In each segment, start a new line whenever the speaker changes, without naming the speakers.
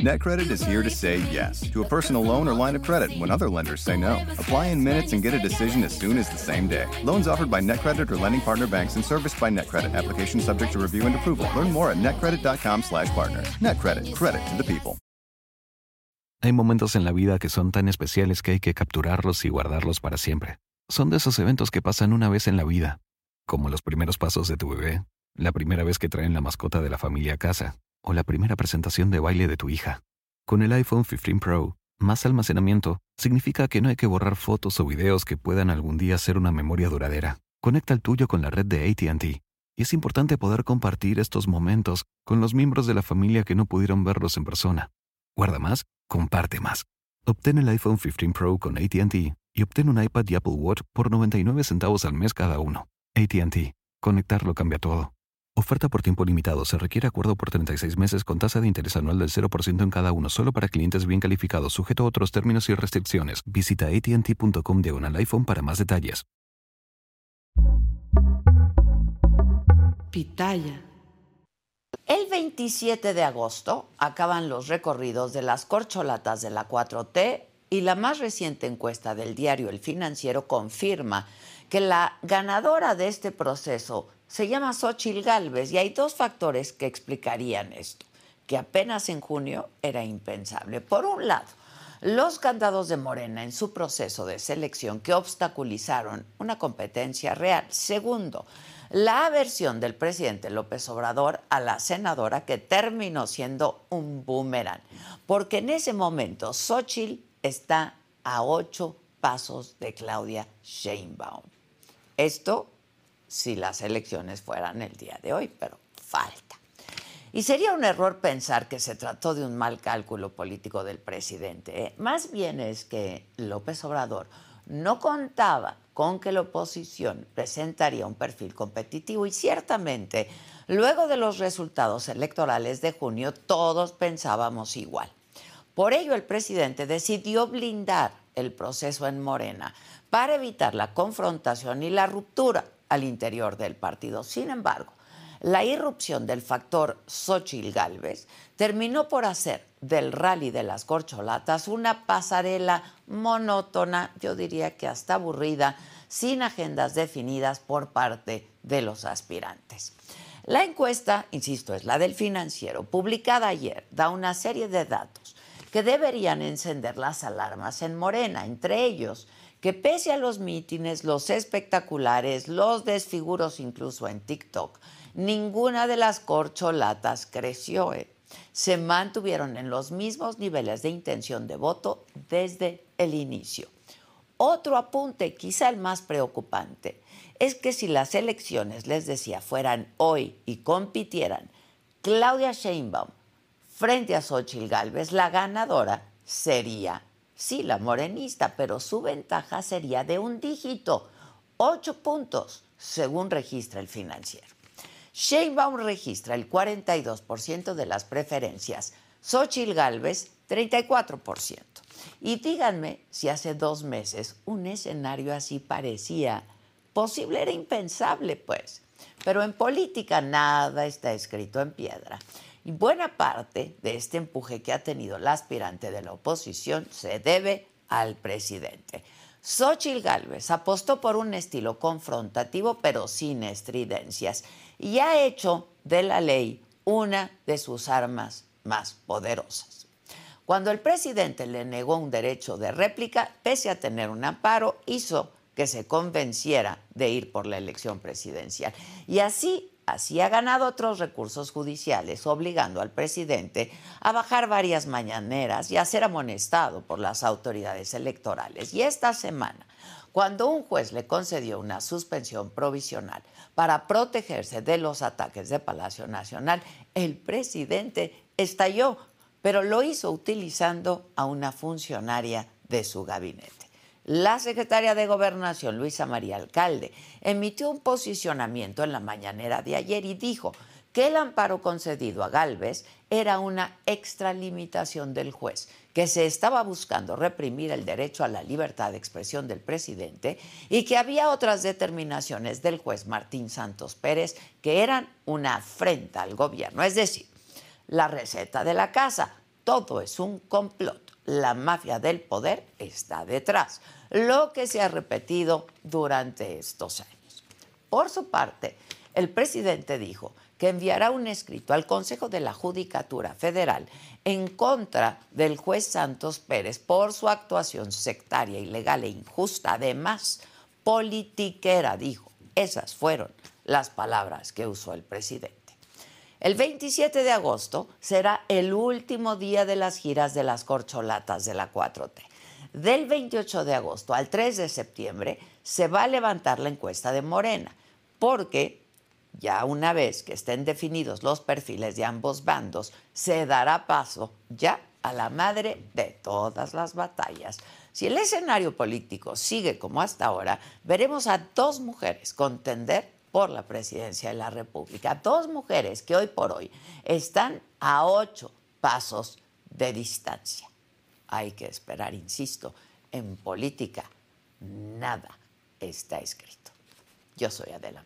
NetCredit is here to say yes to a personal loan or line of credit when other lenders say no. Apply in minutes and get a decision as soon as the same day. Loans offered by NetCredit or lending partner banks and serviced by NetCredit. Application subject to review and approval. Learn more at netcredit.com/partner. NetCredit. Credit to the people.
Hay momentos en la vida que son tan especiales que hay que capturarlos y guardarlos para siempre. Son de esos eventos que pasan una vez en la vida, como los primeros pasos de tu bebé, la primera vez que traen la mascota de la familia a casa o la primera presentación de baile de tu hija. Con el iPhone 15 Pro, más almacenamiento significa que no hay que borrar fotos o videos que puedan algún día ser una memoria duradera. Conecta el tuyo con la red de ATT. Y es importante poder compartir estos momentos con los miembros de la familia que no pudieron verlos en persona. Guarda más, comparte más. Obtén el iPhone 15 Pro con ATT y obtén un iPad y Apple Watch por 99 centavos al mes cada uno. ATT. Conectarlo cambia todo. Oferta por tiempo limitado. Se requiere acuerdo por 36 meses con tasa de interés anual del 0% en cada uno, solo para clientes bien calificados, sujeto a otros términos y restricciones. Visita ATT.com diagonal iPhone para más detalles.
Pitaya. El 27 de agosto acaban los recorridos de las corcholatas de la 4T y la más reciente encuesta del diario El Financiero confirma que la ganadora de este proceso se llama Xochil Gálvez y hay dos factores que explicarían esto, que apenas en junio era impensable. Por un lado, los candados de Morena en su proceso de selección que obstaculizaron una competencia real. Segundo, la aversión del presidente López Obrador a la senadora que terminó siendo un boomerang, porque en ese momento Xochitl está a ocho pasos de Claudia Sheinbaum. Esto si las elecciones fueran el día de hoy, pero falta. Y sería un error pensar que se trató de un mal cálculo político del presidente. ¿eh? Más bien es que López Obrador no contaba con que la oposición presentaría un perfil competitivo y ciertamente luego de los resultados electorales de junio todos pensábamos igual. Por ello el presidente decidió blindar el proceso en Morena para evitar la confrontación y la ruptura al interior del partido. Sin embargo, la irrupción del factor Xochitl Galvez terminó por hacer del rally de las corcholatas una pasarela monótona, yo diría que hasta aburrida, sin agendas definidas por parte de los aspirantes. La encuesta, insisto, es la del financiero, publicada ayer, da una serie de datos que deberían encender las alarmas en Morena, entre ellos que pese a los mítines, los espectaculares, los desfiguros incluso en TikTok, ninguna de las corcholatas creció. ¿eh? Se mantuvieron en los mismos niveles de intención de voto desde el inicio. Otro apunte, quizá el más preocupante, es que si las elecciones, les decía, fueran hoy y compitieran Claudia Sheinbaum frente a Xochitl Gálvez, la ganadora sería sí, la morenista, pero su ventaja sería de un dígito, ocho puntos, según registra el financiero. Sheinbaum registra el 42% de las preferencias, Xochitl Galvez 34%. Y díganme si hace dos meses un escenario así parecía posible, era impensable, pues. Pero en política nada está escrito en piedra. Y buena parte de este empuje que ha tenido la aspirante de la oposición se debe al presidente. Xochitl Gálvez apostó por un estilo confrontativo pero sin estridencias y ha hecho de la ley una de sus armas más poderosas. Cuando el presidente le negó un derecho de réplica, pese a tener un amparo, hizo que se convenciera de ir por la elección presidencial. Y así Así ha ganado otros recursos judiciales, obligando al presidente a bajar varias mañaneras y a ser amonestado por las autoridades electorales. Y esta semana, cuando un juez le concedió una suspensión provisional para protegerse de los ataques de Palacio Nacional, el presidente estalló, pero lo hizo utilizando a una funcionaria de su gabinete. La secretaria de Gobernación, Luisa María Alcalde, emitió un posicionamiento en la mañanera de ayer y dijo que el amparo concedido a Galvez era una extralimitación del juez, que se estaba buscando reprimir el derecho a la libertad de expresión del presidente y que había otras determinaciones del juez Martín Santos Pérez que eran una afrenta al gobierno. Es decir, la receta de la casa, todo es un complot. La mafia del poder está detrás, lo que se ha repetido durante estos años. Por su parte, el presidente dijo que enviará un escrito al Consejo de la Judicatura Federal en contra del juez Santos Pérez por su actuación sectaria, ilegal e injusta. Además, politiquera, dijo. Esas fueron las palabras que usó el presidente. El 27 de agosto será el último día de las giras de las corcholatas de la 4T. Del 28 de agosto al 3 de septiembre se va a levantar la encuesta de Morena, porque ya una vez que estén definidos los perfiles de ambos bandos, se dará paso ya a la madre de todas las batallas. Si el escenario político sigue como hasta ahora, veremos a dos mujeres contender por la presidencia de la República. Dos mujeres que hoy por hoy están a ocho pasos de distancia. Hay que esperar, insisto, en política nada está escrito. Yo soy Adela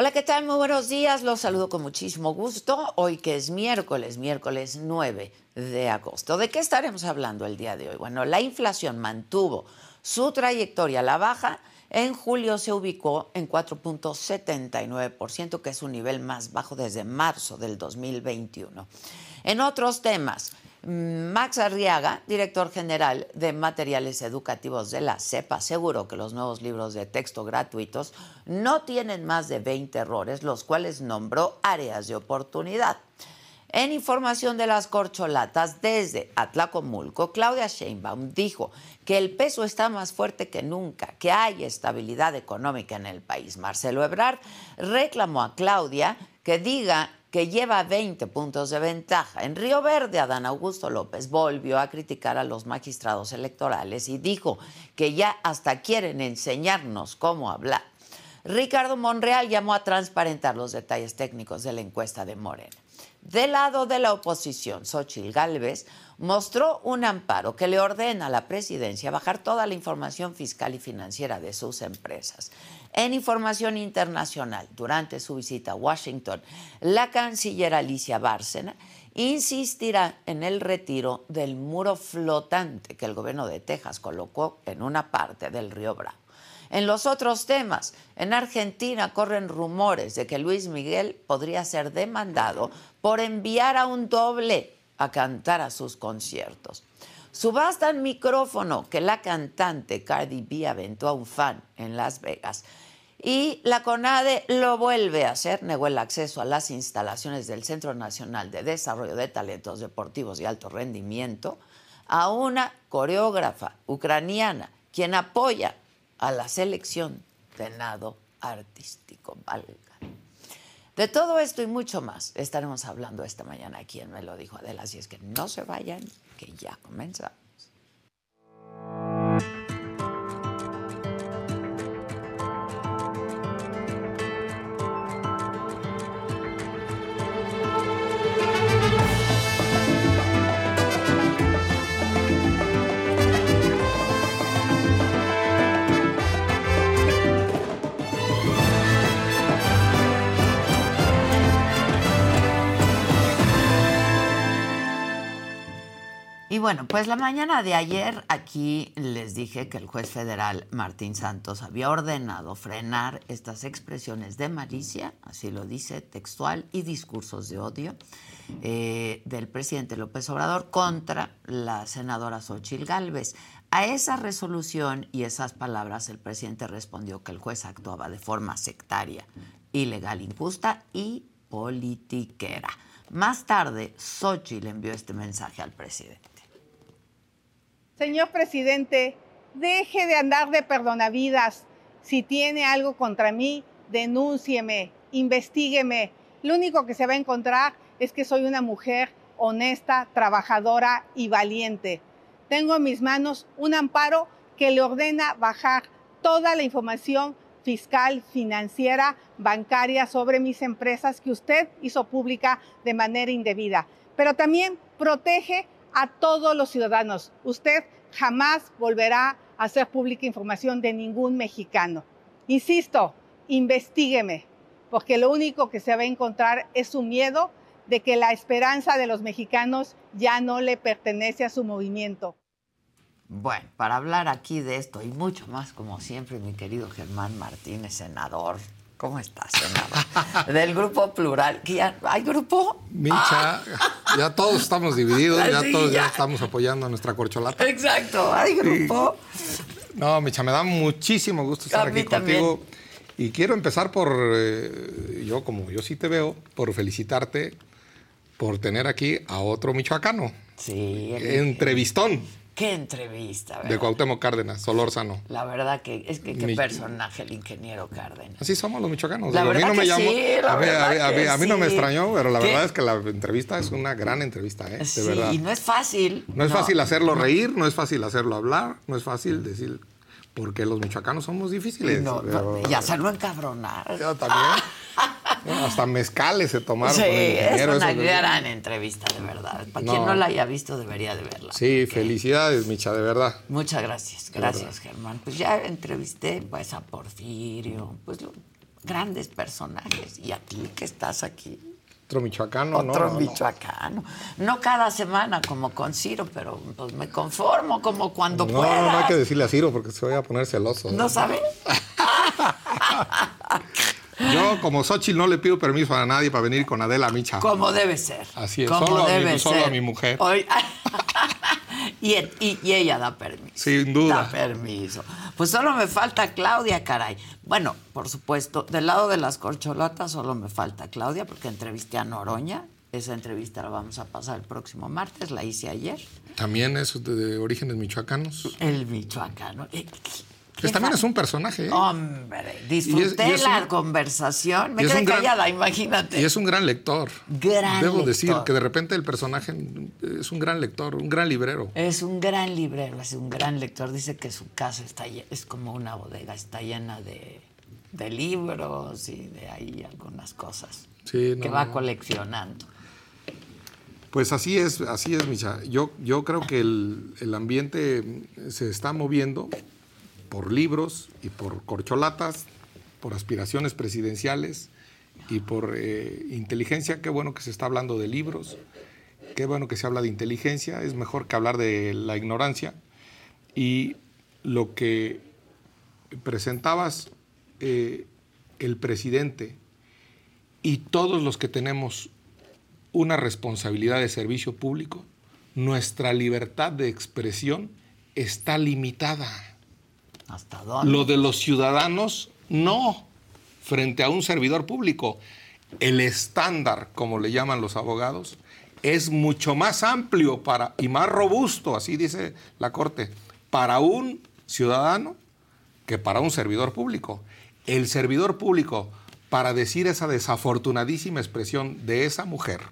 Hola, ¿qué tal? Muy buenos días. Los saludo con muchísimo gusto. Hoy que es miércoles, miércoles 9 de agosto. ¿De qué estaremos hablando el día de hoy? Bueno, la inflación mantuvo su trayectoria a la baja. En julio se ubicó en 4.79%, que es un nivel más bajo desde marzo del 2021. En otros temas, Max Arriaga, director general de materiales educativos de la CEPA, aseguró que los nuevos libros de texto gratuitos no tienen más de 20 errores, los cuales nombró áreas de oportunidad. En información de las corcholatas desde Atlacomulco, Claudia Sheinbaum dijo que el peso está más fuerte que nunca, que hay estabilidad económica en el país. Marcelo Ebrard reclamó a Claudia que diga que lleva 20 puntos de ventaja. En Río Verde, Adán Augusto López volvió a criticar a los magistrados electorales y dijo que ya hasta quieren enseñarnos cómo hablar. Ricardo Monreal llamó a transparentar los detalles técnicos de la encuesta de Morena. Del lado de la oposición, Xochil Gálvez mostró un amparo que le ordena a la presidencia bajar toda la información fiscal y financiera de sus empresas. En información internacional, durante su visita a Washington, la canciller Alicia Bárcena insistirá en el retiro del muro flotante que el gobierno de Texas colocó en una parte del río Bravo. En los otros temas, en Argentina corren rumores de que Luis Miguel podría ser demandado por enviar a un doble a cantar a sus conciertos. Subastan micrófono que la cantante Cardi B aventó a un fan en Las Vegas. Y la CONADE lo vuelve a hacer, negó el acceso a las instalaciones del Centro Nacional de Desarrollo de Talentos Deportivos y Alto Rendimiento a una coreógrafa ucraniana, quien apoya a la selección de nado artístico, valga. De todo esto y mucho más estaremos hablando esta mañana aquí en Me lo dijo Adela, así es que no se vayan, que ya comenzamos. Y bueno, pues la mañana de ayer aquí les dije que el juez federal Martín Santos había ordenado frenar estas expresiones de malicia, así lo dice, textual y discursos de odio eh, del presidente López Obrador contra la senadora Xochil Gálvez. A esa resolución y esas palabras el presidente respondió que el juez actuaba de forma sectaria, ilegal, injusta y politiquera. Más tarde, Xochitl envió este mensaje al presidente.
Señor presidente, deje de andar de perdonavidas. Si tiene algo contra mí, denúncieme, investigueme. Lo único que se va a encontrar es que soy una mujer honesta, trabajadora y valiente. Tengo en mis manos un amparo que le ordena bajar toda la información fiscal, financiera, bancaria sobre mis empresas que usted hizo pública de manera indebida. Pero también protege a todos los ciudadanos. Usted jamás volverá a hacer pública información de ningún mexicano. Insisto, investigueme, porque lo único que se va a encontrar es su miedo de que la esperanza de los mexicanos ya no le pertenece a su movimiento.
Bueno, para hablar aquí de esto y mucho más, como siempre, mi querido Germán Martínez, senador. ¿Cómo estás? Del Grupo Plural. ¿Hay grupo?
Micha, ya todos estamos divididos, ya todos ya. estamos apoyando a nuestra corcholata.
Exacto, hay grupo.
No, Micha, me da muchísimo gusto estar aquí contigo. Y quiero empezar por, eh, yo como yo sí te veo, por felicitarte por tener aquí a otro michoacano.
Sí.
Entrevistón.
Qué entrevista, ¿verdad?
De Cuauhtémoc Cárdenas, Solórzano.
La verdad que es que qué personaje el ingeniero Cárdenas.
Así somos los michoacanos.
La verdad a mí no me sí,
a, mí, no me extrañó, pero la verdad es que la entrevista es una gran entrevista, ¿eh?
De
verdad.
Y no es fácil.
No es fácil hacerlo reír, no es fácil hacerlo hablar, no es fácil decir porque los michoacanos somos difíciles. No,
y hacerlo encabronar.
Yo también. hasta mezcales se tomaron.
Sí, es una gran entrevista, de verdad. Para quien no la haya visto, debería de verla.
Sí, felicidades, Micha, de verdad.
Muchas gracias, gracias, Germán. Pues ya entrevisté pues, a Porfirio, pues grandes personajes. Y a ti que estás aquí.
Otro michoacano,
Otro michoacano. No. cada semana como con Ciro, pero pues me conformo como cuando
no,
pueda.
No, hay que decirle a Ciro porque se vaya a poner celoso.
¿No, sabe?
Yo, como Xochitl, no le pido permiso a nadie para venir con Adela Micha.
Como debe ser.
Así es, solo, a mi, solo, a mi, mujer.
y, y, ella da permiso.
Sin duda.
Da permiso. Pues solo me falta Claudia, caray. Bueno, por supuesto, del lado de las corcholatas solo me falta Claudia, porque entrevisté a Noroña. Esa entrevista la vamos a pasar el próximo martes, la hice ayer.
También es de, orígenes michoacanos.
El michoacano.
Pues también es un personaje. ¿eh?
Hombre, disfruté la conversación. Me quedé callada, imagínate.
Y es un gran lector.
Gran
Debo decir que de repente el personaje es un gran lector, un gran librero.
Es un gran librero, es un gran lector. Dice que su casa está es como una bodega, está llena de, libros y de ahí algunas cosas que va coleccionando.
Pues así es, así es, Micha. Yo, yo creo que el, el ambiente se está moviendo por libros y por corcholatas, por aspiraciones presidenciales y por eh, inteligencia. Qué bueno que se está hablando de libros, qué bueno que se habla de inteligencia, es mejor que hablar de la ignorancia. Y lo que presentabas eh, el presidente y todos los que tenemos una responsabilidad de servicio público, nuestra libertad de expresión está limitada. Lo de los ciudadanos, no. Frente a un servidor público, el estándar, como le llaman los abogados, es mucho más amplio para, y más robusto, así dice la Corte, para un ciudadano que para un servidor público. El servidor público, para decir esa desafortunadísima expresión de esa mujer,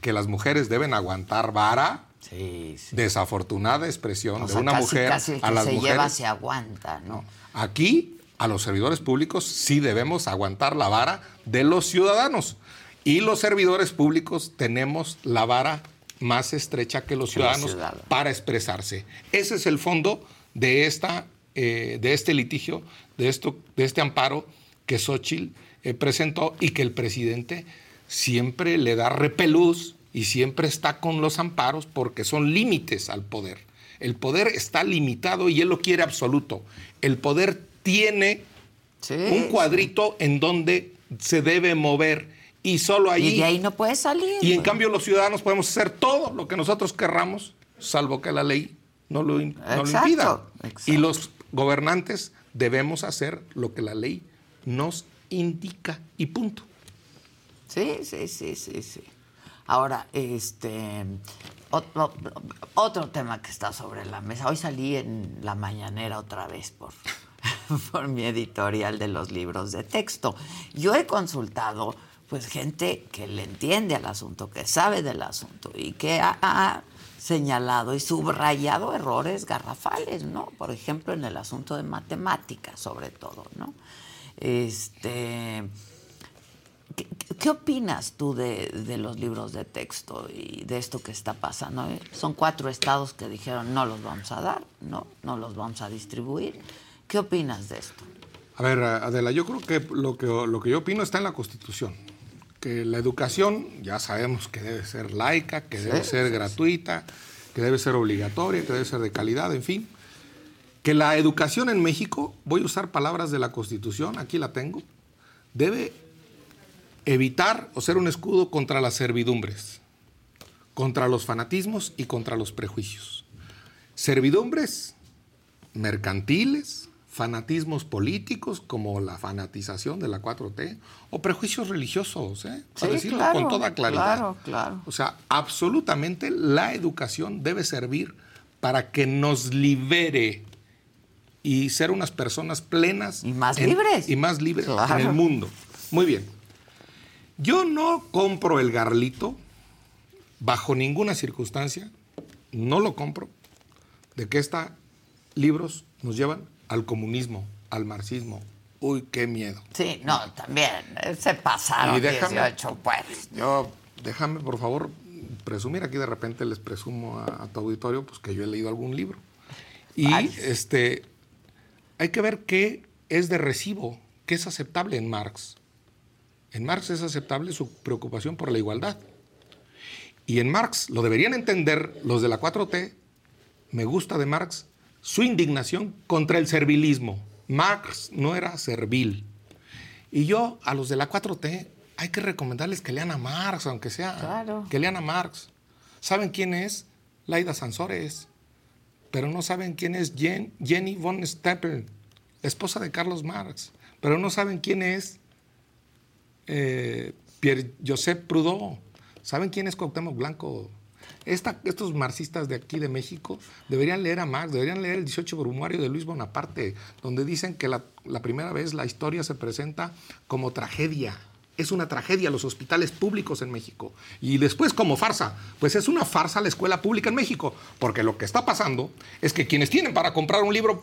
que las mujeres deben aguantar vara,
Sí,
Desafortunada expresión de una mujer a las
se
mujeres.
Lleva, se aguanta, ¿no?
Aquí, a los servidores públicos, sí debemos aguantar la vara de los ciudadanos. Y los servidores públicos tenemos la vara más estrecha que los ciudadanos para expresarse. Ese es el fondo de, esta, eh, de este litigio, de, esto, de este amparo que Xochitl eh, presentó y que el presidente siempre le da repelús y siempre está con los amparos porque son límites al poder. El poder está limitado y él lo quiere absoluto. El poder tiene un cuadrito en donde se debe mover y solo ahí...
Y de ahí no puede salir.
Y en cambio los ciudadanos podemos hacer todo lo que nosotros querramos, salvo que la ley no lo, impida. Y los gobernantes debemos hacer lo que la ley nos indica y punto.
Sí, sí, sí, sí, sí. Ahora, este otro, tema que está sobre la mesa. Hoy salí en la mañanera otra vez por, por mi editorial de los libros de texto. Yo he consultado pues gente que le entiende al asunto, que sabe del asunto y que ha, señalado y subrayado errores garrafales, ¿no? Por ejemplo, en el asunto de matemáticas, sobre todo, ¿no? Este ¿Qué, opinas tú de, los libros de texto y de esto que está pasando? Son cuatro estados que dijeron no los vamos a dar, no, no los vamos a distribuir. ¿Qué opinas de esto?
A ver, Adela, yo creo que lo, que lo que yo opino está en la Constitución. Que la educación, ya sabemos que debe ser laica, que debe ser gratuita, que debe ser obligatoria, que debe ser de calidad, en fin. Que la educación en México, voy a usar palabras de la Constitución, aquí la tengo, debe evitar o ser un escudo contra las servidumbres, contra los fanatismos y contra los prejuicios. Servidumbres mercantiles, fanatismos políticos como la fanatización de la 4T o prejuicios religiosos, ¿eh? para decirlo con toda claridad.
Claro, claro.
O sea, absolutamente la educación debe servir para que nos libere y ser unas personas plenas
y más libres
y más libres en el mundo. Muy bien. Yo no compro el garlito bajo ninguna circunstancia, no lo compro, de que estos libros nos llevan al comunismo, al marxismo. Uy, qué miedo.
Sí, no, también eh, se pasaron y déjame, 18 pues.
Yo, déjame, por favor, presumir, aquí de repente les presumo a, tu auditorio pues que yo he leído algún libro. Y este hay que ver qué es de recibo, qué es aceptable en Marx. En Marx es aceptable su preocupación por la igualdad. Y en Marx lo deberían entender los de la 4T. Me gusta de Marx su indignación contra el servilismo. Marx no era servil. Y yo, a los de la 4T, hay que recomendarles que lean a Marx, aunque sea.
Claro.
Que lean a Marx. ¿Saben quién es? Laida Sansores. Pero no saben quién es Jenny von Steppel, esposa de Carlos Marx. Pero no saben quién es eh, Pierre-Joseph Proudhon. ¿Saben quién es Cuauhtémoc Blanco? estos marxistas de aquí de México deberían leer a Marx, deberían leer el 18 Brumario de Luis Bonaparte, donde dicen que la, primera vez la historia se presenta como tragedia. Es una tragedia los hospitales públicos en México. Y después como farsa. Pues es una farsa la escuela pública en México. Porque lo que está pasando es que quienes tienen para comprar un libro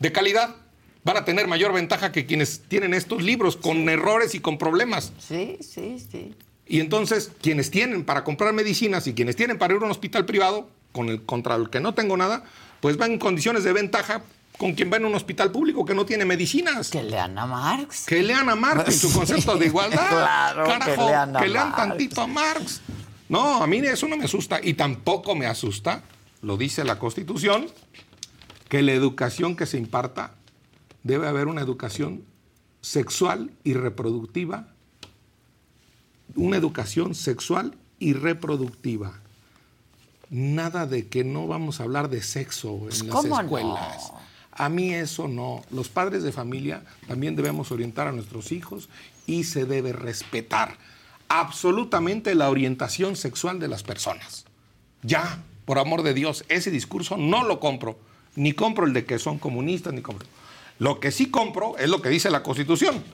De calidad van a tener mayor ventaja que quienes tienen estos libros con errores y con problemas.
Sí, sí, sí.
Y entonces, quienes tienen para comprar medicinas y quienes tienen para ir a un hospital privado, con el, contra el que no tengo nada, pues van en condiciones de ventaja con quien va en un hospital público que no tiene medicinas.
Que lean a Marx.
Que lean a Marx en su concepto de igualdad.
Claro,
que lean, que lean tantito a Marx. No, a mí eso no me asusta y tampoco me asusta, lo dice la Constitución, que la educación que se imparta debe haber una educación sexual y reproductiva, una educación sexual y reproductiva. Nada de que no vamos a hablar de sexo en las escuelas. A mí eso no. Los padres de familia también debemos orientar a nuestros hijos y se debe respetar absolutamente la orientación sexual de las personas. Ya, por amor de Dios, ese discurso no lo compro ni compro el de que son comunistas, ni compro. Lo que sí compro es lo que dice la Constitución,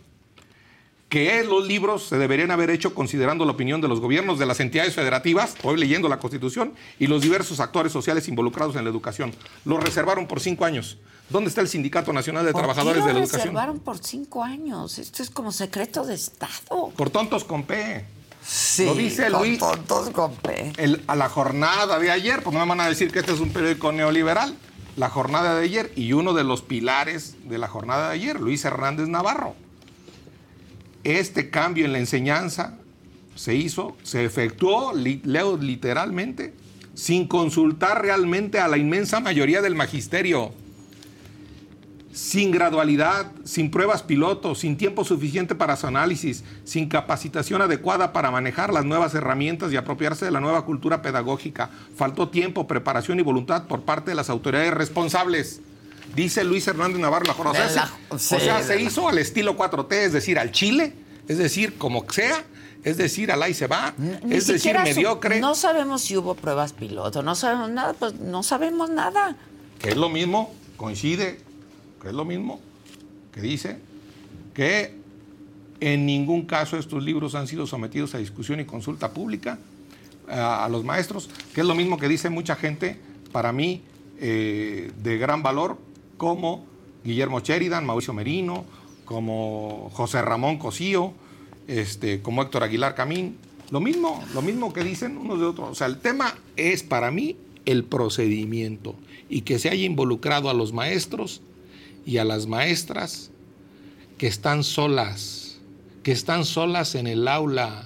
que los libros se deberían haber hecho considerando la opinión de los gobiernos de las entidades federativas, hoy leyendo la Constitución, y los diversos actores sociales involucrados en la educación. Lo reservaron por cinco años. ¿Dónde está el Sindicato Nacional de Trabajadores de la Educación? Lo
reservaron por cinco años. Esto es como secreto de Estado.
Por tontos con P.
Sí,
lo dice Luis.
tontos con P.
a la jornada de ayer, pues no me van a decir que este es un periódico neoliberal la jornada de ayer y uno de los pilares de la jornada de ayer, Luis Hernández Navarro. Este cambio en la enseñanza se hizo, se efectuó, leo literalmente, sin consultar realmente a la inmensa mayoría del magisterio. Sin gradualidad, sin pruebas piloto, sin tiempo suficiente para su análisis, sin capacitación adecuada para manejar las nuevas herramientas y apropiarse de la nueva cultura pedagógica. Faltó tiempo, preparación y voluntad por parte de las autoridades responsables. Dice Luis Hernández Navarro la o sea,
la-
se, o sea, hizo al estilo 4T, es decir, al Chile, es decir, como sea, es decir, al ahí se va,
Ni
es decir,
su-
mediocre,
No sabemos si hubo pruebas piloto, no sabemos nada, pues no sabemos nada.
que es lo mismo, coincide, es lo mismo, que dice que en ningún caso estos libros han sido sometidos a discusión y consulta pública a, a los maestros, que es lo mismo que dice mucha gente, para mí, eh, de gran valor, como Guillermo Sheridan, Mauricio Merino, como José Ramón Cosío, este, como Héctor Aguilar Camín. Lo mismo, lo mismo que dicen unos de otros. O sea, el tema es para mí el procedimiento y que se haya involucrado a los maestros y a las maestras que están solas, que están solas en el aula.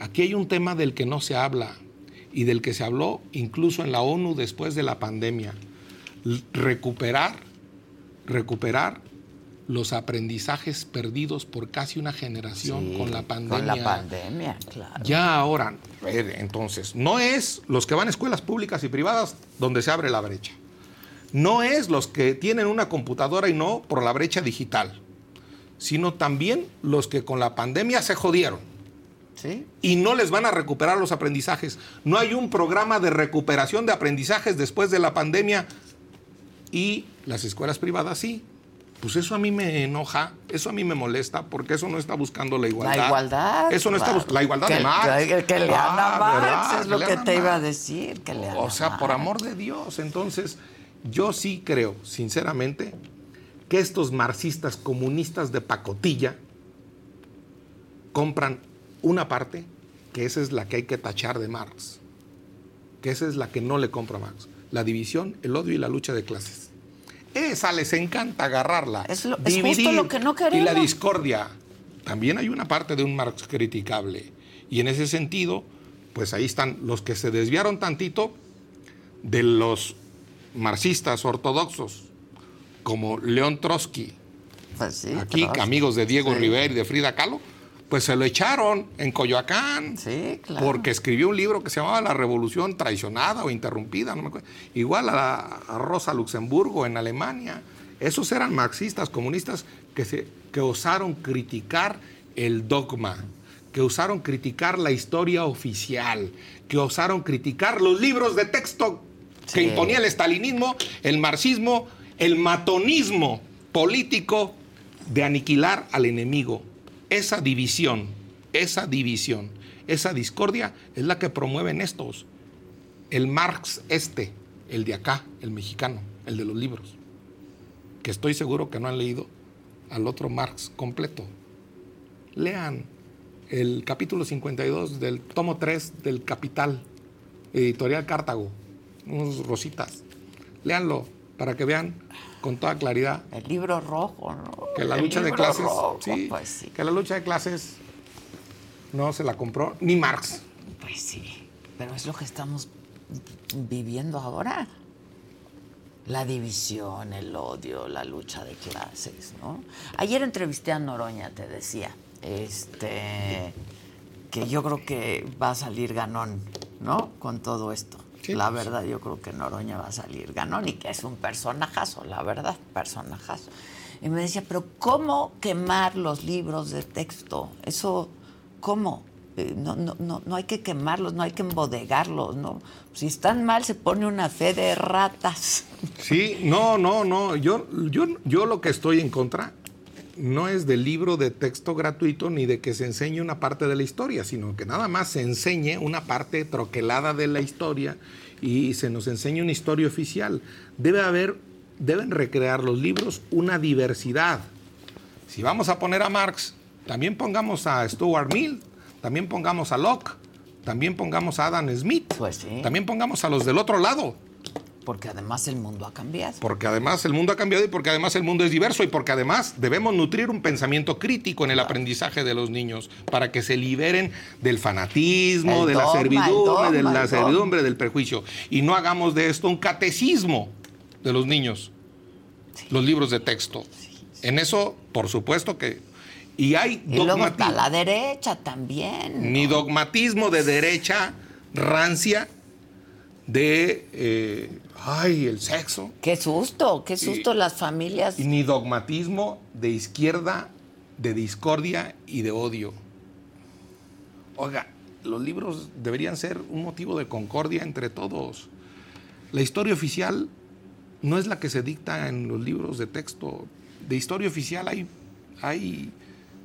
Aquí hay un tema del que no se habla y del que se habló incluso en la ONU después de la pandemia. Recuperar, recuperar los aprendizajes perdidos por casi una generación
Sí,
con la pandemia.
Con la pandemia, claro.
Ya ahora, entonces, no es los que van a escuelas públicas y privadas donde se abre la brecha. No es los que tienen una computadora y no por la brecha digital, sino también los que con la pandemia se jodieron
Sí.
y no les van a recuperar los aprendizajes. No hay un programa de recuperación de aprendizajes después de la pandemia y las escuelas privadas sí. Pues eso a mí me enoja, eso a mí me molesta, porque eso no está buscando la igualdad.
La igualdad.
Eso no está
claro.
buscando la igualdad
que,
de Marx.
Que, que lean
Ah,
Marx,
¿verdad?
es lo que te iba a decir, que
O sea, por amor de Dios. Entonces, yo sí creo, sinceramente, que estos marxistas comunistas de pacotilla compran una parte, que esa es la que hay que tachar de Marx, que esa es la que no le compra Marx, la división, el odio y la lucha de clases. Esa les encanta agarrarla.
Es lo- es justo lo que no
Y la
queremos.
discordia. También hay una parte de un Marx criticable. Y en ese sentido, pues ahí están los que se desviaron tantito de los marxistas ortodoxos, como León Trotsky,
Pues sí,
aquí
Trotsky.
amigos de Diego
Sí.
Rivera y de Frida Kahlo, pues se lo echaron en Coyoacán.
Sí, claro.
Porque escribió un libro que se llamaba La Revolución Traicionada o Interrumpida, no me acuerdo. Igual a, a Rosa Luxemburgo en Alemania. Esos eran marxistas, comunistas que, se, que osaron criticar el dogma, que osaron criticar la historia oficial, que osaron criticar los libros de texto que imponía el estalinismo, el marxismo, el matonismo político de aniquilar al enemigo. Esa división, esa división, esa discordia es la que promueven estos. El Marx este, el de acá, el mexicano, el de los libros, que estoy seguro que no han leído al otro Marx completo. Lean el capítulo 52 del tomo 3 del Capital, editorial Cartago, unos rositas. Léanlo para que vean con toda claridad
El libro rojo, ¿no?
que la
El
lucha de clases,
rojo,
sí,
Pues sí,
que la lucha de clases no se la compró ni Marx.
pues sí. Pero es lo que estamos viviendo ahora. La división, el odio, la lucha de clases, ¿no? Ayer entrevisté a Noroña, te decía, este, que yo creo que va a salir ganón, ¿no? Con todo esto.
Sí,
la
pues.
verdad, yo creo que Noroña va a salir ganón y que es un personajazo, la verdad, personajazo. Y me decía, pero ¿cómo quemar los libros de texto? Eso, ¿cómo? Eh, No, no, no, no hay que quemarlos, no hay que embodegarlos, ¿no? Si están mal, se pone una fe de ratas.
Sí, no, no, no. Yo, yo, yo lo que estoy en contra no es del libro de texto gratuito ni de que se enseñe una parte de la historia, sino que nada más se enseñe una parte troquelada de la historia y se nos enseñe una historia oficial. Debe haber, deben recrear los libros una diversidad. Si vamos a poner a Marx, también pongamos a Stuart Mill, también pongamos a Locke, también pongamos a Adam Smith,
Pues sí.
también pongamos a los del otro lado.
Porque además el mundo ha cambiado.
Porque además el mundo ha cambiado y porque además el mundo es diverso y porque además debemos nutrir un pensamiento crítico en el aprendizaje de los niños para que se liberen del fanatismo,
El
de la
dogma,
servidumbre, de la servidumbre, del prejuicio. Y no hagamos de esto un catecismo de los niños. los libros de texto. En eso, por supuesto que... Y hay
Y luego está la derecha también.
ni dogmatismo de derecha rancia de, eh, ay, el sexo,
Qué susto, qué susto
Y-
las familias.
y ni dogmatismo de izquierda, de discordia y de odio. Oiga, los libros deberían ser un motivo de concordia entre todos. La historia oficial no es la que se dicta en los libros de texto. De historia oficial hay, hay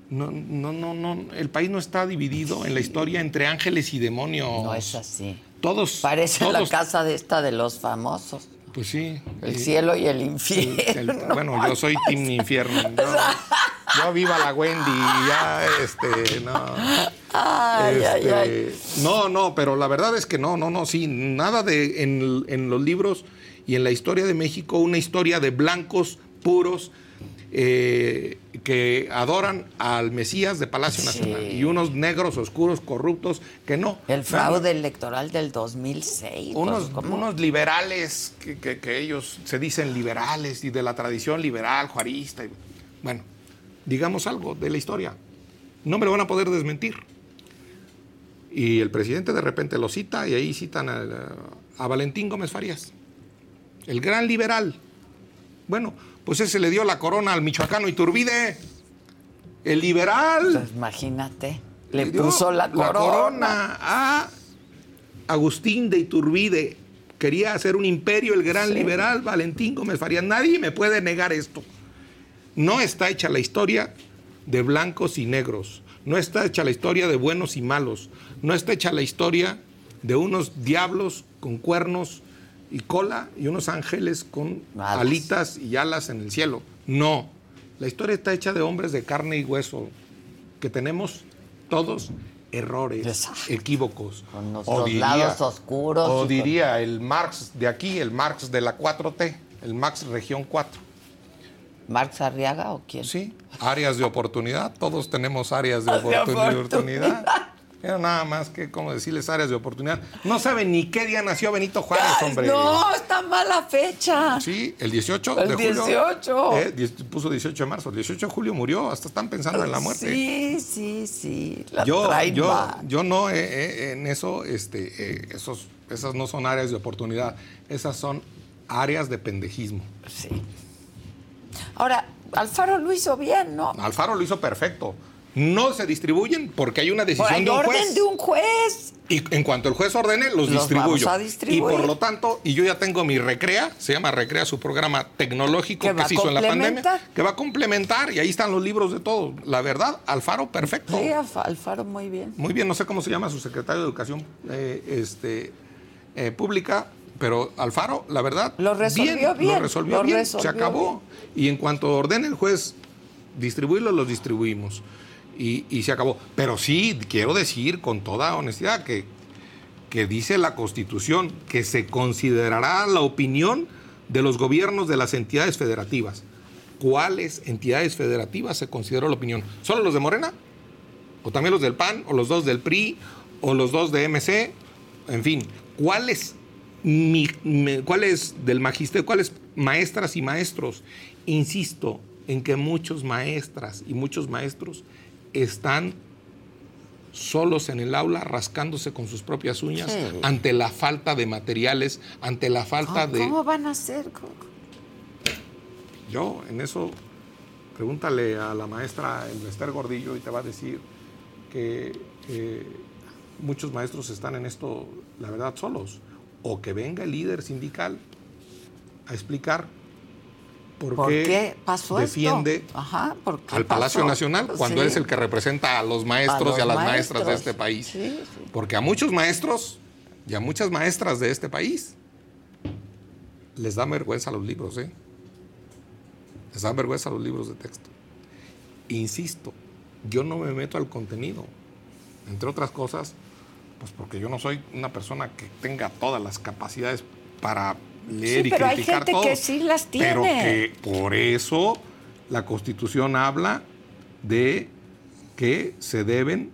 no, no, no, no, el país no está dividido en la historia entre ángeles y demonios.
No es así.
Todos,
Parece la casa de esta de los famosos.
Pues sí.
El cielo y el infierno.
el- bueno, yo soy Team Infierno. Yo, yo viva la Wendy, ya, este, no.
Ay, ay,
Este,
ay.
No, no, pero la verdad es que no, no, no, sí, nada de en, en los libros y en la historia de México, una historia de blancos puros eh, que adoran al Mesías de Palacio
Sí.
Nacional y unos negros oscuros corruptos que no.
El fraude electoral del 2006. pues,
Unos, unos liberales que, que- que ellos se dicen liberales y de la tradición liberal, juarista. y- bueno, digamos algo de la historia. No me lo van a poder desmentir. Y el presidente de repente lo cita y ahí citan a, a Valentín Gómez Farías, el gran liberal. Bueno, pues ese le dio la corona al michoacano Iturbide, el liberal.
Pues imagínate. Le puso la corona.
a Agustín de Iturbide. Quería hacer un imperio, el gran
Sí.
liberal Valentín Gómez Farías. Nadie me puede negar esto. No está hecha la historia de blancos y negros. No está hecha la historia de buenos y malos. No está hecha la historia de unos diablos con cuernos y cola y unos ángeles con alitas y alas en el cielo. No. La historia está hecha de hombres de carne y hueso que tenemos todos errores,
Exacto.
equívocos.
Con nuestros lados oscuros
O
con-
diría el Marx de aquí, el Marx de la 4T, el Marx Región 4.
¿Marx Arriaga o quién?
Sí, áreas de oportunidad, todos tenemos áreas de
De
oportuni-
oportunidad.
oportunidad. Era nada más que, como decirles, áreas de oportunidad. No saben ni qué día nació Benito Juárez, hombre.
No, está mala fecha.
Sí, el 18
El
de julio.
18.
Eh, puso 18 de marzo. El 18 de julio murió. Hasta están pensando en la muerte.
Sí, sí, sí. La
yo, yo, yo no eh, eh, en eso, este, esos, esas no son áreas de oportunidad. Esas son áreas de pendejismo.
Sí. Ahora, Alfaro lo hizo bien, ¿no?
Alfaro lo hizo perfecto. No se distribuyen porque hay una decisión
hay
de un
orden
juez.
de un juez.
Y en cuanto el juez ordene, los,
Los
distribuyo.
vamos a distribuir.
Y por lo tanto, y yo ya tengo mi Recrea, se llama Recrea, su programa tecnológico
Que
se hizo en la pandemia,
complementar.
que va a complementar, y ahí están los libros de todo. La verdad, Alfaro, perfecto.
Sí, Alf- Alfaro muy bien.
Muy bien, no sé cómo se llama su secretario de Educación eh, este, eh, Pública, pero Alfaro, la verdad,
Lo resolvió bien,
Lo resolvió
lo
bien,
resolvió
se acabó. Y en cuanto ordene el juez distribuirlos, los distribuimos. Y, se acabó. Pero sí, quiero decir con toda honestidad que, que dice la Constitución que se considerará la opinión de los gobiernos de las entidades federativas. ¿Cuáles entidades federativas se consideró la opinión? ¿Solo los de Morena? ¿O también los del PAN? ¿O los dos del PRI? ¿O los dos de MC? En fin, ¿cuáles, cuáles del magisterio, cuáles maestras y maestros? Insisto en que muchos maestras y muchos maestros están solos en el aula rascándose con sus propias uñas
Sí.
ante la falta de materiales, ante la falta
¿Cómo,
de...
cómo van a hacer? ¿Cómo-
Yo, en eso, pregúntale a la maestra el Esther Gordillo y te va a decir que eh, muchos maestros están en esto, la verdad, solos. O que venga el líder sindical a explicar por,
¿Por qué pasó
defiende
esto? Ajá, ¿por qué
al Palacio
pasó?
Nacional cuando
Sí.
él es el que representa a los maestros
A
y a las maestras de este país.
Sí, sí.
Porque a muchos maestros y a muchas maestras de este país les da vergüenza los libros, ¿eh? Les da vergüenza los libros de texto. Insisto, yo no me meto al contenido, entre otras cosas, pues porque yo no soy una persona que tenga todas las capacidades para leer
Sí,
y
pero hay gente que sí las
Pero
tiene.
que por eso la Constitución habla de que se deben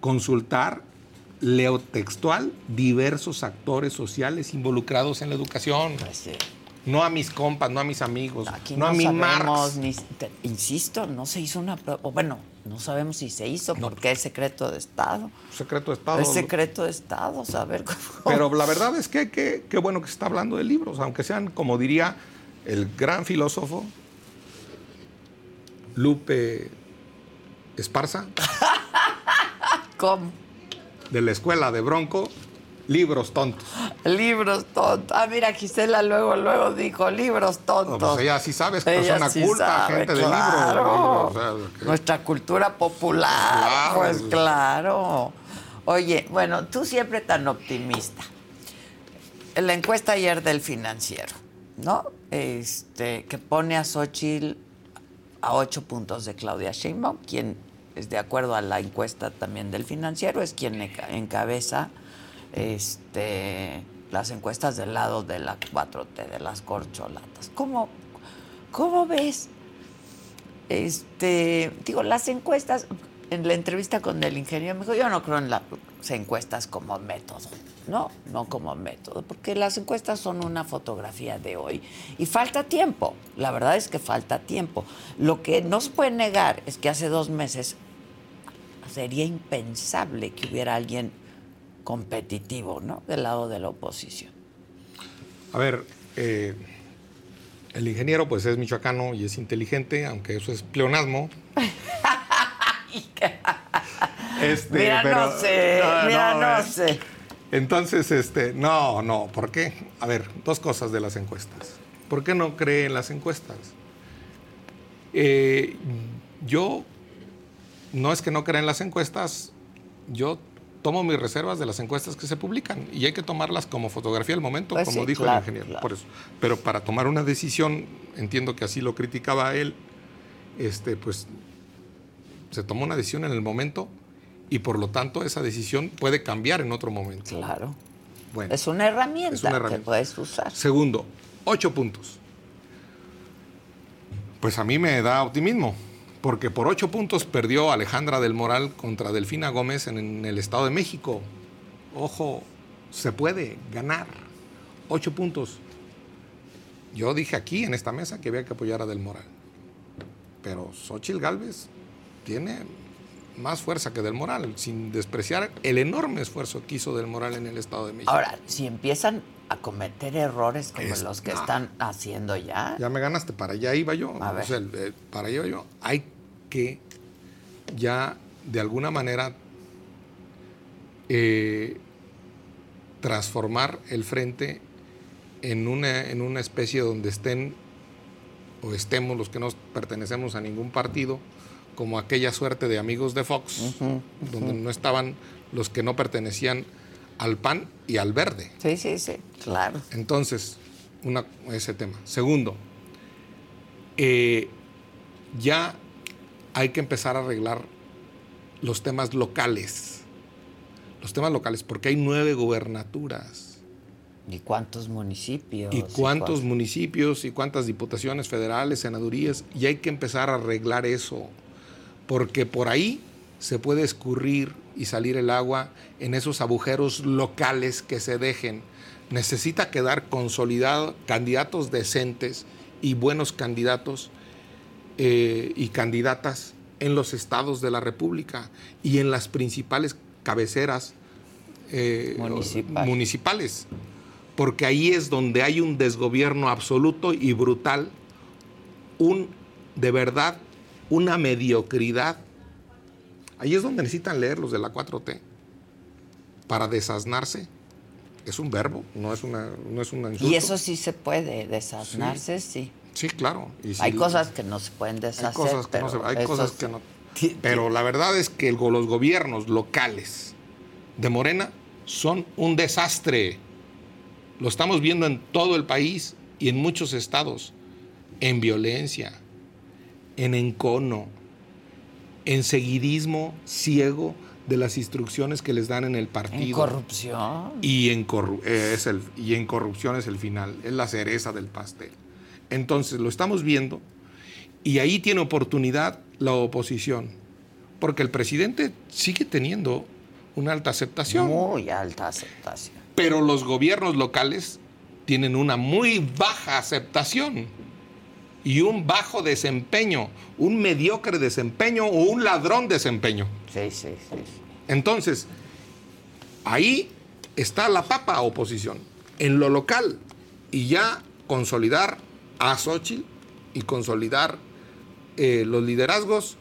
consultar, leo textual, diversos actores sociales involucrados en la educación.
Pues sí.
No a mis compas, no a mis amigos,
Aquí
no,
no,
a mi Marx.
ni, te- insisto, no se hizo una bueno, no sabemos si se hizo porque es secreto de Estado.
Secreto de Estado.
Es secreto de Estado, saber cómo.
Pero la verdad es que que- qué bueno que se está hablando de libros, aunque sean, como diría el gran filósofo Lupe Esparza,
¿Cómo?
de la escuela de Bronco, libros tontos.
Libros tontos. Ah, mira, Gisela luego, luego dijo libros tontos.
No, pues ella sí sabe, es persona
sí
culta,
sabe,
gente de
claro.
libro. o sea, que-
Nuestra cultura popular,
Claro.
pues claro. Oye, bueno, tú siempre tan optimista. En la encuesta ayer del financiero, ¿no? Este, que pone a Xochitl a ocho puntos de Claudia Sheinbaum, quien es de acuerdo a la encuesta también del financiero, es quien enca- encabeza este, las encuestas del lado de la 4T, de las corcholatas. ¿Cómo, cómo ves? Este, digo, las encuestas, en la entrevista con el ingeniero me dijo, yo no creo en las encuestas como método, ¿no? No como método, porque las encuestas son una fotografía de hoy y falta tiempo, la verdad es que falta tiempo. Lo que no se puede negar es que hace dos meses sería impensable que hubiera alguien competitivo, ¿no? Del lado de la oposición.
A ver, eh, el ingeniero pues es michoacano y es inteligente, aunque eso es pleonasmo. Este,
mira,
pero-
no sé,
no,
mira,
no,
no, sé.
Entonces, este, no, no, ¿por qué? A ver, dos cosas de las encuestas. ¿Por qué no cree en las encuestas? Eh, yo, no es que no crea en las encuestas, yo tomo mis reservas de las encuestas que se publican y hay que tomarlas como fotografía del momento,
Pues
como
sí,
dijo
claro,
el ingeniero.
claro.
Por eso. Pero para tomar una decisión, entiendo que así lo criticaba él, este, pues se tomó una decisión en el momento y por lo tanto esa decisión puede cambiar en otro momento.
Claro.
Bueno.
Es una herramienta,
Es una herramienta.
que puedes usar.
Segundo, ocho puntos. Pues a mí me da optimismo, porque por ocho puntos perdió Alejandra del Moral contra Delfina Gómez en, el Estado de México. Ojo, se puede ganar. Ocho puntos. Yo dije aquí en esta mesa que había que apoyar a Del Moral. Pero Xochitl Galvez tiene más fuerza que Del Moral, sin despreciar el enorme esfuerzo que hizo Del Moral en el Estado de México.
Ahora, si empiezan a cometer errores como
Es-
los que están haciendo ya,
Ya me ganaste, para allá iba yo.
A
O
ver.
sea, eh, para allá iba yo. Hay que ya de alguna manera eh, transformar el frente en una, en una especie donde estén o estemos los que no pertenecemos a ningún partido, como aquella suerte de amigos de Fox, donde no estaban los que no pertenecían al PAN y al verde.
sí, sí, sí, claro.
Entonces, una, ese tema. Segundo, eh, ya hay que empezar a arreglar los temas locales. Los temas locales, porque hay nueve gubernaturas.
¿Y cuántos municipios?
¿Y cuántos municipios y cuántas diputaciones federales, senadurías? Y hay que empezar a arreglar eso, porque por ahí se puede escurrir y salir el agua en esos agujeros locales que se dejen. Necesita quedar consolidado candidatos decentes y buenos candidatos eh, y candidatas en los estados de la República y en las principales cabeceras eh,
Municipal.
municipales, porque ahí es donde hay un desgobierno absoluto y brutal, un de verdad una mediocridad. Ahí es donde necesitan leer los de la 4T para desasnarse. Es un verbo, no es una no es un insulto.
Y eso sí se puede, desasnarse, sí.
Sí, claro. Y si
Hay cosas que no se pueden deshacer.
hay cosas que no se,
pero
hay cosas que no. Pero la verdad es que los gobiernos locales de Morena son un desastre. Lo estamos viendo en todo el país y en muchos estados. En violencia, en encono, en seguidismo ciego de las instrucciones que les dan en el partido.
En corrupción.
Y en, corru- eh, es el, y en corrupción es el final, es la cereza del pastel. Entonces lo estamos viendo y ahí tiene oportunidad la oposición, porque el presidente sigue teniendo una alta aceptación,
Muy alta aceptación.
pero los gobiernos locales tienen una muy baja aceptación y un bajo desempeño, un mediocre desempeño o un ladrón desempeño.
Sí, sí, sí.
Entonces, ahí está la papa oposición, en lo local, y ya consolidar a Xochitl y consolidar eh, los liderazgos,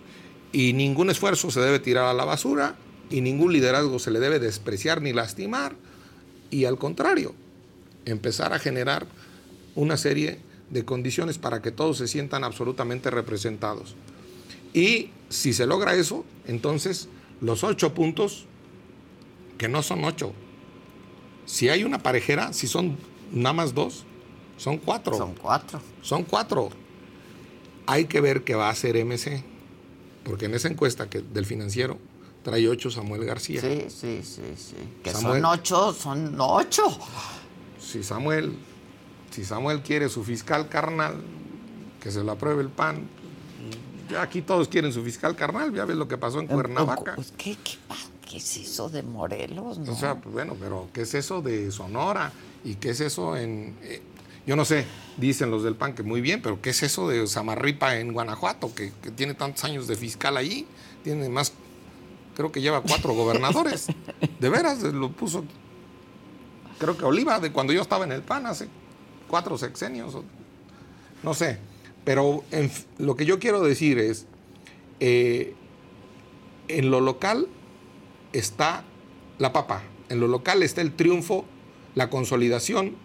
y ningún esfuerzo se debe tirar a la basura, y ningún liderazgo se le debe despreciar ni lastimar, y al contrario, empezar a generar una serie de condiciones para que todos se sientan absolutamente representados. Y si se logra eso, entonces los ocho puntos, que no son ocho, si hay una parejera, si son nada más dos, son cuatro.
Son cuatro.
Son cuatro. Hay que ver qué va a hacer MC, porque en esa encuesta que, del financiero trae ocho Samuel García.
Sí, sí, sí, sí. Que
Samuel.
son ocho, son ocho.
Si Samuel, si Samuel quiere su fiscal carnal, que se lo apruebe el PAN. Ya aquí todos quieren su fiscal carnal, ya ves lo que pasó en Cuernavaca.
Pues, ¿Qué, qué, qué es eso de Morelos? no?
O sea, pues, bueno, pero ¿qué es eso de Sonora? ¿Y qué es eso en... eh, yo no sé, dicen los del PAN que muy bien, pero ¿qué es eso de Samarripa en Guanajuato, que, que tiene tantos años de fiscal allí? Tiene más, creo que lleva cuatro gobernadores. De veras, lo puso, creo que Oliva, de cuando yo estaba en el PAN hace cuatro sexenios, no sé. Pero lo que yo quiero decir es, eh, en lo local está la papa. En lo local está el triunfo, la consolidación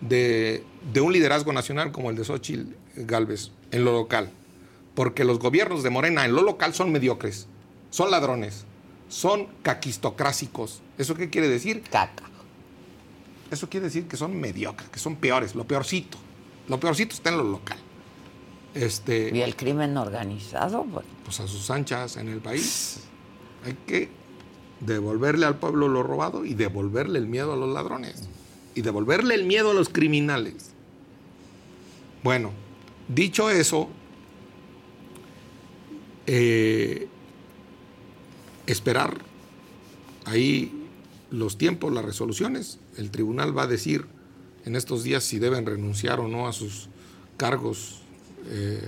de, de un liderazgo nacional como el de Xochitl Galvez, en lo local. Porque los gobiernos de Morena en lo local son mediocres, son ladrones, son caquistocrásicos. ¿Eso qué quiere decir?
Caca.
Eso quiere decir que son mediocres, que son peores, lo peorcito. Lo peorcito está en lo local. Este,
Y el crimen organizado, bueno,
pues a sus anchas en el país. Hay que devolverle al pueblo lo robado y devolverle el miedo a los ladrones. Y devolverle el miedo a los criminales. Bueno, dicho eso, eh, esperar ahí los tiempos, las resoluciones. El tribunal va a decir en estos días si deben renunciar o no a sus cargos eh,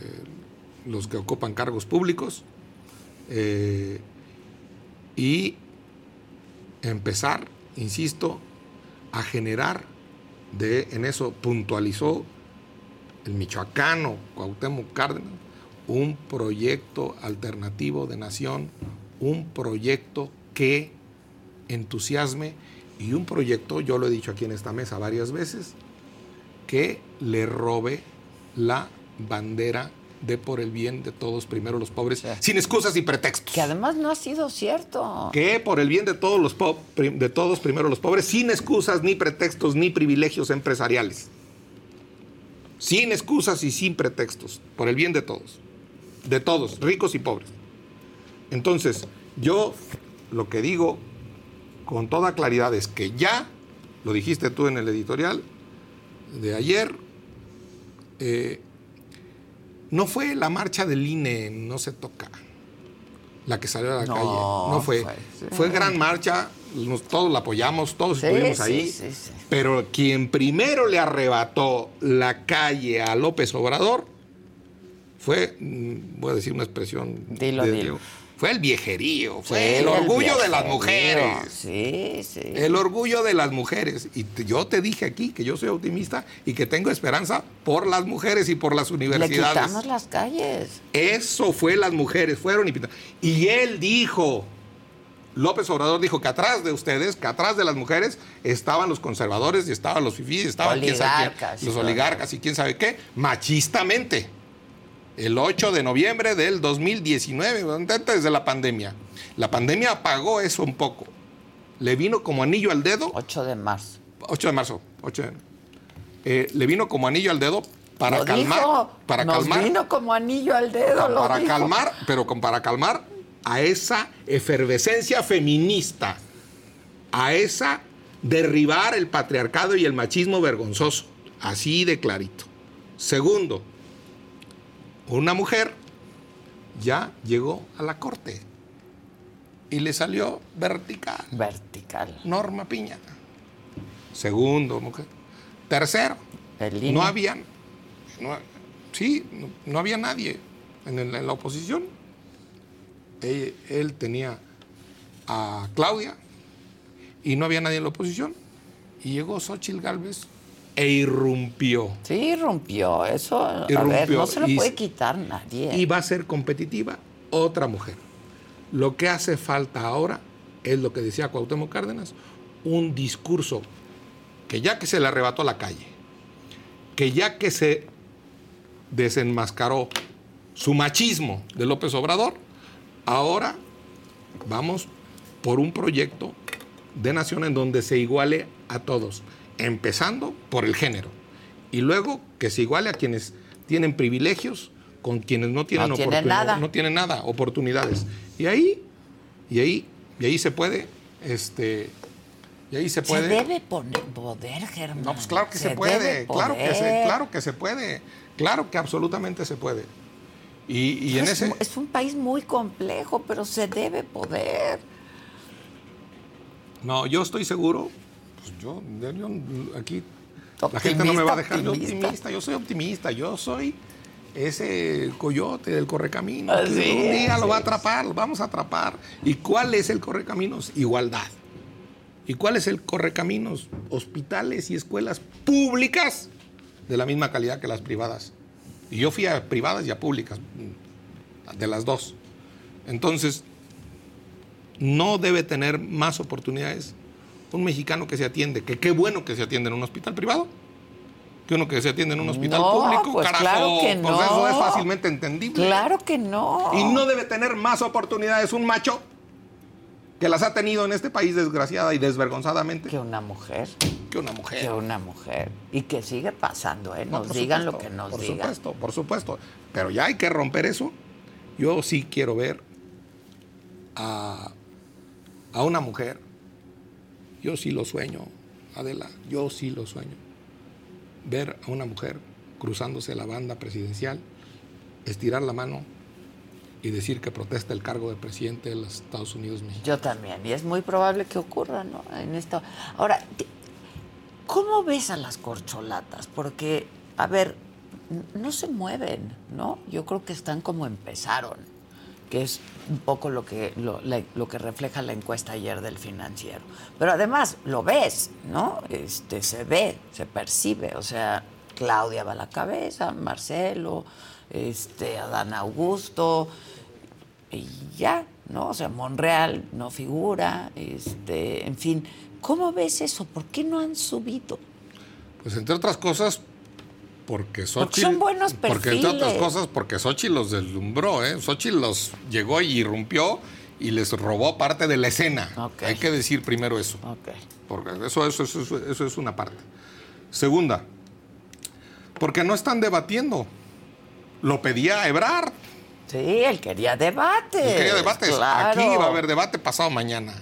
los que ocupan cargos públicos eh, y empezar, insisto, a generar, de, en eso puntualizó el michoacano Cuauhtémoc Cárdenas, un proyecto alternativo de nación, un proyecto que entusiasme y un proyecto, yo lo he dicho aquí en esta mesa varias veces, que le robe la bandera de por el bien de todos, primero los pobres, sin excusas y pretextos.
que además no ha sido cierto.
Que por el bien de todos los po- de todos, primero los pobres, sin excusas ni pretextos ni privilegios empresariales. Sin excusas y sin pretextos, por el bien de todos. De todos, ricos y pobres. Entonces, yo lo que digo con toda claridad es que ya, lo dijiste tú en el editorial de ayer, eh, no fue la marcha del INE, no se toca, la que salió a la
No,
calle. No fue.
fue, sí.
Fue gran marcha, nos- todos la apoyamos, todos
Sí,
estuvimos ahí.
sí, sí.
Pero quien primero le arrebató la calle a López Obrador fue, mm, voy a decir una expresión.
Dilo,
de
dilo.
Diego, Fue el viejerío, fue
Sí,
el orgullo de las mujeres.
Sí, sí.
El orgullo de las mujeres. Y yo te dije aquí que yo soy optimista y que tengo esperanza por las mujeres y por las
Le
universidades.
quitamos las calles.
Eso fue las mujeres, fueron y pintaron. Y él dijo, López Obrador dijo que atrás de ustedes, que atrás de las mujeres estaban los conservadores y estaban los fifís, estaban quién sabe quién, los oligarcas y quién sabe qué, machistamente. El 8 de noviembre del 2019, antes de la pandemia. La pandemia apagó eso un poco. Le vino como anillo al dedo
8 de marzo.
8 de marzo. 8 de- eh, le vino como anillo al dedo para
Lo
calmar.
dijo,
para
nos
calmar.
vino como anillo al dedo. lo
para
dijo.
calmar, pero con, para calmar a esa efervescencia feminista, a esa derribar el patriarcado y el machismo vergonzoso, así de clarito. Segundo, una mujer ya llegó a la corte y le salió vertical.
Vertical.
Norma Piña. Segundo, mujer. Tercero, no había, no- sí, no, no había nadie en, el- en la oposición. Él, él tenía a Claudia y no había nadie en la oposición. Y llegó Xochitl Galvez e irrumpió.
Sí, rompió. Eso, a ver,
Irrumpió
no se lo
y-
puede quitar nadie.
Y va a ser competitiva otra mujer. Lo que hace falta ahora es lo que decía Cuauhtémoc Cárdenas, un discurso que ya que se le arrebató la calle, que ya que se desenmascaró su machismo de López Obrador, ahora vamos por un proyecto de nación en donde se iguale a todos, empezando por el género, y luego que se iguale a quienes tienen privilegios con quienes no tienen,
No tienen nada.
no tienen nada, oportunidades. Y ahí, y ahí, y ahí se puede, este, y ahí se
Se
puede.
debe poner poder, Germán.
No, pues claro que se, puede, claro que se, claro que se puede, claro que absolutamente se puede. Y, y en
es,
ese,
es un país muy complejo, pero se debe poder.
no, yo estoy seguro, pues yo, yo aquí la gente no me va a dejar, yo
Optimista,
optimista, yo soy optimista, yo soy ese coyote del correcaminos,
Así
que un día
es,
lo va a atrapar, lo vamos a atrapar. ¿Y cuál es el correcaminos? Igualdad. ¿Y cuál es el correcaminos? Hospitales y escuelas públicas de la misma calidad que las privadas. Y yo fui a privadas y a públicas, de las dos. Entonces, no debe tener más oportunidades un mexicano que se atiende, que qué bueno que se atiende en un hospital privado, que uno que se atiende en un hospital
No,
público,
pues
carajo,
claro que
pues
no.
eso es fácilmente entendible.
Claro que no.
Y no debe tener más oportunidades un macho que las ha tenido en este país desgraciada y desvergonzadamente
Que una mujer.
que una mujer.
Que una mujer. Y que sigue pasando, ¿eh?
No,
Nos
por
digan lo que nos
por
digan.
supuesto, por supuesto. Pero ya hay que romper eso. Yo sí quiero ver a, a una mujer. Yo sí lo sueño, Adela. Yo sí lo sueño. Ver a una mujer cruzándose la banda presidencial, estirar la mano y decir que protesta el cargo de presidente de los Estados Unidos mexicanos.
Yo también. Y es muy probable que ocurra, ¿no? En esto. Ahora, ¿cómo ves a las corcholatas? Porque, a ver, no se mueven, ¿no? Yo creo que están como empezaron, que es un poco lo que, lo, lo que refleja la encuesta ayer del financiero. Pero además, lo ves, ¿no? Este, se ve, se percibe. O sea, Claudia va a la cabeza, Marcelo, este, Adán Augusto, y ya, ¿no? O sea, Monreal no figura, este, en fin. ¿Cómo ves eso? ¿Por qué no han subido?
Pues entre otras cosas, porque Xochitl...
son buenos
Porque entre otras
perfiles.
cosas, porque Xochitl los deslumbró, ¿eh? Xochitl los llegó y irrumpió y les robó parte de la escena. Hay que decir primero eso. Porque eso, eso, eso, eso- eso es una parte. Segunda, porque no están debatiendo. Lo pedía Ebrard.
Sí, él quería debate.
Él quería debates.
Claro.
Aquí va a haber debate pasado mañana.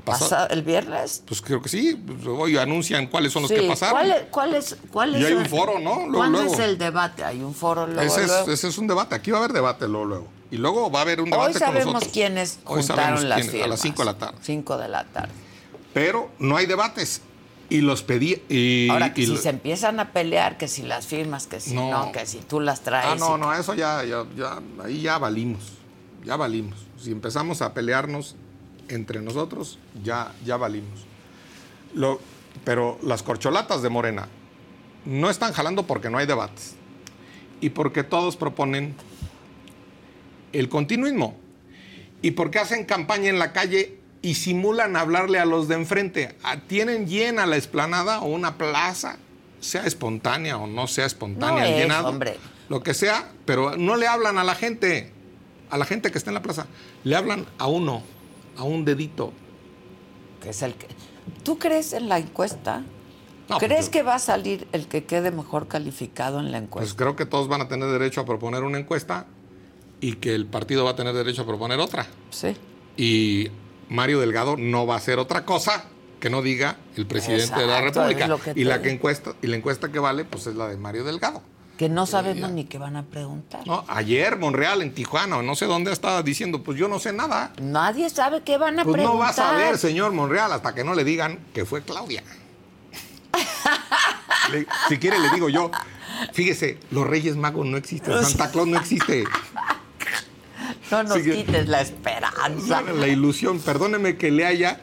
Pasado-
¿Pasa el viernes?
Pues creo que sí. Pues hoy anuncian cuáles son los
Sí,
que pasaron.
¿Cuál es, cuál es,
Y hay
el-
un foro, ¿no? Luego,
¿Cuándo
luego.
es el debate? Hay un foro luego.
ese, es,
luego.
ese es un debate. Aquí va a haber debate luego, luego. Y luego va a haber un debate
Hoy sabemos
con nosotros.
quiénes
Hoy
juntaron
sabemos
las
quiénes,
firmas.
A las 5 de la tarde.
5 de la tarde.
Pero no hay debates. Y los pedí. Y,
Ahora, que
y
si
lo-
se empiezan a pelear, que si las firmas, que si no,
No.
que si tú las traes.
Ah, no, no, eso ya, ya, ya, ahí ya valimos. Ya valimos. Si empezamos a pelearnos entre nosotros, ya, ya valimos. Lo, pero las corcholatas de Morena no están jalando porque no hay debates. Y porque todos proponen el continuismo. Y porque hacen campaña en la calle y simulan hablarle a los de enfrente. Ah, Tienen llena la explanada o una plaza, sea espontánea o no sea espontánea,
No es,
llenado,
hombre.
lo que sea, pero no le hablan a la gente, a la gente que está en la plaza, le hablan a uno, a un dedito.
que es el que... ¿Tú crees en la encuesta?
No, pues
¿Crees que va a salir el que quede mejor calificado en la
Pues
encuesta?
creo que todos van a tener derecho a proponer una encuesta y que el partido va a tener derecho a proponer otra.
sí.
Y Mario Delgado no va a hacer otra cosa que no diga el presidente de la República. y la que encuesta y la encuesta que vale pues es la de Mario Delgado.
Que no sabemos ni qué van a preguntar.
No, ayer Monreal en Tijuana no sé dónde estaba diciendo, pues yo no sé nada.
Nadie sabe qué van a
Pues
preguntar.
no va a saber, señor Monreal, hasta que no le digan que fue Claudia. Le- si quiere le digo yo, fíjese, los Reyes Magos no existen, Santa Claus no existe.
No nos quites la esperanza.
La ilusión, perdóneme que le haya,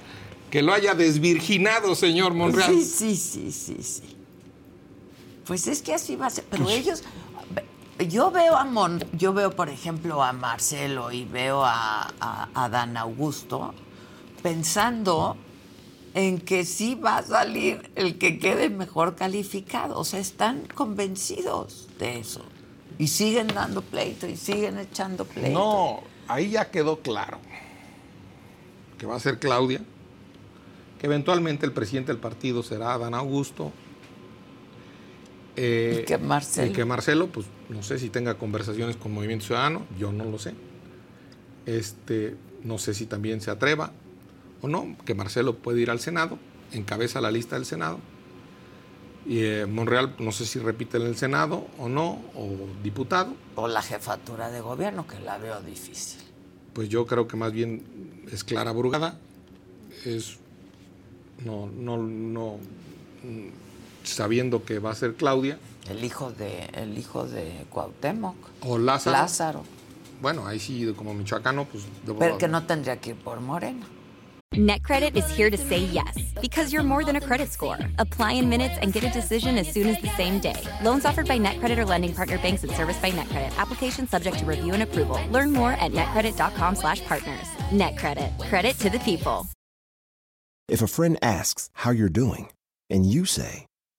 que lo haya desvirginado, señor Monreal.
Sí, sí, sí, sí, sí. Pues es que así va a ser. Pero ellos, yo veo a Mon, yo veo, por ejemplo, a Marcelo y veo a, a, a Dan Augusto pensando en que sí va a salir el que quede mejor calificado. O sea, están convencidos de eso. Y siguen dando pleito y siguen echando pleito.
No, ahí ya quedó claro que va a ser Claudia, que eventualmente el presidente del partido será Adán Augusto. Eh,
Y que Marcelo.
y que Marcelo, pues no sé si tenga conversaciones con Movimiento Ciudadano, yo no lo sé. Este, no sé si también se atreva o no, que Marcelo puede ir al Senado, encabeza la lista del Senado. Y eh, Monreal, no sé si repite en el Senado o no, o diputado.
O la jefatura de gobierno, que la veo difícil.
Pues yo creo que más bien es Clara Brugada. Es. No, no, no. Sabiendo que va a ser Claudia.
El hijo de, el hijo de Cuauhtémoc.
O Lázaro.
Lázaro.
Bueno, ahí sí, como michoacano, pues. debo-
Pero que no tendría que ir por Morena.
NetCredit is here to say yes because you're more than a credit score. Apply in minutes and get a decision as soon as the same day. Loans offered by NetCredit or lending partner banks and serviced by NetCredit. Application subject to review and approval. Learn more at netcredit.com/partners. NetCredit. Credit to the people.
If a friend asks how you're doing, and you say,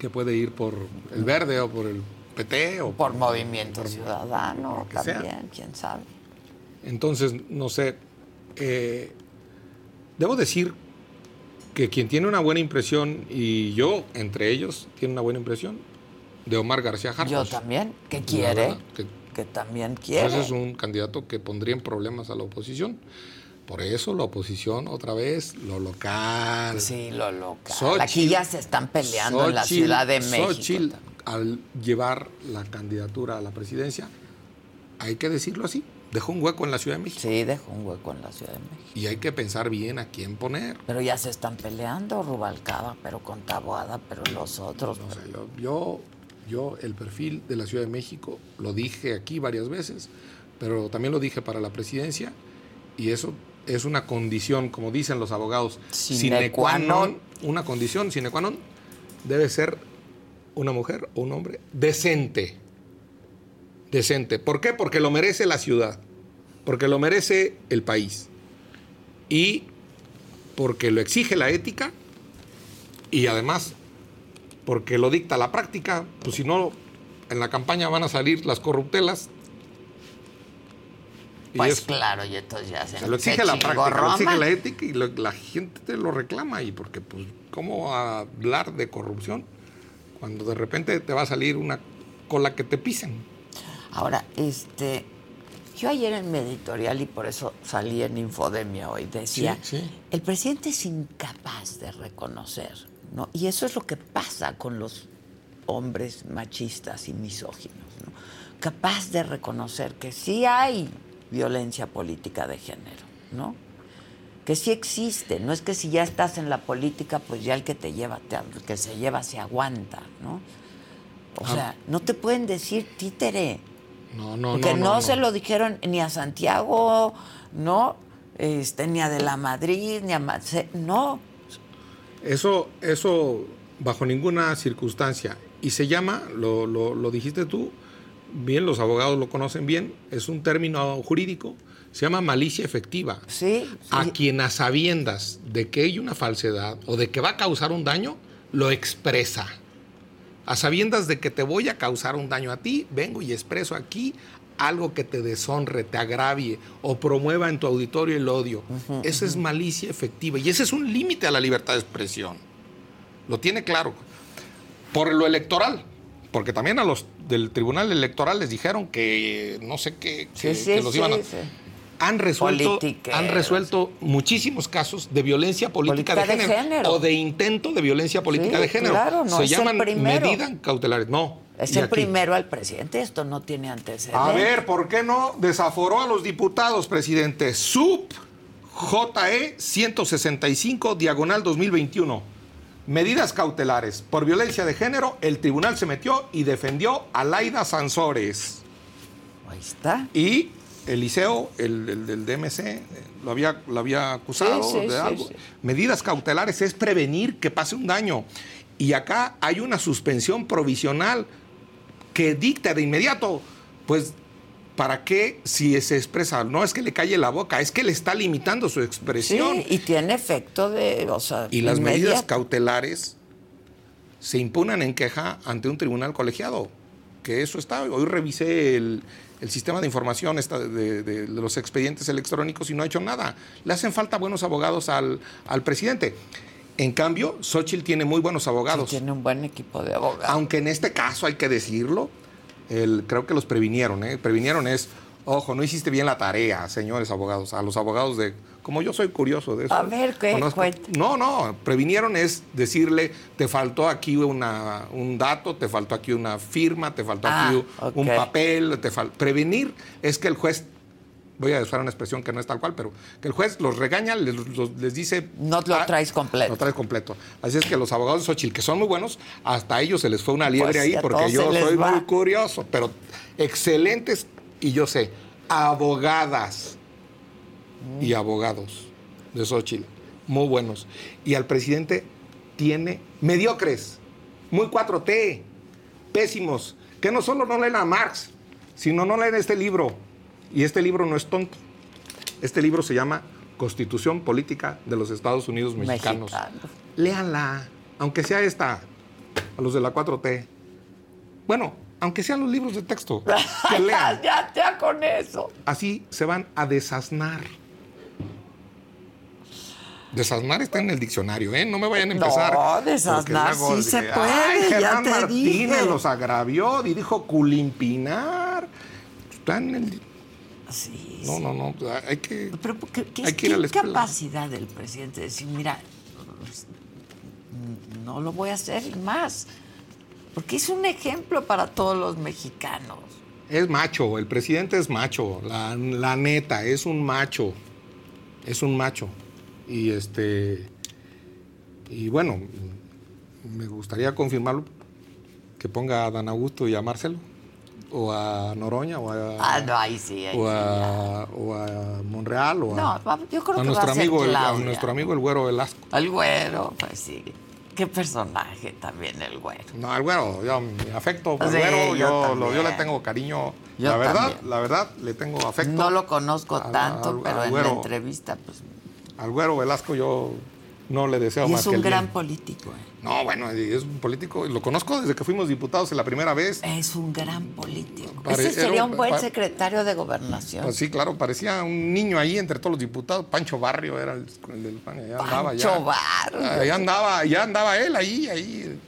Que puede ir por el verde o por el PT o
Por Movimiento Ciudadano
sea.
también, quién sabe.
Entonces, no sé. eh, debo decir que quien tiene una buena impresión, y yo, entre ellos, tiene una buena impresión, de Omar García Harfuch.
Yo también, que quiere,
verdad, que
que también quiere.
ese es un candidato que pondría en problemas a la oposición. Por eso la oposición, otra vez, lo local.
Sí, lo local.
Xochitl-
Aquí ya se están peleando en la Ciudad de México.
Xochitl, al llevar la candidatura a la presidencia, hay que decirlo así, dejó un hueco en la Ciudad de México.
Sí, dejó un hueco en la Ciudad de México.
Y hay que pensar bien a quién poner.
Pero ya se están peleando Rubalcaba, pero con Taboada, pero los otros.
O sea, yo, yo, yo el perfil de la Ciudad de México lo dije aquí varias veces, pero también lo dije para la presidencia y eso es una condición, como dicen los abogados,
Sine qua non.
una condición sine qua non debe ser una mujer o un hombre decente. Decente. ¿Por qué? Porque lo merece la ciudad, porque lo merece el país y porque lo exige la ética y además porque lo dicta la práctica, pues si no, en la campaña van a salir las corruptelas.
Pues
es-
claro, y entonces ya se,
se lo
se
exige la
chingó
práctica, lo exige
Roma.
la ética y lo- la gente te lo reclama. Y porque, pues, ¿cómo hablar de corrupción cuando de repente te va a salir una cola que te pisen?
Ahora, este, yo ayer en mi editorial, y por eso salí en Infodemia hoy, decía,
Sí, sí.
el presidente es incapaz de reconocer, ¿no? Y eso es lo que pasa con los hombres machistas y misóginos, ¿no? Capaz de reconocer que sí hay violencia política de género, ¿no? Que sí existe, no es que si ya estás en la política, pues ya el que te lleva, te- el que se lleva se aguanta, ¿no? O
Ah.
sea, no te pueden decir títere.
No, no,
Porque
no.
no,
no,
se
no.
lo dijeron ni a Santiago, no, este, ni a De la Madrid, ni a no.
Eso, eso bajo ninguna circunstancia. Y se llama, lo, lo- lo dijiste tú, bien, los abogados lo conocen bien, es un término jurídico, se llama malicia efectiva.
Sí.
A
sí.
quien a sabiendas de que hay una falsedad o de que va a causar un daño, lo expresa. A sabiendas de que te voy a causar un daño a ti, vengo y expreso aquí algo que te deshonre, te agravie o promueva en tu auditorio el odio. Esa es malicia efectiva y ese es un límite a la libertad de expresión. Lo tiene claro. Por lo electoral, porque también a los del Tribunal Electoral les dijeron que no sé qué, que,
Sí, sí,
que los iban a...
sí, sí.
Han resuelto, han resuelto muchísimos casos de violencia política,
Política
de,
de
género,
género.
o de intento de violencia política
Sí,
de género.
claro, no
Se
es el
llaman
primero.
medidas cautelares. No.
Es el
aquí.
primero al presidente. Esto no tiene antecedentes.
A ver, ¿por qué no desaforó a los diputados, presidente? Sub JE 165, diagonal 2021. Medidas cautelares. Por violencia de género, el tribunal se metió y defendió a Laida Sansores.
Ahí está.
Y Eliseo, el, el del DMC, eh, lo había, lo había acusado
Sí, sí,
de algo.
sí.
Medidas cautelares es prevenir que pase un daño. Y acá hay una suspensión provisional que dicta de inmediato, pues, ¿para qué si se expresa? No es que le calle la boca, es que le está limitando su expresión.
Sí, y tiene efecto de, o sea,
Y las medidas cautelares se impunan en queja ante un tribunal colegiado. Que eso está. Hoy revisé el, el sistema de información de, de- de los expedientes electrónicos y no ha hecho nada. Le hacen falta buenos abogados al, al presidente. En cambio, Xochitl tiene muy buenos abogados.
Tiene un buen equipo de abogados.
Aunque en este caso hay que decirlo, el- creo que los previnieron. ¿eh? Previnieron es, ojo, no hiciste bien la tarea, señores abogados, a los abogados de... Como yo soy curioso de eso.
A ver, ¿qué?
conozco-
Cuenta.
No, no, previnieron es decirle, te faltó aquí una, un dato, te faltó aquí una firma, te faltó
Ah,
aquí un
ok.
papel, te fal- Prevenir es que el juez... Voy a usar una expresión que no es tal cual, pero que el juez los regaña, les, los- les dice...
No lo
"Ah,
traes completo".
Lo traes completo. Así es que los abogados de Xochitl, que son muy buenos, hasta a ellos se les fue una liebre
Pues,
ahí, porque yo soy
va.
muy curioso, pero excelentes, y yo sé, abogadas y abogados de Xochitl, muy buenos. Y al presidente tiene mediocres, muy 4T, pésimos, que no solo no leen a Marx, sino no leen este libro. Y este libro no es tonto. Este libro se llama Constitución Política de los Estados Unidos Mexicanos.
Mexicano.
Léanla, aunque sea esta, a los de la 4T. Bueno, aunque sean los libros de texto, que lean.
ya, ya con eso.
Así se van a desasnar. Desasnar está en el diccionario, ¿eh? No me vayan a
No,
empezar.
desasnar
porque luego
sí se puede,
Ay,
ya
Germán
te
Martínez
dije".
los agravió y dijo culimpinar. Está en el...
Sí,
No, no, no. Hay que...
Pero ¿qué, qué-
Hay que ir a la
qué capacidad del presidente de decir, mira, pues, no lo voy a hacer más? Porque es un ejemplo para todos los mexicanos.
Es macho, el presidente es macho, la, la neta, es un macho. Es un macho. Y este. Y bueno, me gustaría confirmarlo que ponga a Dan Augusto y a Marcelo. O a Noroña, o a.
Ah, no, ahí sí. ahí
o,
sí,
a, o a Monreal, o a.
No, yo creo
a
que
nuestro
va a
amigo, el, a nuestro amigo el güero Velasco.
El güero, pues sí. Qué personaje también el güero.
No, el güero, yo mi afecto por el
Sí,
güero,
yo
yo, lo- yo le tengo cariño.
Yo
la verdad,
también.
la verdad, le tengo afecto.
No lo conozco tanto, pero en la entrevista, pues.
Al güero Velasco yo no le deseo
Y
más
es
que
un
el
gran
bien.
político, ¿eh?
No, bueno, es un político, lo conozco desde que fuimos diputados en la primera vez.
Es un gran político.
Pare-
Ese sería un
un-
buen secretario de gobernación.
Pues sí, claro, parecía un niño ahí entre todos los diputados. Pancho Barrio era el, el del PAN, ya andaba ya.
Pancho Barrio.
Ya andaba, ya andaba él ahí, ahí.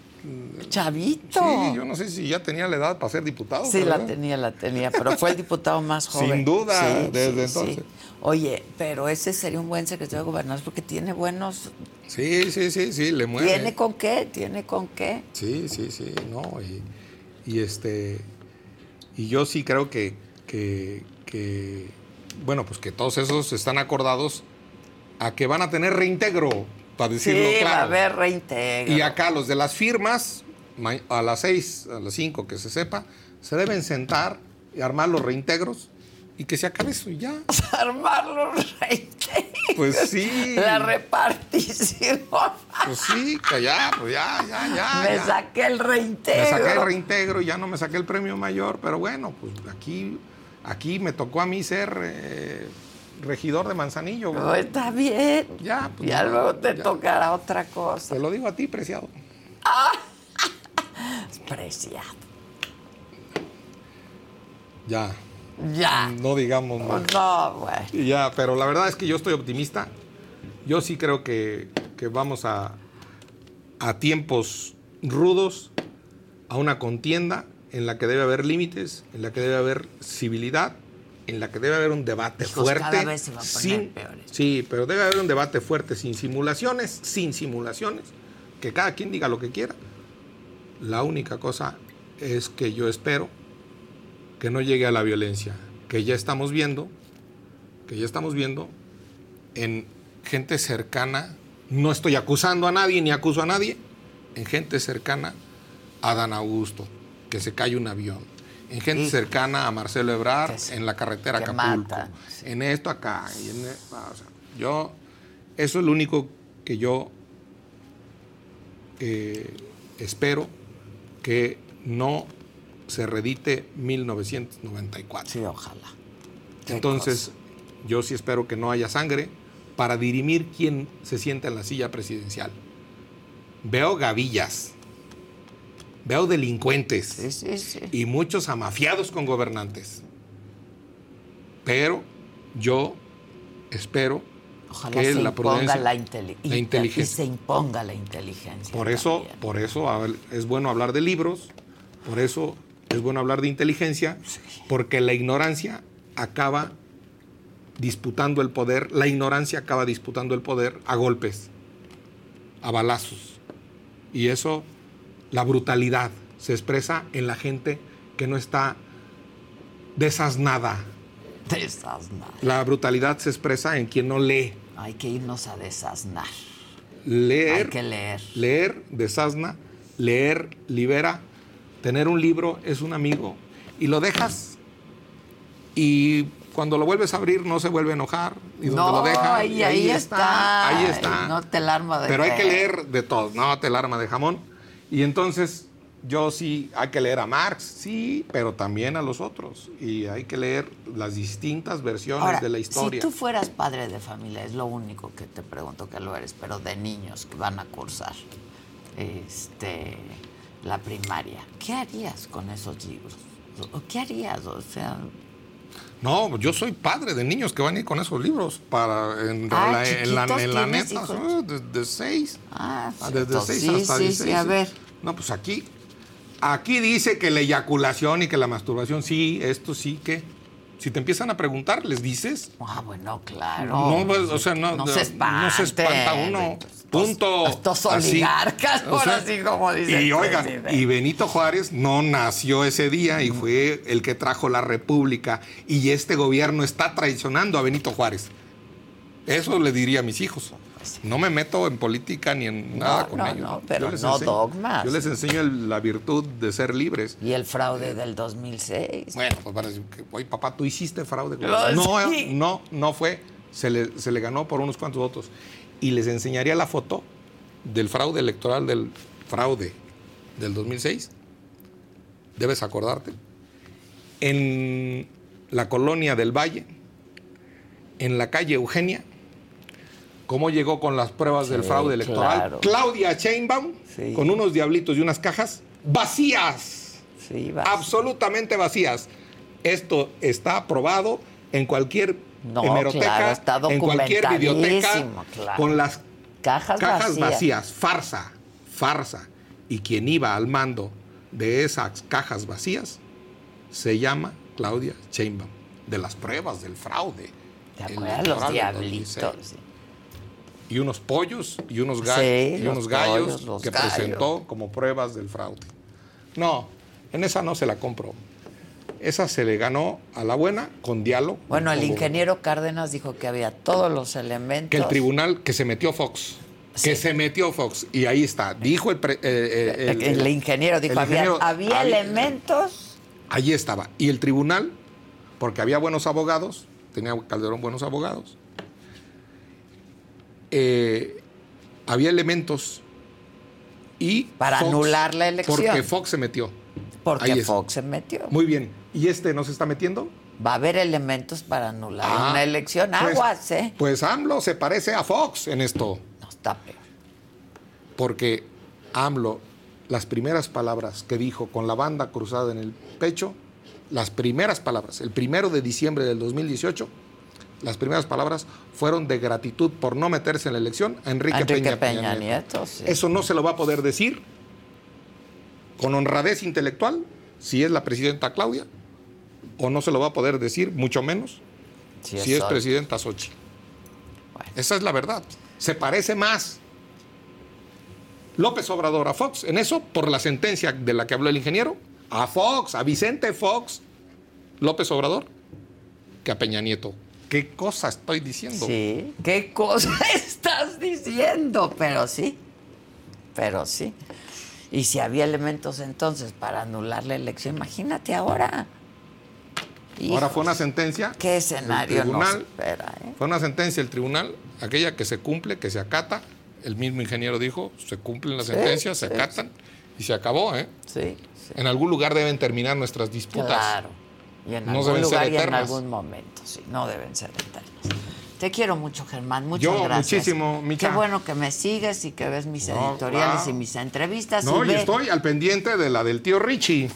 Chavito.
Sí, yo no sé si ya tenía la edad para ser diputado.
Sí, la tenía, la tenía, pero fue el diputado más
Sin
joven.
duda, desde entonces.
Oye, pero ese sería un buen secretario de gobernación porque tiene buenos.
Sí, sí, sí, sí, le mueve.
¿Tiene con qué? ¿Tiene con qué?
Sí, sí, sí, no, y, y este, y yo sí creo que, que, que, bueno, pues que todos esos están acordados a que van a tener reintegro, para decirlo
sí,
claro.
va a haber reintegro.
Y acá los de las firmas, ma- a las seis, a las cinco, que se sepa, se deben sentar y armar los reintegros y que se acabe eso y ya.
Armar los reintegros.
Pues sí.
La repartición.
Pues sí, que ya, pues ya, ya, ya.
Me
ya.
saqué el reintegro.
Me saqué el reintegro y ya no me saqué el premio mayor, pero bueno, pues aquí, aquí me tocó a mí ser eh, regidor de Manzanillo.
No, está bien.
Ya, pues,
ya
ya,
luego te
ya.
tocará otra cosa.
Te lo digo a ti, preciado.
Preciado.
Ya,
Ya.
no digamos más.
No, güey.
Ya, pero la verdad es que yo estoy optimista. Yo sí creo que, que vamos a, a tiempos rudos, a una contienda en la que debe haber límites, en la que debe haber civilidad, en la que debe haber un debate
Hijos,
fuerte.
cada vez se va a poner
sin,
peor esto.
Sí, pero debe haber un debate fuerte, sin simulaciones, sin simulaciones, que cada quien diga lo que quiera. La única cosa es que yo espero que no llegue a la violencia, que ya estamos viendo, que ya estamos viendo en gente cercana, no estoy acusando a nadie ni acuso a nadie, en gente cercana a Dan Augusto, que se cae un avión, en gente cercana a Marcelo Ebrard en la carretera Acapulco,
sí.
en esto acá, y en, ah, o sea, yo, eso es lo único que yo eh, espero que no se redite 1994.
Sí, ojalá.
Entonces, yo sí espero que no haya sangre para dirimir quién se sienta en la silla presidencial. Veo gavillas, veo delincuentes
Sí, sí, sí.
y muchos amafiados con gobernantes. Pero yo espero
Ojalá
que
se
la
imponga
prudencia,
la, inteli-
la
y-
inteligencia.
Y se imponga la inteligencia.
Por eso,
también.
por eso es bueno hablar de libros, por eso es bueno hablar de inteligencia, porque la ignorancia acaba disputando el poder, la ignorancia acaba disputando el poder a golpes, a balazos. Y eso, la brutalidad, se expresa en la gente que no está desasnada.
Desasnar.
La brutalidad se expresa en quien no lee.
Hay que irnos a desasnar.
Leer
Hay que leer.
Leer desasna, leer libera. Tener un libro es un amigo. Y lo dejas. Y cuando lo vuelves a abrir no se vuelve a enojar. Y donde
no,
lo deja,
ahí,
y
ahí está.
Ahí está.
No te arma de
Pero hay que
leer.
de todo. No te el arma de jamón. Y entonces yo sí, hay que leer a Marx, sí, pero también a los otros. Y hay que leer las distintas versiones
Ahora,
de la historia.
Si tú fueras padre de familia, es lo único que te pregunto que lo eres, pero de niños que van a cursar este, la primaria, ¿qué harías con esos libros? ¿O ¿Qué harías? O sea,
No, yo soy padre de niños que van a ir con esos libros para en,
Ah,
la, en la, en la
¿tienes
neta,
hijos?
ah, de, de seis.
ah,
Ah,
sí,
Desde
entonces,
seis hasta
sí,
16.
sí, a ver.
No, pues aquí, aquí dice que la eyaculación y que la masturbación, sí, esto sí que. Si te empiezan a preguntar, les dices.
Ah, bueno, claro.
No, pues, o sea, no,
no, se espante.
no se espanta uno.
Estos-
Punto.
Estos
Así.
oligarcas,
O
por
sea,
así como dice
Y oigan,
presidente.
y Benito Juárez no nació ese día y fue el que trajo la República. Y este gobierno está traicionando a Benito Juárez. Eso le diría a mis hijos. No me meto en política ni en nada con
no,
ellos.
no, pero
Yo les
no dogmas.
Yo les enseño el- la virtud de ser libres.
Y el fraude del 2006.
Bueno, pues van a decir, oye, papá, tú hiciste fraude.
No,
No,
sí.
no, no fue. Se le, se le ganó por unos cuantos votos. Y les enseñaría la foto del fraude electoral, del fraude del 2006. Debes acordarte. En la colonia del Valle, en la calle Eugenia, cómo llegó con las pruebas del fraude electoral.
claro.
Claudia Sheinbaum,
Sí.
con unos diablitos y unas cajas vacías
Sí, va.
absolutamente vacías. Esto está aprobado en cualquier
No,
hemeroteca,
claro,
en cualquier biblioteca,
claro.
con las
Cajas,
cajas
vacías.
vacías. farsa, farsa. Y quien iba al mando de esas cajas vacías se llama Claudia Sheinbaum, de las pruebas del fraude.
¿Te acuerdas? Los diablitos.
2006.
sí.
Y unos pollos y unos gallos,
Sí,
y unos gallos
pollos,
que
gallos.
presentó como pruebas del fraude. No, en esa no se la compro. Esa se le ganó a la buena con diálogo.
Bueno, el ingeniero Cárdenas dijo que había todos los elementos.
Que el tribunal, que se metió Fox. Que se metió Fox. Y ahí está. Dijo el... pre- eh, eh,
El, ingeniero dijo,
el
había,
ingeniero-
había
había-
elementos.
Allí estaba. Y el tribunal, porque había buenos abogados, tenía Calderón buenos abogados, eh, había elementos y...
Para anular la elección.
Porque Fox se metió.
Porque. Fox se metió.
Muy bien. ¿Y este no se está metiendo?
Va a haber elementos para anular
Ah,
una elección.
pues-
Aguas, ¿eh?
Pues AMLO se parece a Fox en esto.
No está peor.
Porque AMLO, las primeras palabras que dijo con la banda cruzada en el pecho, las primeras palabras, el primero de diciembre del 2018, las primeras palabras fueron de gratitud por no meterse en la elección a Enrique,
Enrique
Peña,
Peña
Peña Nieto.
Nieto, sí.
Eso no se lo va a poder decir con honradez intelectual si es la presidenta Claudia o no se lo va a poder decir, mucho menos
Sí,
si es presidenta Xochitl.
Bueno.
Esa es la verdad. Se parece más López Obrador a Fox en eso por la sentencia de la que habló el ingeniero, a Fox, a Vicente Fox, López Obrador, que a Peña Nieto. ¿Qué cosa estoy diciendo?
Sí, ¿qué cosa estás diciendo? Pero sí, pero sí. Y si había elementos entonces para anular la elección, imagínate ahora.
Ahora fue una sentencia.
¿Qué escenario nos
tribunal,
espera? eh?
Fue una sentencia del tribunal, aquella que se cumple, que se acata. El mismo ingeniero dijo, se cumplen las
Sí,
sentencias, se
sí,
acatan y se acabó. ¿eh?
Sí.
En algún lugar deben terminar nuestras disputas.
Claro. Y en
No
algún
deben ser
lugar y en algún momento, sí, no deben ser eternas. Te quiero mucho, Germán. Muchas
Yo,
gracias.
muchísimo, Micha.
Qué bueno que me sigues y que ves mis
No,
editoriales
claro.
y mis entrevistas.
No,
y
estoy al pendiente de la del tío Richie.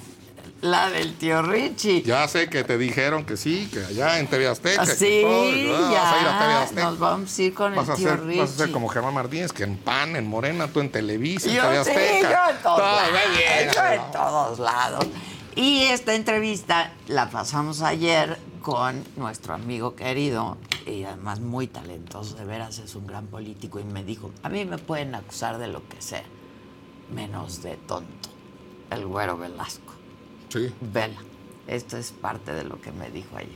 la del tío Richie.
Ya sé que te dijeron que sí, que allá en TV Azteca.
Ah, sí,
todo,
ya.
Vas a ir a TV Azteca.
Nos vamos a ir con
Vas
el tío
ser,
Richie.
vas a ser como Germán Martínez, que en PAN, en Morena, tú en Televisa, en
Yo
TV
sí,
Azteca.
yo en todos
Todo,
lados. yo en todos lados. Y esta entrevista la pasamos ayer con nuestro amigo querido y además muy talentoso, de veras es un gran político y me dijo, a mí me pueden acusar de lo que sea, menos de tonto, el güero Velasco.
Sí.
Vela, esto es parte de lo que me dijo ayer.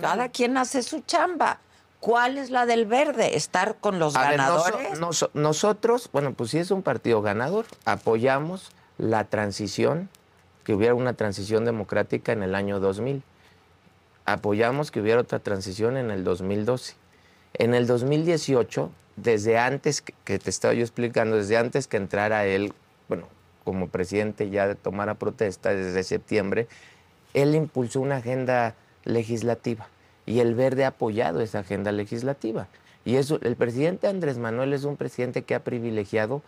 Cada quien hace su chamba. ¿Cuál es la del verde? ¿Estar con los
A ver, noso-
ganadores?
noso- nosotros, bueno, pues sí es un partido ganador, apoyamos la transición, que hubiera una transición democrática en el año 2000. Apoyamos que hubiera otra transición en el 2012. En el 2018, desde antes que- te estaba yo explicando, desde antes que entrara él, bueno, como presidente ya tomara protesta desde septiembre, él impulsó una agenda legislativa y el Verde ha apoyado esa agenda legislativa. Y eso, el presidente Andrés Manuel es un presidente que ha privilegiado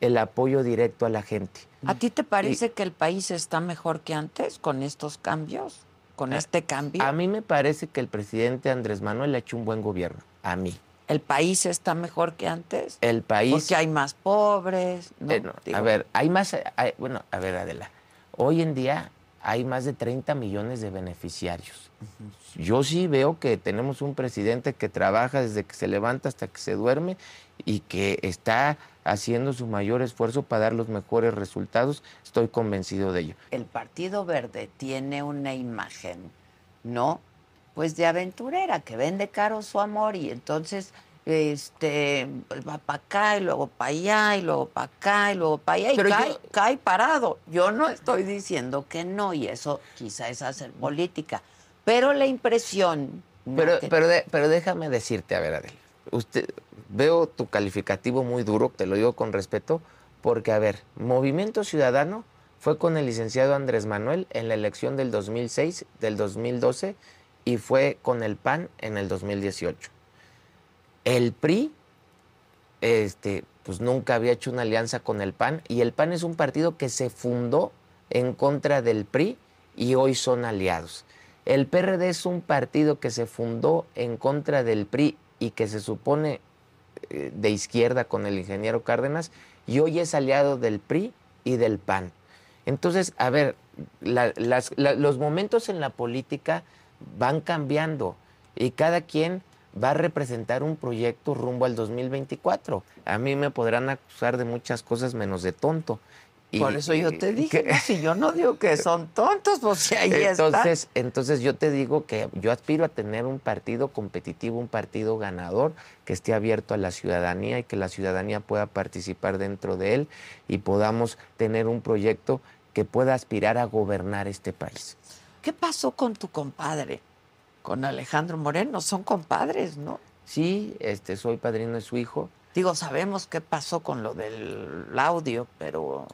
el apoyo directo a la gente.
¿A ti te parece que el país está mejor que antes con estos cambios? ¿Con este cambio?
A mí me parece que el presidente Andrés Manuel ha hecho un buen gobierno. A mí.
¿El país está mejor que antes?
El país.
Porque hay más pobres. ¿no?
Eh, no, a ver, hay más. hay- bueno, a ver, Adela. Hoy en día hay más de 30 millones de beneficiarios. Yo sí veo que tenemos un presidente que trabaja desde que se levanta hasta que se duerme y que está haciendo su mayor esfuerzo para dar los mejores resultados. Estoy convencido de ello.
El Partido Verde tiene una imagen, ¿no? Pues de aventurera, que vende caro su amor y entonces este va para acá y luego para allá y luego para acá y luego para allá y
Pero
cae,
yo-
cae parado. Yo no estoy diciendo que no y eso quizá es hacer política, pero la impresión...
Pero, pero, de- pero déjame decirte, a ver, Adela. Usted, veo tu calificativo muy duro, te lo digo con respeto, porque, a ver, Movimiento Ciudadano fue con el licenciado Andrés Manuel en la elección del 2006, del 2012, y fue con el PAN en el 2018. El PRI, este, pues nunca había hecho una alianza con el PAN, y el PAN es un partido que se fundó en contra del PRI y hoy son aliados. El PRD es un partido que se fundó en contra del PRI y que se supone de izquierda con el ingeniero Cárdenas y hoy es aliado del PRI y del PAN. Entonces, a ver, los momentos en la política van cambiando y cada quien va a representar un proyecto rumbo al 2024. A mí me podrán acusar de muchas cosas menos de tonto. Y-
Por eso yo te dije,
que-
no, si yo no digo que son tontos, pues si ahí está.
entonces, entonces yo te digo que yo aspiro a tener un partido competitivo, un partido ganador, que esté abierto a la ciudadanía y que la ciudadanía pueda participar dentro de él y podamos tener un proyecto que pueda aspirar a gobernar este país.
¿Qué pasó con tu compadre? Con Alejandro Moreno, son compadres, ¿no?
Sí, este, soy padrino de su hijo.
Digo, sabemos qué pasó con lo del audio, pero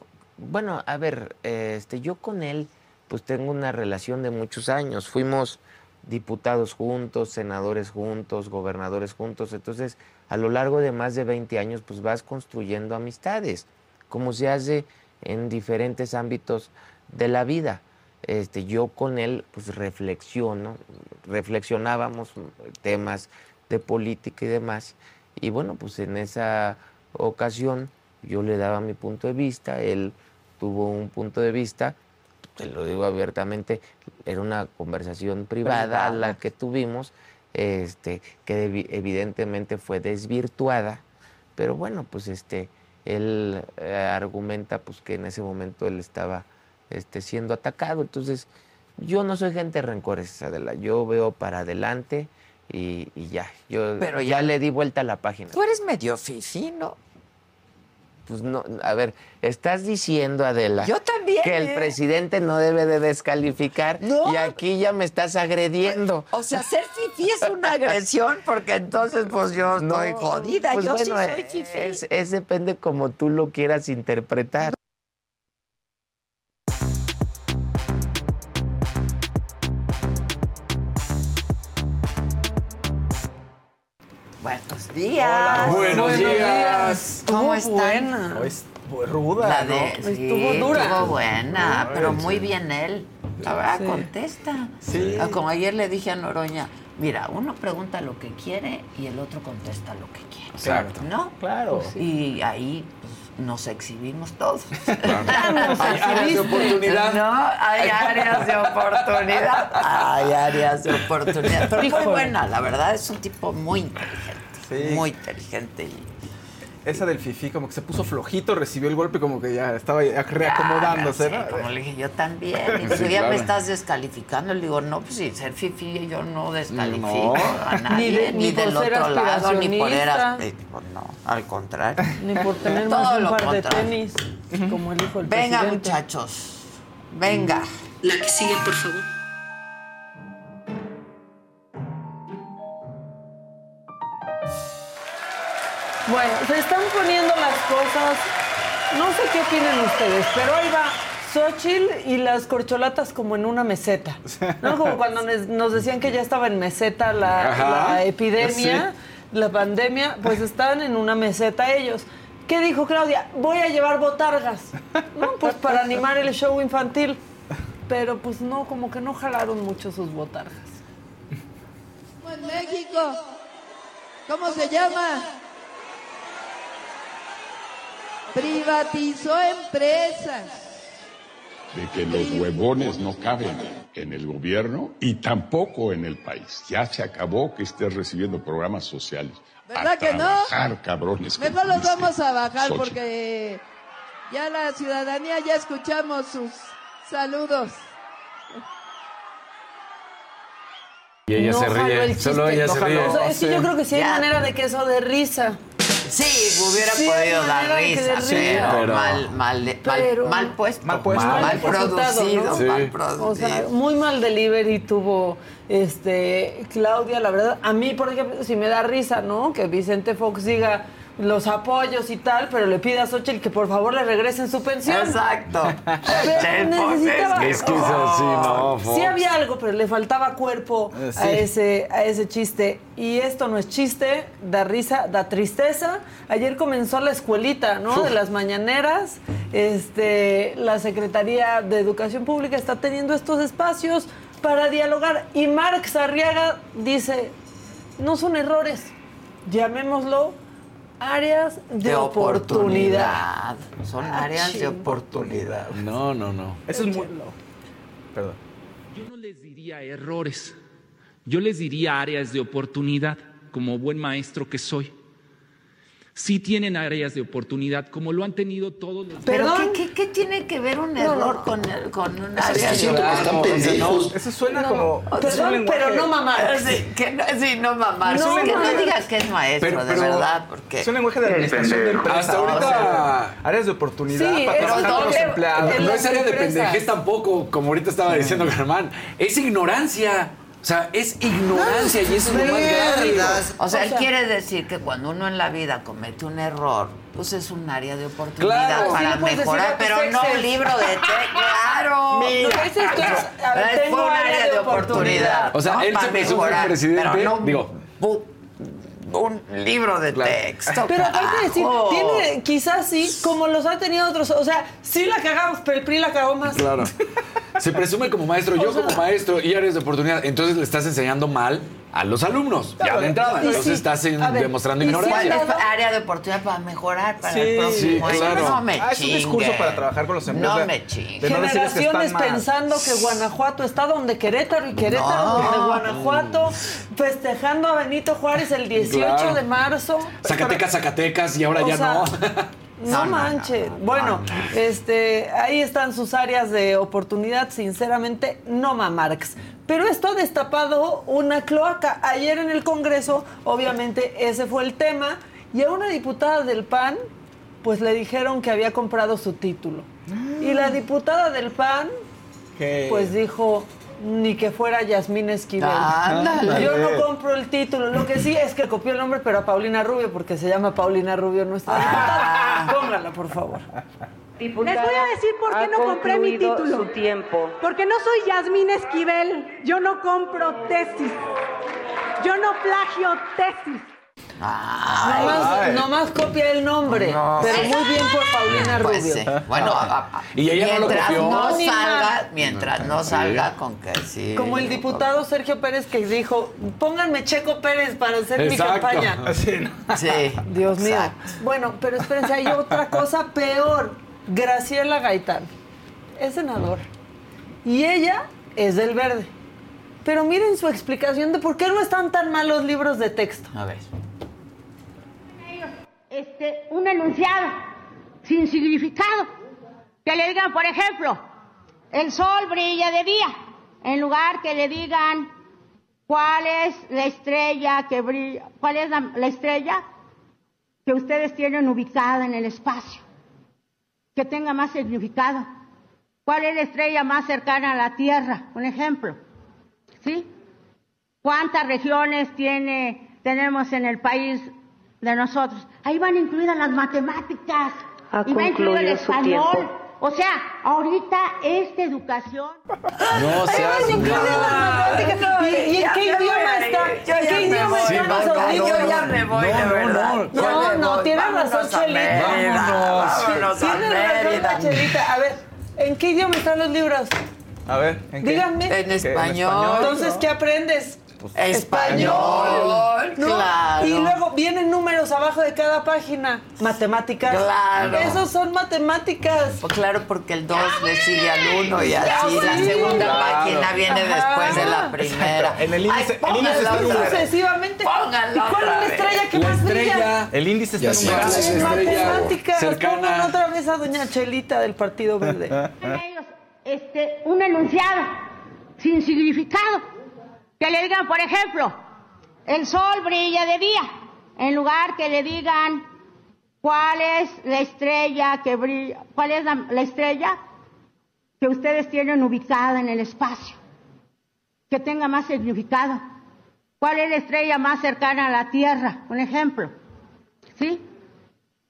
Bueno, a ver, este, yo con él, pues tengo una relación de muchos años. Fuimos diputados juntos, senadores juntos, gobernadores juntos. Entonces, a lo largo de más de 20 años, pues vas construyendo amistades, como se hace en diferentes ámbitos de la vida. Este, yo con él, pues reflexiono, reflexionábamos temas de política y demás. Y bueno, pues en esa ocasión yo le daba mi punto de vista, él tuvo un punto de vista, te lo digo abiertamente, era una conversación privada,
Privada.
la que tuvimos, este, que evi- evidentemente fue desvirtuada, pero bueno, pues este, él eh, argumenta pues que en ese momento él estaba este, siendo atacado, entonces yo no soy gente rencorosa, Adela, yo veo para adelante y, y ya, yo
Pero
ya le di vuelta a la página.
Tú eres medio fifi, ¿no?
Pues no, a ver, estás diciendo, Adela,
Yo también,
que el
¿eh?
presidente no debe de descalificar
No.
y aquí ya me estás agrediendo.
O sea, ser fifi es una agresión porque entonces pues yo estoy jodida.
Pues
yo
bueno,
sí soy fifi.
es, es depende como tú lo quieras interpretar.
Buenos días.
Buenos días.
¿Cómo
Estuvo
están?
ruda,
La
¿no?
de, sí,
Estuvo dura.
Estuvo buena,
Ay,
pero
sí.
muy bien él. La verdad,
Sí.
contesta.
Sí.
Ah, Como ayer le dije a Noroña, mira, uno pregunta lo que quiere y el otro contesta lo que quiere.
Exacto.
¿No?
Claro.
Y ahí pues, nos exhibimos todos.
Hay áreas de oportunidad.
No, hay áreas de oportunidad. Hay áreas de oportunidad. Pero muy buena, la verdad, es un tipo muy inteligente.
Sí.
Muy inteligente. Y,
Esa del Fifi como que se puso flojito, recibió el golpe como que ya estaba ya reacomodándose,
Ah,
¿no?
como le dije, yo también. Y
Sí,
ya
claro.
me estás descalificando, le digo, no, pues si ser fifi yo no
No.
descalifico a nadie,
Ni de-
ni,
ni por
del otro lado, ni por pues no, al contrario.
Ni por tener
Todo
más un
lo
par de tenis, como el hijo del
Venga,
presidente.
muchachos. Venga.
La que sigue, por favor.
Bueno, se están poniendo las cosas. No sé qué opinen ustedes, pero ahí va Xochitl y las corcholatas como en una meseta. ¿No? Como cuando nos decían que ya estaba en meseta la, epidemia, la pandemia, pues están en una meseta ellos. ¿Qué dijo Claudia? Voy a llevar botargas. ¿No? Pues para animar el show infantil. Pero pues no, como que no jalaron mucho sus botargas.
En México, ¿cómo se llama? Privatizó empresas.
de que los huevones no caben en el gobierno y tampoco en el país. Ya se acabó que estés recibiendo programas sociales.
¿Verdad
a
que no?
trabajar, cabrones. como
Mejor los vamos a bajar
Xochitl.
porque ya la ciudadanía ya escuchamos sus saludos.
Y ella
No
se ríe,
el
solo ella
No
se ríe.
O sea, es que yo creo que sí hay
Ya.
manera de que eso de risa.
Sí, hubiera
Sí,
podido dar risa,
risa.
pero,
Pero-
mal, mal,
Pero-
mal, mal puesto.
Mal puesto.
Mal,
Mal
producido,
¿no?
Sí.
mal producido.
O sea, muy mal delivery tuvo este Claudia, la verdad. A mí, por ejemplo, si me da risa, ¿no? Que Vicente Fox diga los apoyos y tal, pero le pida a Xochitl que por favor le regresen su pensión.
Exacto.
Pero necesitaba-
Es que es así, no, Fox.
Sí había algo, pero le faltaba cuerpo
Eh, sí.
a, ese, a ese chiste. Y esto no es chiste, da risa, da tristeza. Ayer comenzó la escuelita, ¿no? De las mañaneras. Este, la Secretaría de Educación Pública está teniendo estos espacios para dialogar. Y Marx Arriaga dice, no son errores, llamémoslo áreas de,
De
oportunidad.
oportunidad. Son áreas de oportunidad.
No, no, no.
Eso es muy... Perdón.
Yo no les diría errores, yo les diría áreas de oportunidad, como buen maestro que soy. Sí tienen áreas de oportunidad, como lo han tenido todos los...
Pero
Perdón.
¿qué, qué, qué tiene que ver un error con, el- con un área de
siento que están
oportunidad?
Eso suena como...
Perdón,
lenguaje-
pero no mamar.
Sí, que no, sí, no mamar.
No,
que no digas que es maestro,
Pero-
de verdad, porque...
Es un lenguaje de administración de empresas.
Hasta ahorita-
áreas de oportunidad
Sí,
para trabajar con los empleados.
No es área de pendejez tampoco, como ahorita estaba diciendo Germán. Es ignorancia. O sea, es ignorancia y eso es lo más grave.
O sea,
O
él quiere decir que cuando uno en la vida comete un error, pues es un área de oportunidad
Claro.
para
Sí,
mejorar, pero no un libro de texto. ¡Claro!
Mira, que es, tengo
un
área de oportunidad.
O sea,
¿no?
él
Para
se
mejorar,
presidente,
Pero no
digo-
un, libro de texto.
Pero aparte de decir, tiene quizás sí, como los ha tenido otros. O sea, sí la cagamos, pero el PRI la cagó más.
Claro. se presume como maestro, yo como maestro y áreas de oportunidad. Entonces le estás enseñando mal a los alumnos, ya de entrada.
Y
Entonces
sí.
estás en-
A ver,
demostrando
¿y
ignorancia.
cuál es área de oportunidad para mejorar para
Sí,
el próximo
sí,
año?
claro.
No me
Ah, es un discurso para trabajar con los empleados
No
de-
me chingue.
no que
Generaciones
mal.
pensando que Guanajuato está donde Querétaro y Querétaro
No.
donde Guanajuato, festejando a Benito Juárez el 18
Claro.
de marzo.
Zacatecas, Zacatecas y ahora
O
ya
sea,
no.
No, manches.
no, no,
bueno,
no.
este, ahí están sus áreas de oportunidad, sinceramente, no Marx. Pero esto ha destapado una cloaca. Ayer en el Congreso, obviamente, ese fue el tema. Y a una diputada del PAN, pues le dijeron que había comprado su título. Y la diputada del PAN, pues dijo, ni que fuera Yasmín Esquivel.
Ándale.
Yo no compro el título. Lo que sí es que copió el nombre, pero a Paulina Rubio, porque se llama Paulina Rubio nuestra diputada. Póngala, por favor.
Les voy a decir por qué no compré mi título.
tiempo.
Porque no soy Yasmín Esquivel. Yo no compro tesis. Yo no plagio tesis.
Nomás, nomás copia el nombre. Pero muy bien por Paulina
Pues
Rubio.
sí. Bueno, a- a-
Y ella no lo
mientras no salga, mientras no salga con que sí.
Como el diputado Sergio Pérez que dijo, pónganme Checo Pérez para hacer mi campaña.
Sí, ¿no?
Sí.
Dios mío.
Exacto.
Bueno, pero espérense, hay otra cosa peor. Graciela Gaitán es senadora. Y ella es del verde. Pero miren su explicación de por qué no están tan mal los libros de texto.
A ver.
Este, un enunciado sin significado. Que le digan, por ejemplo, el sol brilla de día. En lugar que le digan cuál es la estrella que brilla, cuál es la, la estrella que ustedes tienen ubicada en el espacio. Que tenga más significado. ¿Cuál es la estrella más cercana a la Tierra? Un ejemplo. ¿Sí? ¿Cuántas regiones tiene, tenemos en el país de nosotros? Ahí van incluidas las matemáticas.
Ha
y va incluido el español. O sea, ahorita esta educación.
No seas
¿Y, y en qué idioma está? ¿En qué idioma están esos libros?
Yo ya me voy, de verdad.
No,
me
no,
voy.
tienes razón,
a
Chelita.
Vámonos
Tienes razón. Chelita. A ver, ¿en qué idioma están los libros?
A ver, ¿en qué?
Díganme.
En español.
Entonces, ¿qué aprendes?
Español,
¿no?
claro.
Y luego vienen números abajo de cada página. Matemáticas.
Claro.
Esos son matemáticas.
Pues claro, porque el 2 le sigue al 1 y así la segunda
claro.
página viene
Ajá.
después de la primera.
En el índice-
Ay,
el índice está.
Sucesivamente.
Pónganla
¿Y cuál es la estrella que
La
más brilla?
El índice está numerado.
La
En matemáticas. Pongan otra vez a doña Chelita del Partido Verde.
este, un enunciado sin significado. Que le digan, por ejemplo, el sol brilla de día. En lugar que le digan cuál es la estrella que brilla, cuál es la, la estrella que ustedes tienen ubicada en el espacio. Que tenga más significado. ¿Cuál es la estrella más cercana a la Tierra? Un ejemplo. ¿Sí?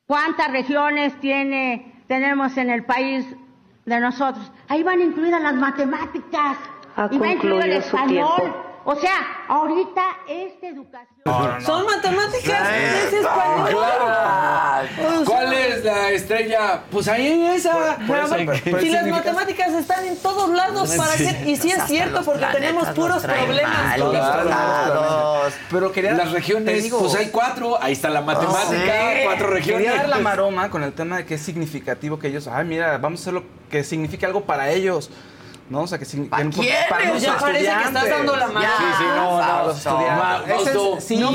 ¿Cuántas regiones tiene, tenemos en el país de nosotros? Ahí van incluidas las matemáticas.
Ha
y va incluido el
su
español.
tiempo.
O sea, ahorita esta educación.
Son matemáticas. Es español.
Claro. ¿Cuál es la estrella? Pues ahí esa.
Pero, pero si las
significa-
matemáticas están en todos lados, ¿para
Sí.
qué? Y sí es cierto, porque tenemos puros problemas.
mal
todos.
instalados.
Pero quería.
Las regiones,
digo,
pues hay cuatro. Ahí está la matemática,
sí.
cuatro regiones.
Quería dar la maroma con el tema de que es significativo que ellos, ay, mira, vamos a hacer lo que signifique algo para ellos. ¿No? O sea, que, signi-
¿Para
que-
quiénes?
para los
Ya parece que estás dando la mano.
Sí, sí, no, no, los estudiantes. Sí,
no,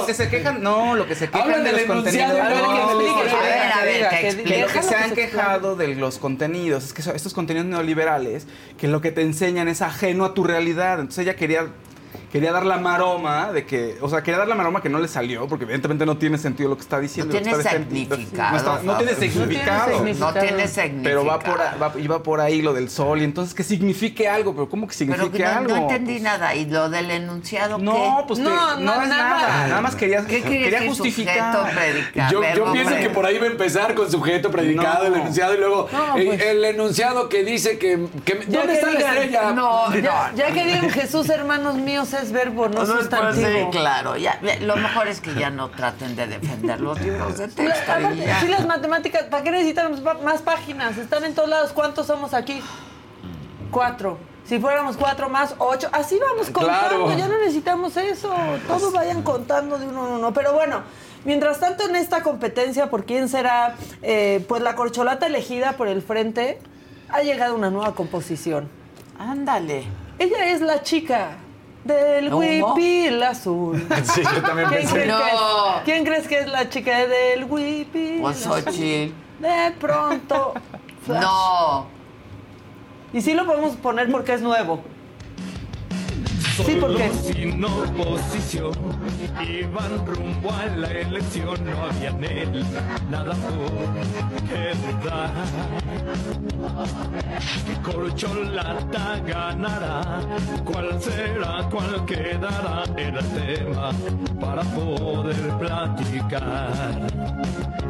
lo que se quejan, no, lo que se quejan de los contenidos. A ver,
no,
que me explique,
no,
que
a ver,
diga,
a ver,
diga,
que
que
explique.
de lo que se han quejado de los contenidos, es que estos contenidos neoliberales, que lo que te enseñan es ajeno a tu realidad. Entonces ella quería quería dar la maroma de que, o sea, quería dar la maroma que no le salió, porque evidentemente no tiene sentido lo que está diciendo.
No
que
tiene significado,
No, está- no tiene significado.
No tiene significado.
Pero va por, va- iba por ahí lo del sol, y entonces que signifique algo, pero ¿cómo que
Pero
signifique
que no,
algo?
no entendí nada. ¿Y lo del enunciado
No,
qué?
pues te-
No,
no,
no,
es
nada.
nada. Nada más quería,
¿Qué quieres
quería
decir?
justificar.
Sujeto, predica,
Yo, yo pienso que por ahí va a empezar con sujeto, predicado,
No.
el enunciado y luego
No,
eh,
pues.
el enunciado que dice que, que- ¿dónde
que
está la estrella?
No,
Ya,
no.
ya que digan Jesús, hermanos míos, es verbo, no
Pues, pues,
sustantivo.
sí, claro. Ya, ya, lo mejor es que ya no traten de defender los libros de texto. Y ya.
Sí, las matemáticas, ¿para qué necesitan más páginas? Están en todos lados. ¿Cuántos somos aquí? Cuatro. Si fuéramos cuatro más, ocho. Así vamos contando.
Claro.
Ya no necesitamos eso. Todos vayan contando de uno en uno. Pero bueno, mientras tanto en esta competencia por quién será, eh, pues la corcholata elegida por el frente, ha llegado una nueva composición.
Ándale.
Ella es la chica del huipil azul.
Sí, yo también
¿Quién
pensé.
crees,
No.
que es? ¿Quién crees que es la chica del huipil?
Pues
azul?
Xochitl.
De pronto. flash.
No.
Y sí lo podemos poner porque es nuevo. Sí, porque.
sin oposición iban rumbo a la elección no había en él nada por que corcholata ganará cuál será cuál quedará era el tema para poder platicar.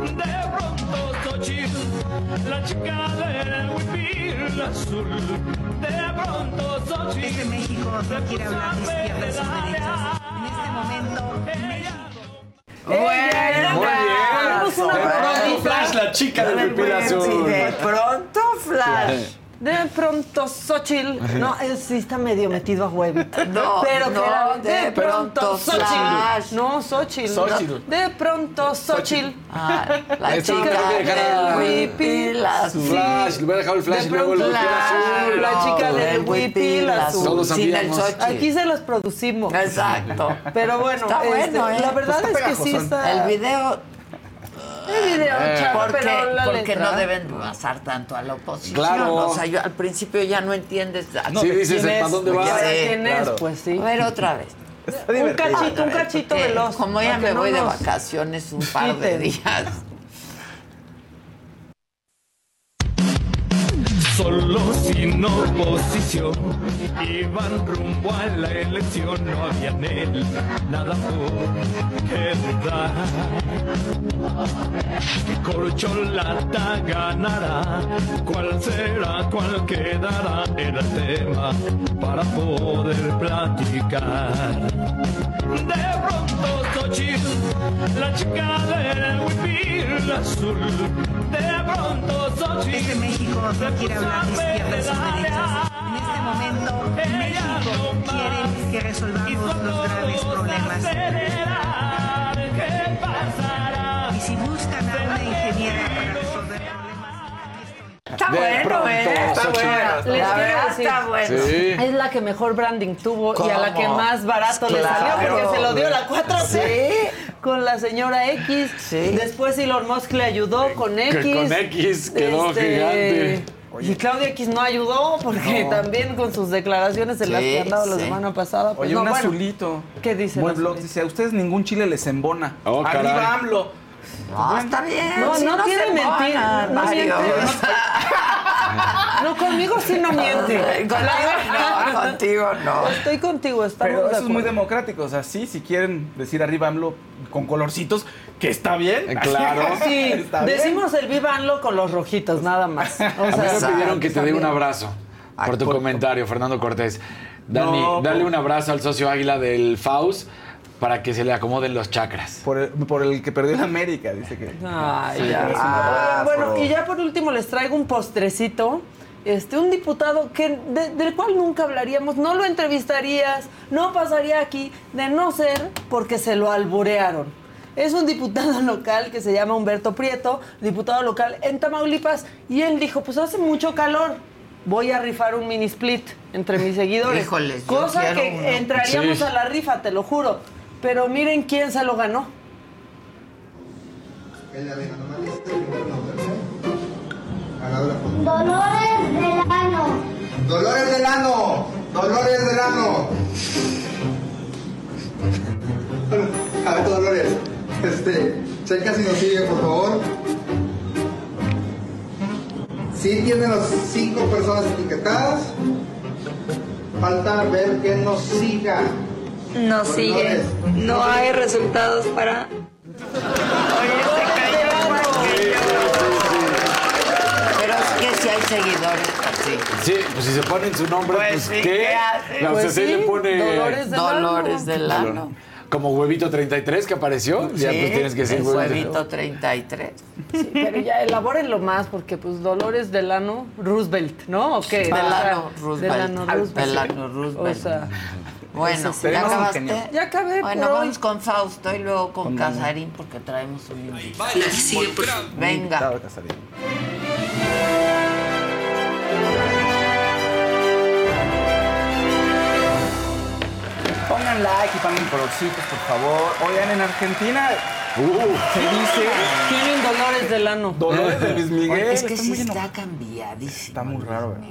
De pronto Xochitl la chica del huipil azul. De pronto Xochitl
Este México no quiere hablar de sus. En este.
Muy bien.
Una
De pronto. Flash, la chica del huipil azul.
De pronto, Flash.
De pronto, Xochitl. No, él sí está medio metido a huevito.
No,
pero
no,
claramente,
de pronto, Flash.
Xochitl. No, Xochitl.
Xochitl.
no. De pronto, Xochitl.
Ah, la
Esto
chica del
a-
huipil azul.
Flash, le voy a dejar el flash
De
y luego el
pronto,
azul.
La chica del huipil
huipil
azul.
Todos
Sin el. Xochitl.
Aquí se los producimos.
Exacto.
Pero bueno,
Está bueno,
este,
¿eh?
la verdad
Pues está
es que sí está.
El video,
Video,
Eh.
chavo,
¿por qué,
pero la
porque
letra.
no deben basar tanto a la oposición?
Claro.
O sea, yo al principio ya no entiendes.
No, sí, dices,
¿Quién
¿para dónde
¿De
vas?
quién es?
Pues sí.
A ver, otra vez.
Un cachito, un cachito veloz.
Como ya me
no
voy de vacaciones un par de días.
Solo sin oposición. Iban rumbo a la elección no había en él nada por qué dudar. Que corcholata ganará cuál será cuál quedará era el tema para poder platicar. De pronto Xochitl la chica del huipil azul. De pronto Xochitl
México no quiere hablar ni siquiera de sus derechos. En este momento, México quiere que resolvamos los graves problemas. Y si buscan a una ingeniera para resolver problemas,
Está
De
bueno,
pronto,
¿eh? Está
Xochitl.
bueno.
Les
La
quiero decir,
está bueno.
Sí.
Es la que mejor branding tuvo y a la que
¿Cómo?
más barato le
Claro.
salió porque se lo dio la 4C
Sí.
con la señora X.
Sí.
Después Elon Musk le ayudó con X.
Que con X quedó gigante.
Y Claudia X no ayudó porque
No.
también con sus declaraciones las
Sí,
que han dado la semana pasada. Pues
Oye,
no,
un
bueno,
azulito.
¿Qué dice
Muy blog dice, a ustedes ningún chile les embona.
Oh, caray.
Arriba AMLO.
No, está bien.
No,
si
no tiene
se
mentir,
embonan,
no miente. No, conmigo sí no miente.
Contigo no, contigo no.
Estoy contigo, estamos
Pero
de
eso es muy democrático. O sea, sí, si quieren decir arriba AMLO con colorcitos, que está bien.
Eh, claro.
Sí,
Está bien.
decimos el vivanlo con los rojitos, nada más. O
A mí me pidieron que te dé un abrazo por tu comentario, Fernando Cortés. Dani,
No,
dale un abrazo al socio Águila del FAUS para que se le acomoden los chakras.
Por el, por el que perdió la América, dice que.
Ay, ya.
Ah,
bueno, y ya por último les traigo un postrecito. Este, un diputado que, de- del cual nunca hablaríamos, no lo entrevistarías, no pasaría aquí, de no ser porque se lo alburearon. Es un diputado local que se llama Humberto Prieto, diputado local en Tamaulipas, y él dijo, pues hace mucho calor, voy a rifar un mini split entre mis seguidores.
Híjoles,
Cosa que
uno.
entraríamos
Sí.
a la rifa, te lo juro. Pero miren quién se lo ganó.
Dolores Delano.
Dolores Delano, Dolores Delano. A ver, Dolores, este, checa si nos sigue, por favor. Sí tienen las cinco personas etiquetadas. Falta ver que nos siga.
No sigue. No hay resultados para.
Pero es que si hay seguidores, así.
Sí, pues si se ponen su nombre,
Pues
pues,
sí,
¿qué? La
Pues sí,
le pone...
Dolores Delano.
Dolores Delano.
como huevito 33 que apareció, ya pues tienes que decir
el
huevito.
huevito 33.
Sí, pero ya elabórenlo más, porque pues Dolores Delano Roosevelt, ¿no? ¿O qué?
Delano Roosevelt.
Delano Roosevelt.
Delano Roosevelt.
O sea,
Bueno,
sí.
¿ya acabaste?
Ya acabé
Bueno,
por hoy.
vamos con Fausto y luego con,
Con
Casarín porque traemos un invitado.
La que sigue, por.
Venga.
Invitado. Pongan like y pongan colorcitos, por favor. Oigan, en Argentina se dice...
Tienen Dolores Delano.
Dolores de Luis Miguel.
Es que
está
sí
muy
está
enojado.
cambiadísimo.
Está muy raro, ¿verdad?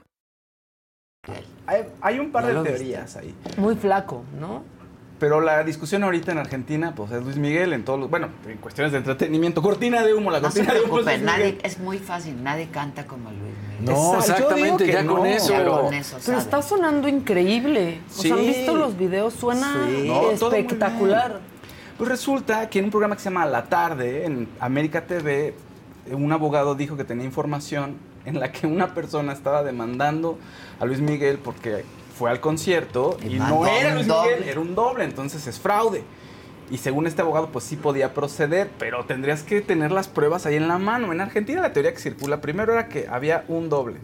Hay, hay un par de teorías ahí.
Muy flaco, ¿no?
Pero la discusión ahorita en Argentina, pues es Luis Miguel en todos los. Bueno, en cuestiones de entretenimiento. Cortina de humo, la
No se
cortina de humo. es
preocupen,
Luis
nadie,
Miguel.
es muy fácil, nadie canta como Luis Miguel.
No, exactamente, ya con eso.
Ya con eso,
Pero está sonando increíble. O sea, ¿han
Sí.
visto los videos? Suena
Sí. No,
espectacular.
Pues resulta que en un programa que se llama La Tarde, en América TV, un abogado dijo que tenía información en la que una persona estaba demandando a Luis Miguel porque fue al concierto
Y
y, no era Luis
doble.
Miguel, era un doble, entonces es fraude. Y según este abogado, pues sí podía proceder, pero tendrías que tener las pruebas ahí en la mano. En Argentina la teoría que circula primero era que había un doble.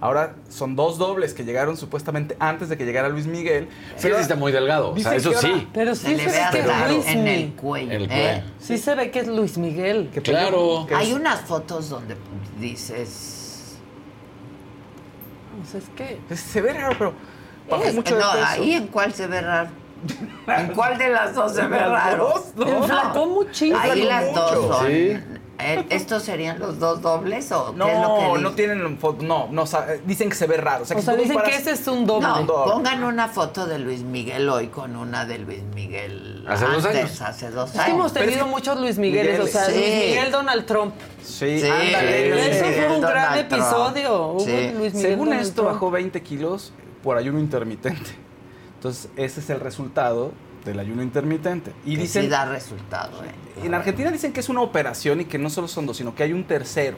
Ahora son dos dobles que llegaron supuestamente antes de que llegara Luis Miguel.
Sí, sí está muy delgado, o sea, eso sí.
Pero sí
le
se,
ve
que es Luis
en el
Miguel.
cuello.
El
¿eh?
Sí se ve que es Luis Miguel.
Que
Claro.
Hay unas fotos donde dices...
O sea, es que...
Pues se ve raro, pero bajó
Es-
mucho de
no,
peso.
ahí en cuál se ve raro. ¿En cuál de las dos se ve raro?
dos, ¿no?
Enflacó muchísimo.
Ahí las dos son.
Sí.
Eh, ¿Estos serían los dos dobles o qué es lo
No,
que
no
dicen?
tienen foto, no, dicen que se ve raro. O sea,
O
que
sea,
si tú
dicen que ese es un doble.
No,
doble.
pongan una foto de Luis Miguel hoy con una de Luis Miguel
Hace dos
antes,
años.
hace dos
Es que
años.
hemos
Pero es
tenido
que-
muchos Luis Migueles, o sea,
Sí.
Luis Miguel Donald Trump.
Sí,
Sí,
ándale.
Luis Miguel,
fue un gran
Donald Trump.
episodio. Hubo
Sí.
Luis Miguel
Según
Donald
esto,
Trump.
bajó 20 kilos por ayuno intermitente. Entonces, ese es el resultado del ayuno intermitente. Y
Que
dicen,
sí da resultado, ¿eh?
en Argentina dicen que es una operación y que no solo son dos, sino que hay un tercero.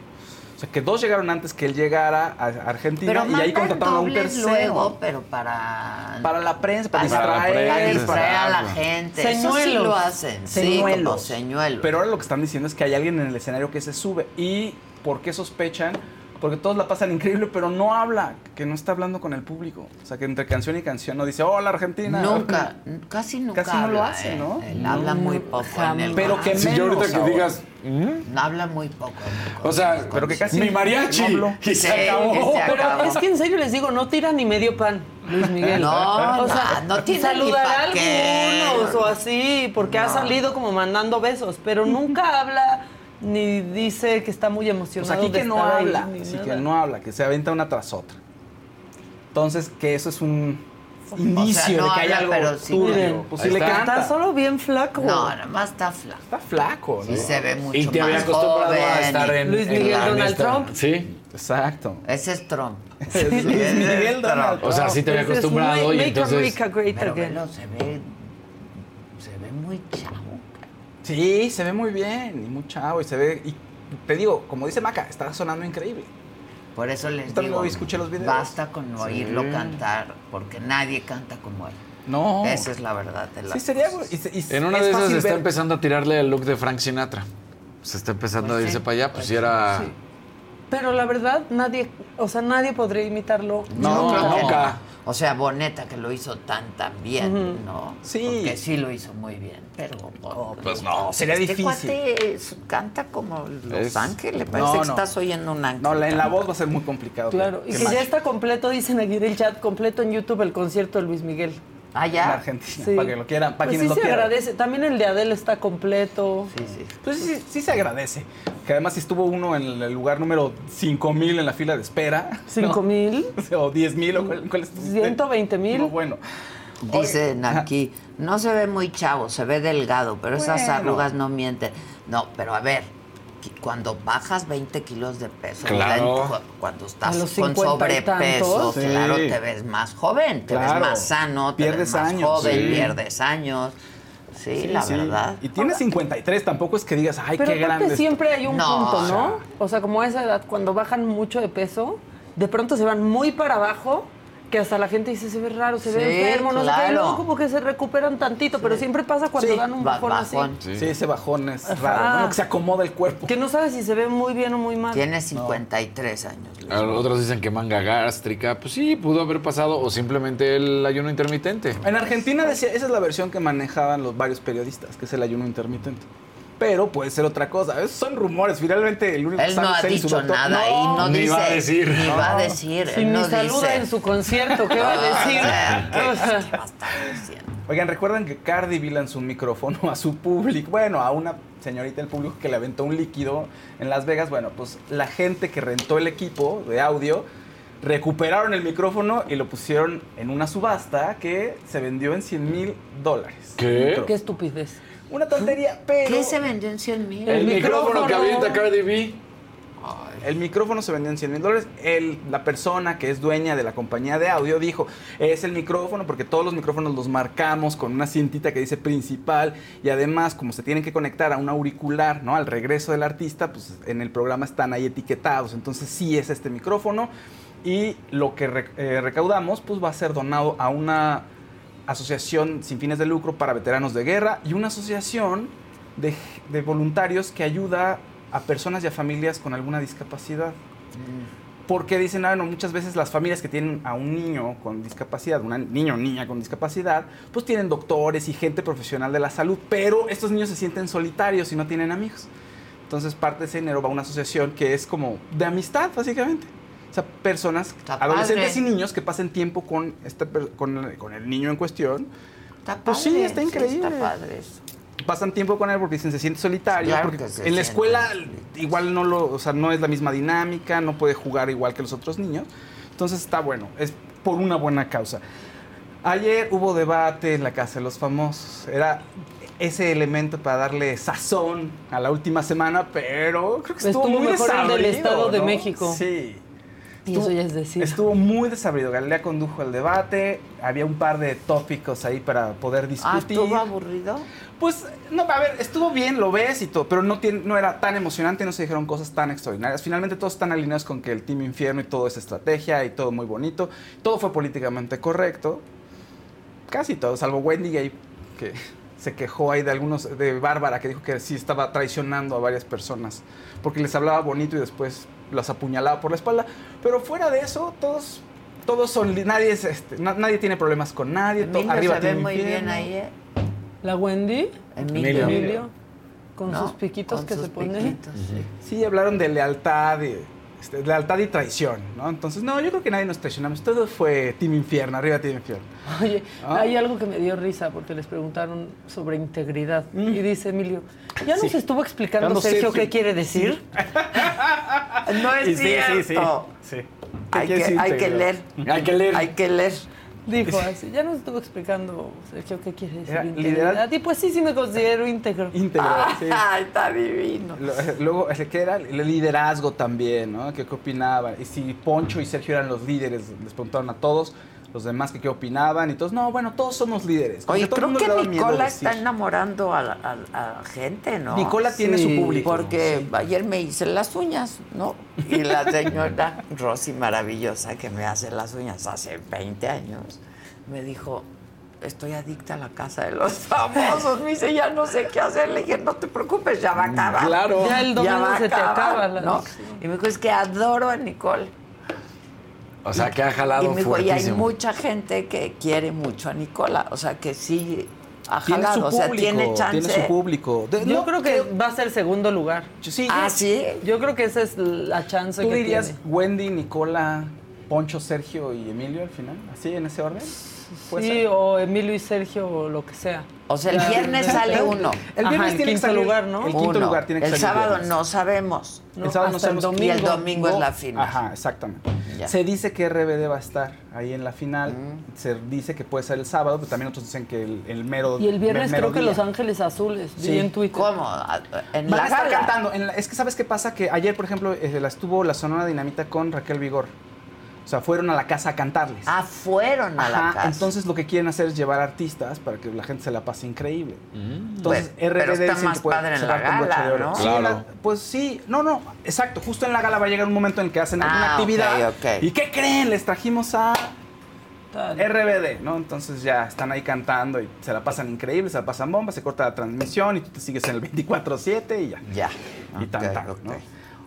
O sea, que dos llegaron antes que él llegara a Argentina
Pero
y ahí contrataron a un tercero.
luego, pero para...
Para la prensa, para,
para,
la
distraer.
para distraer a la gente. Eso sí
Señuelos.
lo hacen. Sí,
Señuelos.
como señuelos.
Pero ahora lo que están diciendo es que hay alguien en el escenario que se sube. ¿Y por qué sospechan? Porque todos la pasan increíble, pero no habla, que no está hablando con el público. O sea, que entre canción y canción no dice, hola Argentina.
Nunca, casi nunca
Casi no lo hace,
¿eh?
¿no?
Él habla muy poco en el
Pero que
Si yo ahorita que
ahora.
digas,
Habla muy poco.
o sea,
Pero que casi
mi mariachi,
no
y se
Sí,
acabó.
que se
Pero es que en serio les digo, no tira ni medio pan, Luis Miguel.
No,
o sea,
no, no tiene ni
saludará a
qué.
algunos o así, porque ha salido como mandando besos, pero nunca habla ni dice que está muy
Pues
emocionado
aquí
de
que no
ahí,
habla,
ni
sí
nada.
que no habla, que se aventa una tras otra. Entonces, que eso es un indicio
no
de que hay
habla,
algo
pero sí.
turbio. Pues sí le
está.
canta.
Está solo bien flaco.
No, nada más está flaco.
Está flaco, ¿no?
Sí se ve mucho
Y te había
más
acostumbrado
joven.
a estar en.
Luis Miguel,
en
Donald
esta-
Trump.
Sí.
Exacto.
Ese es Trump.
Es Luis Miguel Donald
O sea, sí te había
es
acostumbrado
Make-
y
Make
entonces.
America Great
Pero
Again.
se ve, se ve muy chavo.
Sí, se ve muy bien y muy chavo y se ve y te digo, como dice Maca, está sonando increíble.
Por eso les
Yo
digo,
escuché los videos.
basta con oírlo
Sí.
cantar, porque nadie canta como él.
No.
Esa es la verdad de la
Sí sería y
En una
es
de esas está
ver-
empezando a tirarle el look de Frank Sinatra. Se está empezando
Pues
a irse
sí,
para allá, pues
pues
si era.
Sí. Pero la verdad, nadie, o sea, nadie podría imitarlo.
No,
que
nunca.
O sea, Boneta que lo hizo tan tan bien. ¿no?
Sí.
Porque sí lo hizo muy bien, pero
pues no, sería
este
difícil.
cuate canta como Los
Es-
Ángeles, parece
No,
que
no.
estás oyendo un ángel.
No, la- en la voz va a ser muy complicado.
Claro, y que ya está completo, dicen aquí en el chat, completo en YouTube el concierto de Luis Miguel.
Ah,
En Argentina, para que lo quieran, para
Pues
quienes
sí
lo
se
quieran.
agradece. También el de Adele está completo.
Sí, sí.
Pues sí, sí se agradece. Que además estuvo uno en el lugar número 5000 en la fila de espera.
¿Cinco mil?
O 10000 o cuál, cuál estuviste?
120 mil.
No, bueno.
Dicen aquí, no se ve muy chavo, se ve delgado, pero esas arrugas no mienten. No, pero a ver, cuando bajas 20 kilos de peso,
Claro.
cuando estás con
50 y
sobrepeso,
tantos.
claro, te ves más joven, te
Claro.
ves más sano, te
Pierdes
ves más
años,
joven,
sí.
pierdes años. Sí,
Sí,
la
sí.
verdad.
Y tiene 53, tampoco es que digas, ay,
Pero
qué grande.
siempre hay un
No,
punto,
o sea-
¿no? O sea, como a esa edad, cuando bajan mucho de peso, de pronto se van muy para abajo, que hasta la gente dice, se ve raro, se ve
Sí,
enfermo, no sé qué, y
claro.
luego como que se recuperan tantito, pero siempre pasa cuando
Sí,
dan un
ba-
bajón, así.
bajón.
Sí. ese bajón es
Ajá.
raro, ¿no? Que se acomoda el cuerpo.
Que no sabes si se ve muy bien o muy mal.
Tiene 53 años. Luis.
Otros dicen que manga gástrica. Pues sí, pudo haber pasado. O simplemente el ayuno intermitente.
En Argentina decía, esa es la versión que manejaban los varios periodistas, que es el ayuno intermitente. Pero puede ser otra cosa. Esos son rumores. Finalmente, el único que
Él no ha dicho
doctor.
nada y no
ni
dice.
va a decir.
Ni va a decir.
Si
no
saluda
dice.
en su concierto, ¿qué va a decir?
O sea, ¿qué,
O sea,
qué va a estar diciendo?
Oigan, recuerdan que Cardi B lanzó un micrófono a su público, bueno, a una señorita del público que le aventó un líquido en Las Vegas. Bueno, pues la gente que rentó el equipo de audio recuperaron el micrófono y lo pusieron en una subasta que se vendió en 100 mil dólares.
¿Qué?
Qué estupidez.
Una tontería, pero...
¿Qué se vendió en 100 mil?
El,
El
micrófono que avienta Cardi B.
El micrófono se vendió en 100 mil dólares. El- La persona que es dueña de la compañía de audio dijo, es el micrófono porque todos los micrófonos los marcamos con una cintita que dice principal y además como se tienen que conectar a un auricular, ¿no? Al regreso del artista, pues en el programa están ahí etiquetados. Entonces sí es este micrófono y lo que re- eh, recaudamos pues va a ser donado a una asociación sin fines de lucro para veteranos de guerra y una asociación de, de voluntarios que ayuda a personas y a familias con alguna discapacidad. Porque dicen, ah, no, muchas veces las familias que tienen a un niño con discapacidad, un niño o niña con discapacidad, pues tienen doctores y gente profesional de la salud, pero estos niños se sienten solitarios y no tienen amigos. Entonces parte de ese dinero va a una asociación que es como de amistad, básicamente. O sea, personas,
Está
adolescentes
padre.
y niños que pasen tiempo con, este, con, el- con el niño en cuestión.
Está
Pues sí,
padre,
está increíble.
está padre eso.
Pasan tiempo con él porque dicen se siente solitario.
Claro
porque
que se
en la escuela igual no lo, o sea, no es la misma dinámica, no puede jugar igual que los otros niños. Entonces está bueno, es por una buena causa. Ayer hubo debate en la Casa de los Famosos. Era ese elemento para darle sazón a la última semana, pero creo que estuvo,
Estuvo
muy
mejor el del Estado de
¿no?
México.
Sí.
Y eso ya es decir.
Estuvo muy desabrido. Galilea condujo el debate. Había un par de tópicos ahí para poder
Ah,
discutir.
¿estuvo aburrido?
Pues, no, a ver, estuvo bien, lo ves y todo, pero no, tiene, no era tan emocionante, no se dijeron cosas tan extraordinarias. Finalmente todos están alineados con que el Team Infierno y todo es estrategia y todo muy bonito. Todo fue políticamente correcto. Casi todo, salvo Wendy Gay, que se quejó ahí de algunos, de Bárbara, que dijo que sí estaba traicionando a varias personas, porque les hablaba bonito y después los apuñalaba por la espalda. Pero fuera de eso, todos... Todos son, nadie es, este, na- nadie tiene problemas con nadie. to-
Emilio
arriba
se ve muy bien ahí, ¿eh?
La Wendy,
Emilio.
Emilio, con
¿No?
sus piquitos
Con
que
sus
se pone.
piquitos, sí.
Sí, hablaron de lealtad, de, este, lealtad y traición, ¿no? Entonces, no, yo creo que nadie nos traicionamos. Todo fue Team Infierno, arriba Team Infierno.
Oye, hay algo que me dio risa porque les preguntaron sobre integridad. Y dice Emilio, ¿ya nos
Mm. Sí.
estuvo explicando Sergio,
Sergio.
qué quiere decir?
No es
sí, sí,
cierto.
sí, sí.
Hay,
¿Qué
que,
quiere
hay que leer.
Hay que leer.
Hay que leer.
Dijo así, ya nos estuvo explicando Sergio qué quiere decir
Era
integridad. Y pues sí, sí me considero íntegro.
Íntegro, sí.
Ah, está divino.
Lo- Luego, eh, ¿qué era? El liderazgo también, ¿no? ¿Qué, qué opinaban? Y si Poncho y Sergio eran los líderes, les preguntaron a todos, los demás que qué opinaban, y todos, no, bueno, todos somos líderes. Como
Oye,
que
creo que Nicola está enamorando a, la- a- a gente, ¿no?
Nicola tiene su público.
Porque ayer me hice las uñas, ¿no? Y la señora Rosy maravillosa que me hace las uñas hace 20 años, me dijo, estoy adicta a la casa de los famosos. Me dice, ya no sé qué hacer. Le dije, no te preocupes, ya va a acabar.
Claro.
Ya el domingo
va
se te
acabar",
acaba la
¿no? Y me dijo, es que adoro a Nicole.
O sea, que ha jalado
y me dijo, y hay mucha gente que quiere mucho a Nicola. O sea, que sí ha
Tiene
jalado. o sea, tiene chance.
tiene su público. De-
Yo
no,
creo que va a ser segundo lugar.
Sí,
Ah,
yo-
sí.
Yo creo que esa es la chance
¿Tú
que
dirías
tiene.
Wendy, Nicola, Poncho, Sergio y Emilio al final? ¿Así, en ese orden? ¿Puede
Sí, o Emilio y Sergio o lo que sea.
O sea, el viernes sale uno.
El
Ajá,
viernes
en
tiene que
quinto
salir-
lugar, ¿no?
El quinto
Uno.
lugar tiene que
El
salir
sábado
viernes.
no sabemos.
No,
el sábado no
hasta el
sabemos.
Y el
domingo.
es la final.
Ajá, exactamente.
Ya.
Se dice que RBD va a estar ahí en la final.
Mm.
Se dice que puede ser el sábado, pero también otros dicen que el, el mero
Y el viernes
mero
creo que
día.
Los Ángeles Azules.
Sí.
Vi en Twitter.
¿Cómo? En
Van
la
a estar
gala.
cantando. en la- es que ¿sabes qué pasa? Que ayer, por ejemplo, eh, la estuvo la Sonora Dinamita con Raquel Vigor. O sea, fueron a la casa a cantarles.
Ah, fueron a la casa.
Entonces lo que quieren hacer es llevar artistas para que la gente se la pase increíble. Entonces
Pues, pero
RBD
está
dicen
más
que puede
padre en la gala,
de oro.
¿no?
Sí,
Claro.
la- pues sí, no, no, exacto. Justo en la gala va a llegar un momento en el que hacen alguna
Ah, ok,
actividad.
ok.
¿Y qué creen? Les trajimos a RBD, ¿no? Entonces ya están ahí cantando y se la pasan increíble, se la pasan bomba, se corta la transmisión y tú te sigues en el 24-7 y ya.
Ya.
Y tan,
Ok,
tan,
ok.
¿no?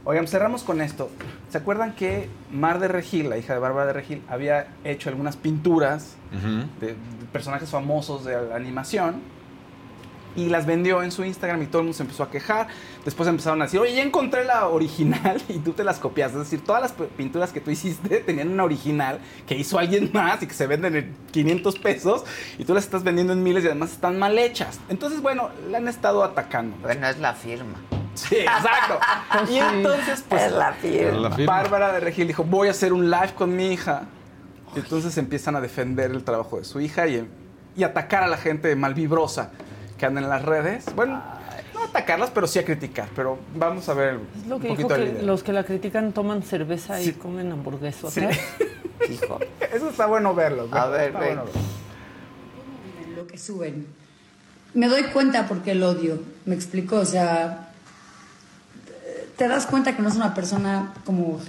Oigan, cerramos con esto. ¿Se acuerdan que Mar de Regil, la hija de Bárbara de Regil, había hecho algunas pinturas de, de personajes famosos de la animación? Y las vendió en su Instagram y todo el mundo se empezó a quejar. Después empezaron a decir, oye, ya encontré la original y tú te las copias. Es decir, todas las pinturas que tú hiciste tenían una original que hizo alguien más y que se venden en 500 pesos y tú las estás vendiendo en miles y además están mal hechas. Entonces, bueno, la han estado atacando.
Bueno, es la firma.
Sí, exacto. Y entonces, pues,
Es la firma.
Bárbara de Regil dijo, voy a hacer un live con mi hija. Y entonces empiezan a defender el trabajo de su hija y, y atacar a la gente malvibrosa que anda en las redes. Bueno, no atacarlas, pero sí a criticar. Pero vamos a ver
Es lo
un
que dijo
poquito
que
video.
los que la critican toman cerveza y comen hamburguesas.
Sí.
Hijo.
Eso está bueno verlo.
A ver,
está
ven.
bueno verlo.
lo que suben. Me doy cuenta porque el odio, me explico, o sea, te das cuenta que no es una persona como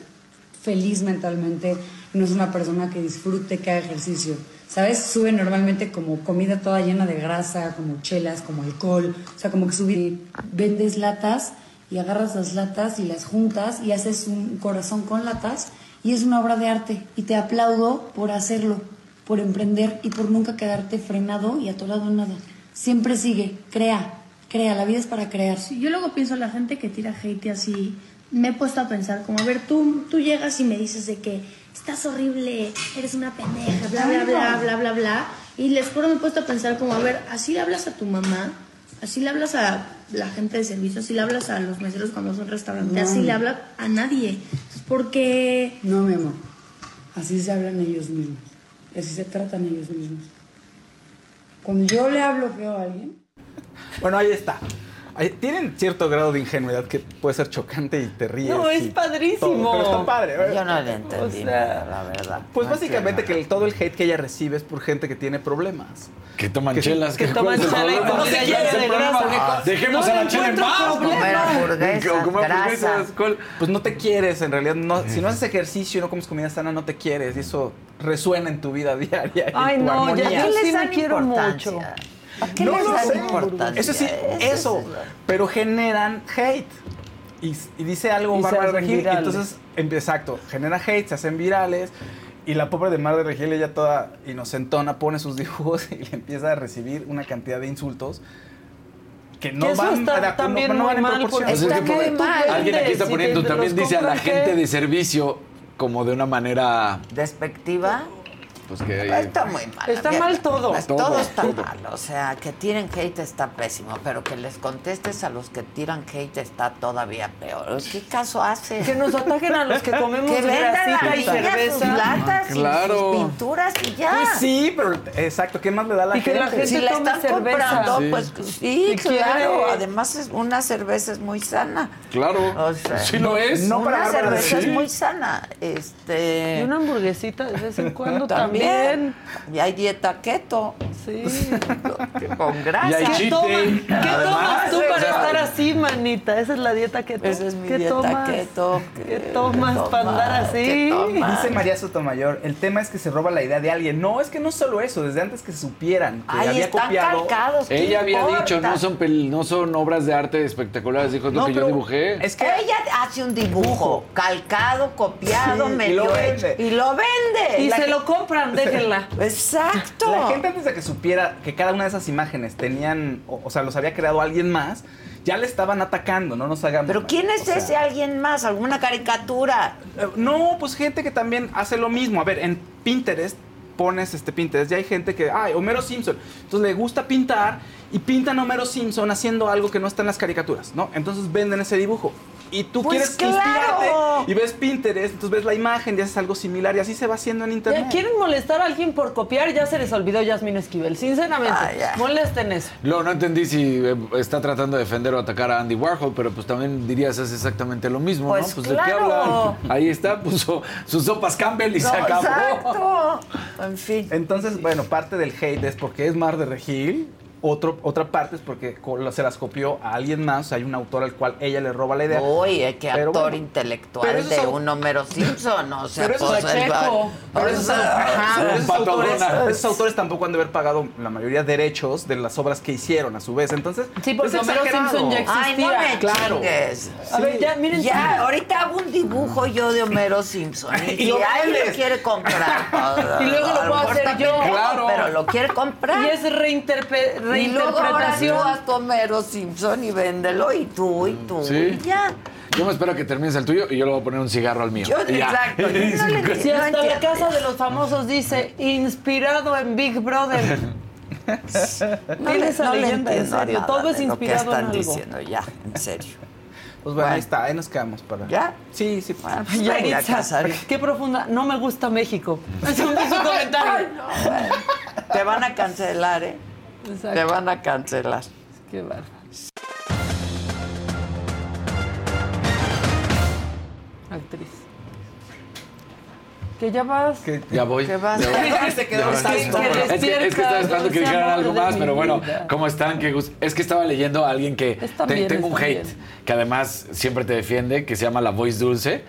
feliz mentalmente, no es una persona que disfrute, que haga ejercicio. ¿Sabes? Suben normalmente como comida toda llena de grasa, como chelas, como alcohol, o sea, como que subir, vendes latas y agarras las latas y las juntas y haces un corazón con latas y es una obra de arte y te aplaudo por hacerlo, por emprender y por nunca quedarte frenado y atorado en nada. Siempre sigue, crea, crea, la vida es para crear.
Sí, yo luego pienso la gente que tira hate así, me he puesto a pensar como, a ver, tú, tú llegas y me dices de que estás horrible, eres una pendeja, bla, bla, bla, bla, bla, bla. Y les juro, me he puesto a pensar como, a ver, así le hablas a tu mamá, así le hablas a la gente de servicio, así le hablas a los meseros cuando son restaurantes,
No.
así le hablas a nadie. Porque
No, mi amor, así se hablan ellos mismos, así se tratan ellos mismos. Cuando yo le hablo feo a alguien,
Bueno, ahí está. Ahí- Tienen cierto grado de ingenuidad que puede ser chocante y te ríes.
No, es padrísimo.
todo, pero está padre. ¿eh?
Yo no le entendí
O sea,
nada, la verdad.
Pues
No
básicamente que el- todo el hate que ella recibe es por gente que tiene problemas.
Que toman
Que-
chelas.
que
¿cuál
toman chela y
el
de grasa.
Dejemos
No
a la chela en paz.
Comer hamburguesas.
Pues no te quieres, en realidad. No, si no haces ejercicio y no comes comida sana, no te quieres. Y eso resuena en tu vida diaria. y en
Ay,
tu
no, ya-
armonía.
¿Por qué
Yo sí
les
me quiero mucho.
¿A qué
No
les
lo
dan
sé.
importancia?
Eso sí, eso. Pero generan hate. Y, y dice algo
Y se
Bárbara
hacen
Regil. Y
virales.
entonces, em- exacto, genera hate, se hacen virales. Y la pobre de Mar de Regil, ella toda inocentona, pone sus dibujos y le empieza a recibir una cantidad de insultos que no
Que eso
van,
está
acu-
también
no, no
muy
van en
mal,
proporción.
porque
Así es
Está
que
muy mal.
Alguien aquí está
Si
poniendo,
te
también
los
dice a la gente de servicio como de una manera,
¿Despectiva?
Pues que...
Está muy mal.
Está
Mira,
mal todo.
pues, todo.
Todo,
está
todo.
mal. O sea, que tiren hate está pésimo, pero que les contestes a los que tiran hate está todavía peor. ¿Qué caso hace?
Que nos ataquen a los que comemos
que
grasita y
sus
cerveza.
latas
Claro.
y sus pinturas y ya.
Pues sí, pero exacto, ¿qué más le da a la
Y que la
gente?
gente
si la están
cerveza.
comprando,
Sí.
pues sí,
quiere.
claro. Además, es, una cerveza es muy sana.
Claro,
O sea,
sí lo es.
no para
una cerveza es muy sana. Este,
Y una hamburguesita de vez en cuando también.
También. Y hay dieta keto.
Sí.
Con grasa.
Y hay
¿Qué,
cheat
toma-
day.
¿qué
Además,
tomas tú para estar así, manita? Esa es la dieta keto.
Esa es mi
¿Qué
dieta
tomas?
keto.
¿Qué tomas para andar así?
Dice María Sotomayor, el tema es que se roba la idea de alguien. No, es que no solo eso, desde antes que se supieran que
Ay,
había
están
copiado.
calcados. ¿qué
Ella había dicho, no son, pel- no son obras de arte espectaculares, dijo, es lo
No,
que yo dibujé.
Es que
Ella hace un dibujo calcado, copiado,
Sí, y
medio
lo
hecho.
vende.
Y lo vende.
Y
La
se lo compran, déjenla.
Exacto.
la gente antes de que supiera que cada una de esas imágenes tenían, o, o sea, los había creado alguien más, ya le estaban atacando, no nos hagamos.
Pero
mal.
¿quién es
O sea,
ese alguien más? ¿Alguna caricatura?
eh, No, pues gente que también hace lo mismo. A ver, en Pinterest pones este Pinterest, ya hay gente que, ay, Homero Simpson. Entonces le gusta pintar y pintan a Homero Simpson haciendo algo que no está en las caricaturas, ¿no? Entonces venden ese dibujo. Y tú
Pues
quieres
claro.
inspirarte y ves Pinterest, entonces ves la imagen y haces algo similar y así se va haciendo en internet.
Ya quieren molestar a alguien por copiar, ya se les olvidó Yasmin Esquivel. Sinceramente,
Ah,
molesten eso.
Luego no entendí si eh, está tratando de defender o atacar a Andy Warhol, pero pues también dirías es exactamente lo mismo,
Pues
¿no? Pues de qué
claro.
hablan. Ahí está, puso sus sopas Campbell y se
No,
acabó.
Exacto. En fin.
Entonces, bueno, parte del hate es porque es Mar de Regil. Otro, otra parte es porque se las copió a alguien más. Hay un autor al cual ella le roba la idea.
Oye, qué
Pero
actor
bueno,
intelectual de un Homero Simpson, o sea,
Pero esos autores, esos autores tampoco han de haber pagado la mayoría de derechos de las obras que hicieron a su vez. Entonces,
Sí, porque
es
Homero
exagerado.
Simpson ya
Ay, no
existía.
me
Claro.
chingues.
A ver, ya, miren.
Ya, ahorita hago un dibujo yo de Homero Simpson. Y,
Y
si alguien lo quiere comprar.
Y luego lo
a
puedo hacer yo.
Claro.
Pero lo quiere comprar.
Y es
Y luego ahora tú haz Homero Simpson y véndelo y tú y tú.
Sí.
y ya.
Yo me espero que termines el tuyo y yo le voy a poner un cigarro al mío.
Yo,
Y ya.
exacto. no le
Si hasta la casa de los famosos dice inspirado en Big Brother.
No
esa
no le
leyenda, en serio.
nada
Todo es
de lo
inspirado
que están
en algo.
diciendo, ya, en serio.
Pues bueno,
Bueno.
ahí está, ahí nos quedamos para.
¿Ya?
Sí, sí.
Bueno, pues
Ya,
venga,
qué profunda. No me gusta México. Es su comentario.
Ay, no, bueno. Te van a cancelar, ¿eh? Te van a cancelar.
Qué bárbaro. Actriz. Que ya vas.
Que-
Ya voy.
¿Qué vas?
ya voy.
Se quedó
Ya
hasta
voy.
el
Que- que
estómago.
Es que, es que estaba esperando que dijeran algo más, pero bueno,
vida.
¿cómo están? Qué gusto. Es que estaba leyendo a alguien que
Están
te-
bien,
tengo un hate,
bien.
que además siempre te defiende, que se llama La Voice Dulce,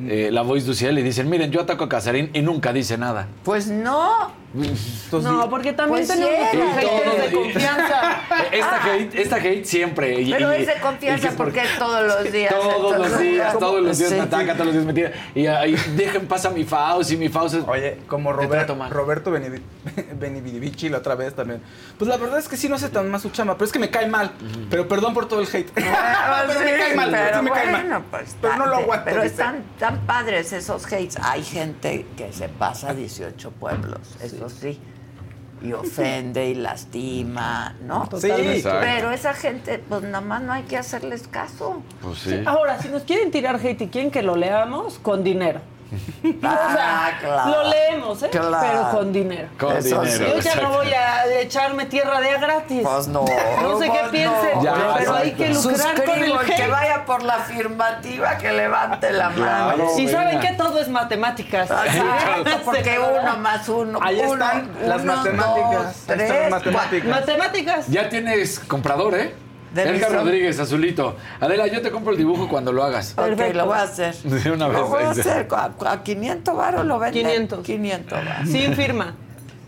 eh, La Voice Dulciel, y dicen, miren, yo ataco a Casarín y nunca dice nada.
Pues no.
Entonces,
No, porque también
Pues
tenemos
sí.
haters de confianza.
Esta hate, esta hate siempre. y-
Pero
y-
es de confianza
que es
porque es todos los días.
Todos los días,
¿cómo?
todos los días
Sí.
me ataca, todos los días me tira. Y ahí, dejen pasar mi Faust y mi Faust es...
Oye, como Robert-. Roberto Benivi- Benividivici la otra vez también. Pues la verdad es que sí no hace tan más su chama, pero es que me cae mal. Pero perdón por todo el hate.
Ah,
pero
sí,
me cae mal,
pero
sí me cae mal.
pues,
pero no lo aguanto.
Pero
dice.
Están tan padres esos hates. Hay gente que se pasa a 18 pueblos, eso sí. Y ofende y lastima, ¿no?
Sí.
Pero esa gente, pues nada más no hay que hacerles caso.
Pues sí.
Ahora, si nos quieren tirar hate y quieren que lo leamos, con dinero.
Ah,
o sea,
claro.
lo leemos, ¿eh?
Claro.
Pero con dinero.
Con
Eso
dinero.
sí.
Yo ya no voy a echarme tierra de a gratis.
Pues no.
No sé qué
pues
piensen,
no.
Ya,
pero hay que lucrar con el
Suscribo, el que vaya por la afirmativa, que levante la mano.
Claro.
Y
venga.
saben que todo es matemáticas.
Exacto, porque uno más uno.
Ahí
uno,
están las matemáticas.
dos,
Ahí están
tres,
las matemáticas.
Matemáticas.
Ya tienes comprador, ¿eh?
De
Edgar Rodríguez, azulito. Adela, yo te compro el dibujo cuando lo hagas.
Ok,
Perfecto.
lo voy a hacer.
De una vez.
Lo voy a hacer. A, a 500 varos lo venden.
500.
500 varos.
Sin firma.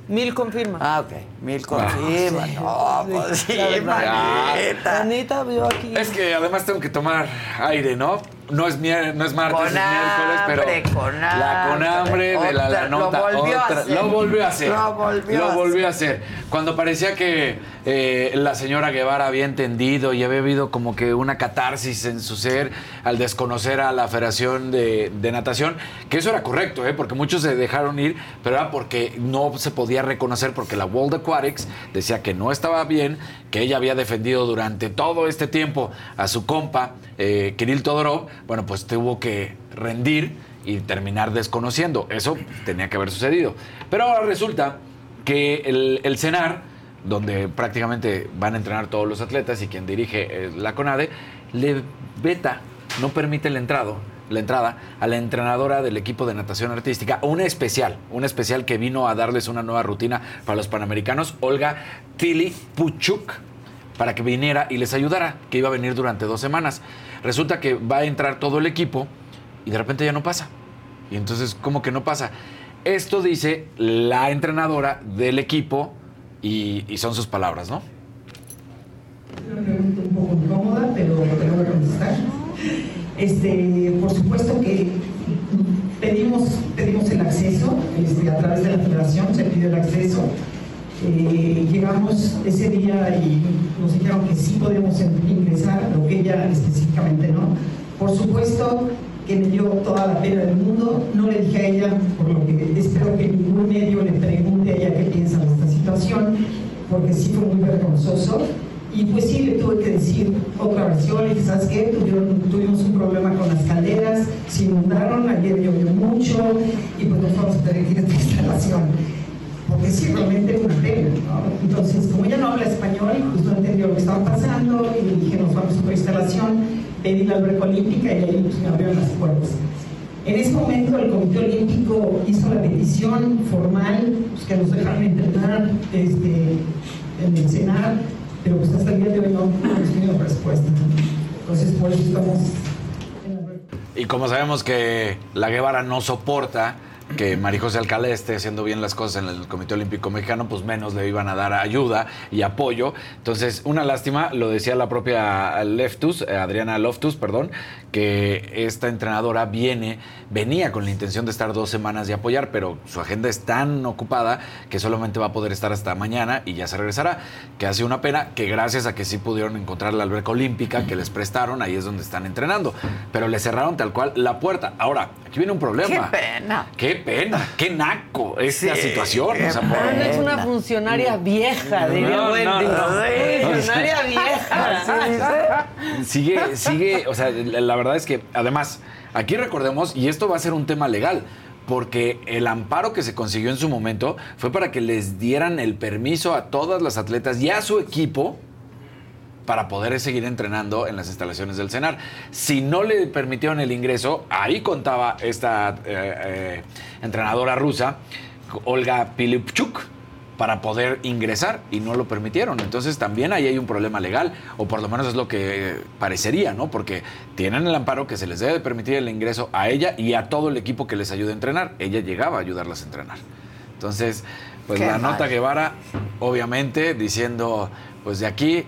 Mil con firma.
Ah, ok. Mil confirma. no, pues sí, manita.
Anita vio aquí.
Es que además tengo que tomar aire, ¿no? No es, no es martes,
Con
es miércoles, pero
con
la con
hambre.
de la, la
Otra- lo
nota.
volvió a hacer.
Lo volvió a hacer.
Lo volvió
Lo
a
volvió a hacer. Cuando parecía que eh, la señora Guevara había entendido y había habido como que una catarsis en su ser al desconocer a la Federación de, de Natación, que eso era correcto, ¿eh? porque muchos se dejaron ir, pero era porque no se podía reconocer, porque la World Aquatics decía que no estaba bien, que ella había defendido durante todo este tiempo a su compa, eh, Kirill Todorov, bueno, pues tuvo que rendir y terminar desconociendo. Eso tenía que haber sucedido. Pero ahora resulta que el, el CENAR, donde prácticamente van a entrenar todos los atletas y quien dirige la CONADE, le veta, no permite la entrada a la entrenadora del equipo de natación artística, una especial, una especial que vino a darles una nueva rutina para los panamericanos, Olga Tili Puchuk, para que viniera y les ayudara, que iba a venir durante dos semanas. Resulta que va a entrar todo el equipo y de repente ya no pasa. Y entonces, ¿cómo que no pasa? Esto dice la entrenadora del equipo y, son sus palabras, ¿no?
Una un poco incómoda, pero te voy a contestar. Este, por supuesto que pedimos, el acceso, este, a través de la federación se pidió el acceso. Eh, llegamos ese día y nos dijeron que sí podíamos ingresar, lo que ella específicamente no. Por supuesto que me dio toda la pena del mundo, no le dije a ella, por lo que espero que ningún medio le pregunte a ella qué piensa de esta situación, porque sí fue muy vergonzoso. Y pues sí, le tuve que decir otra versión, y dije, ¿sabes qué? Tuvieron- tuvimos un problema con las calderas, se inundaron, ayer llovió mucho, y pues nos vamos a tener que ir a esta instalación. Porque sí, realmente una pena. Entonces, como ella no habla español, pues no entendió lo que estaba pasando, y dije, nos vamos a otra instalación, pedí la alberca olímpica, y ahí pues, me abrieron las puertas. En ese momento el Comité Olímpico hizo la petición formal pues, que nos dejaran entrenar este, en el Senado, pero pues hasta el día de hoy no hemos tenido respuesta. Entonces por eso estamos
Y como sabemos que la Guevara no soporta que María José Alcalá esté haciendo bien las cosas en el Comité Olímpico Mexicano, pues menos le iban a dar ayuda y apoyo. Entonces, una lástima, lo decía la propia Leftus, eh, Adriana Loftus, perdón, que esta entrenadora viene, venía con la intención de estar dos semanas y apoyar, pero su agenda es tan ocupada que solamente va a poder estar hasta mañana y ya se regresará. Que hace una pena que gracias a que sí pudieron encontrar la alberca olímpica que les prestaron, ahí es donde están entrenando. Pero le cerraron tal cual la puerta. Ahora, aquí viene un problema.
¡Qué pena!
Qué pena, qué naco esta
Sí,
situación.
qué
o sea, por-
Ana es una funcionaria vieja, diría
No,
Wendy.
no, no.
Funcionaria vieja.
Sigue, sigue, o sea, la la verdad es que además, aquí recordemos, y esto va a ser un tema legal, porque el amparo que se consiguió en su momento fue para que les dieran el permiso a todas las atletas y a su equipo para poder seguir entrenando en las instalaciones del CENAR. Si no le permitieron el ingreso, ahí contaba esta eh, eh, entrenadora rusa, Olga Pilipchuk, para poder ingresar y no lo permitieron. Entonces también ahí hay un problema legal, o por lo menos es lo que parecería, ¿no? Porque tienen el amparo que se les debe de permitir el ingreso a ella y a todo el equipo que les ayude a entrenar. Ella llegaba a ayudarlas a entrenar. Entonces, pues
Qué
la
mal.
nota Guevara, obviamente, diciendo, pues de aquí,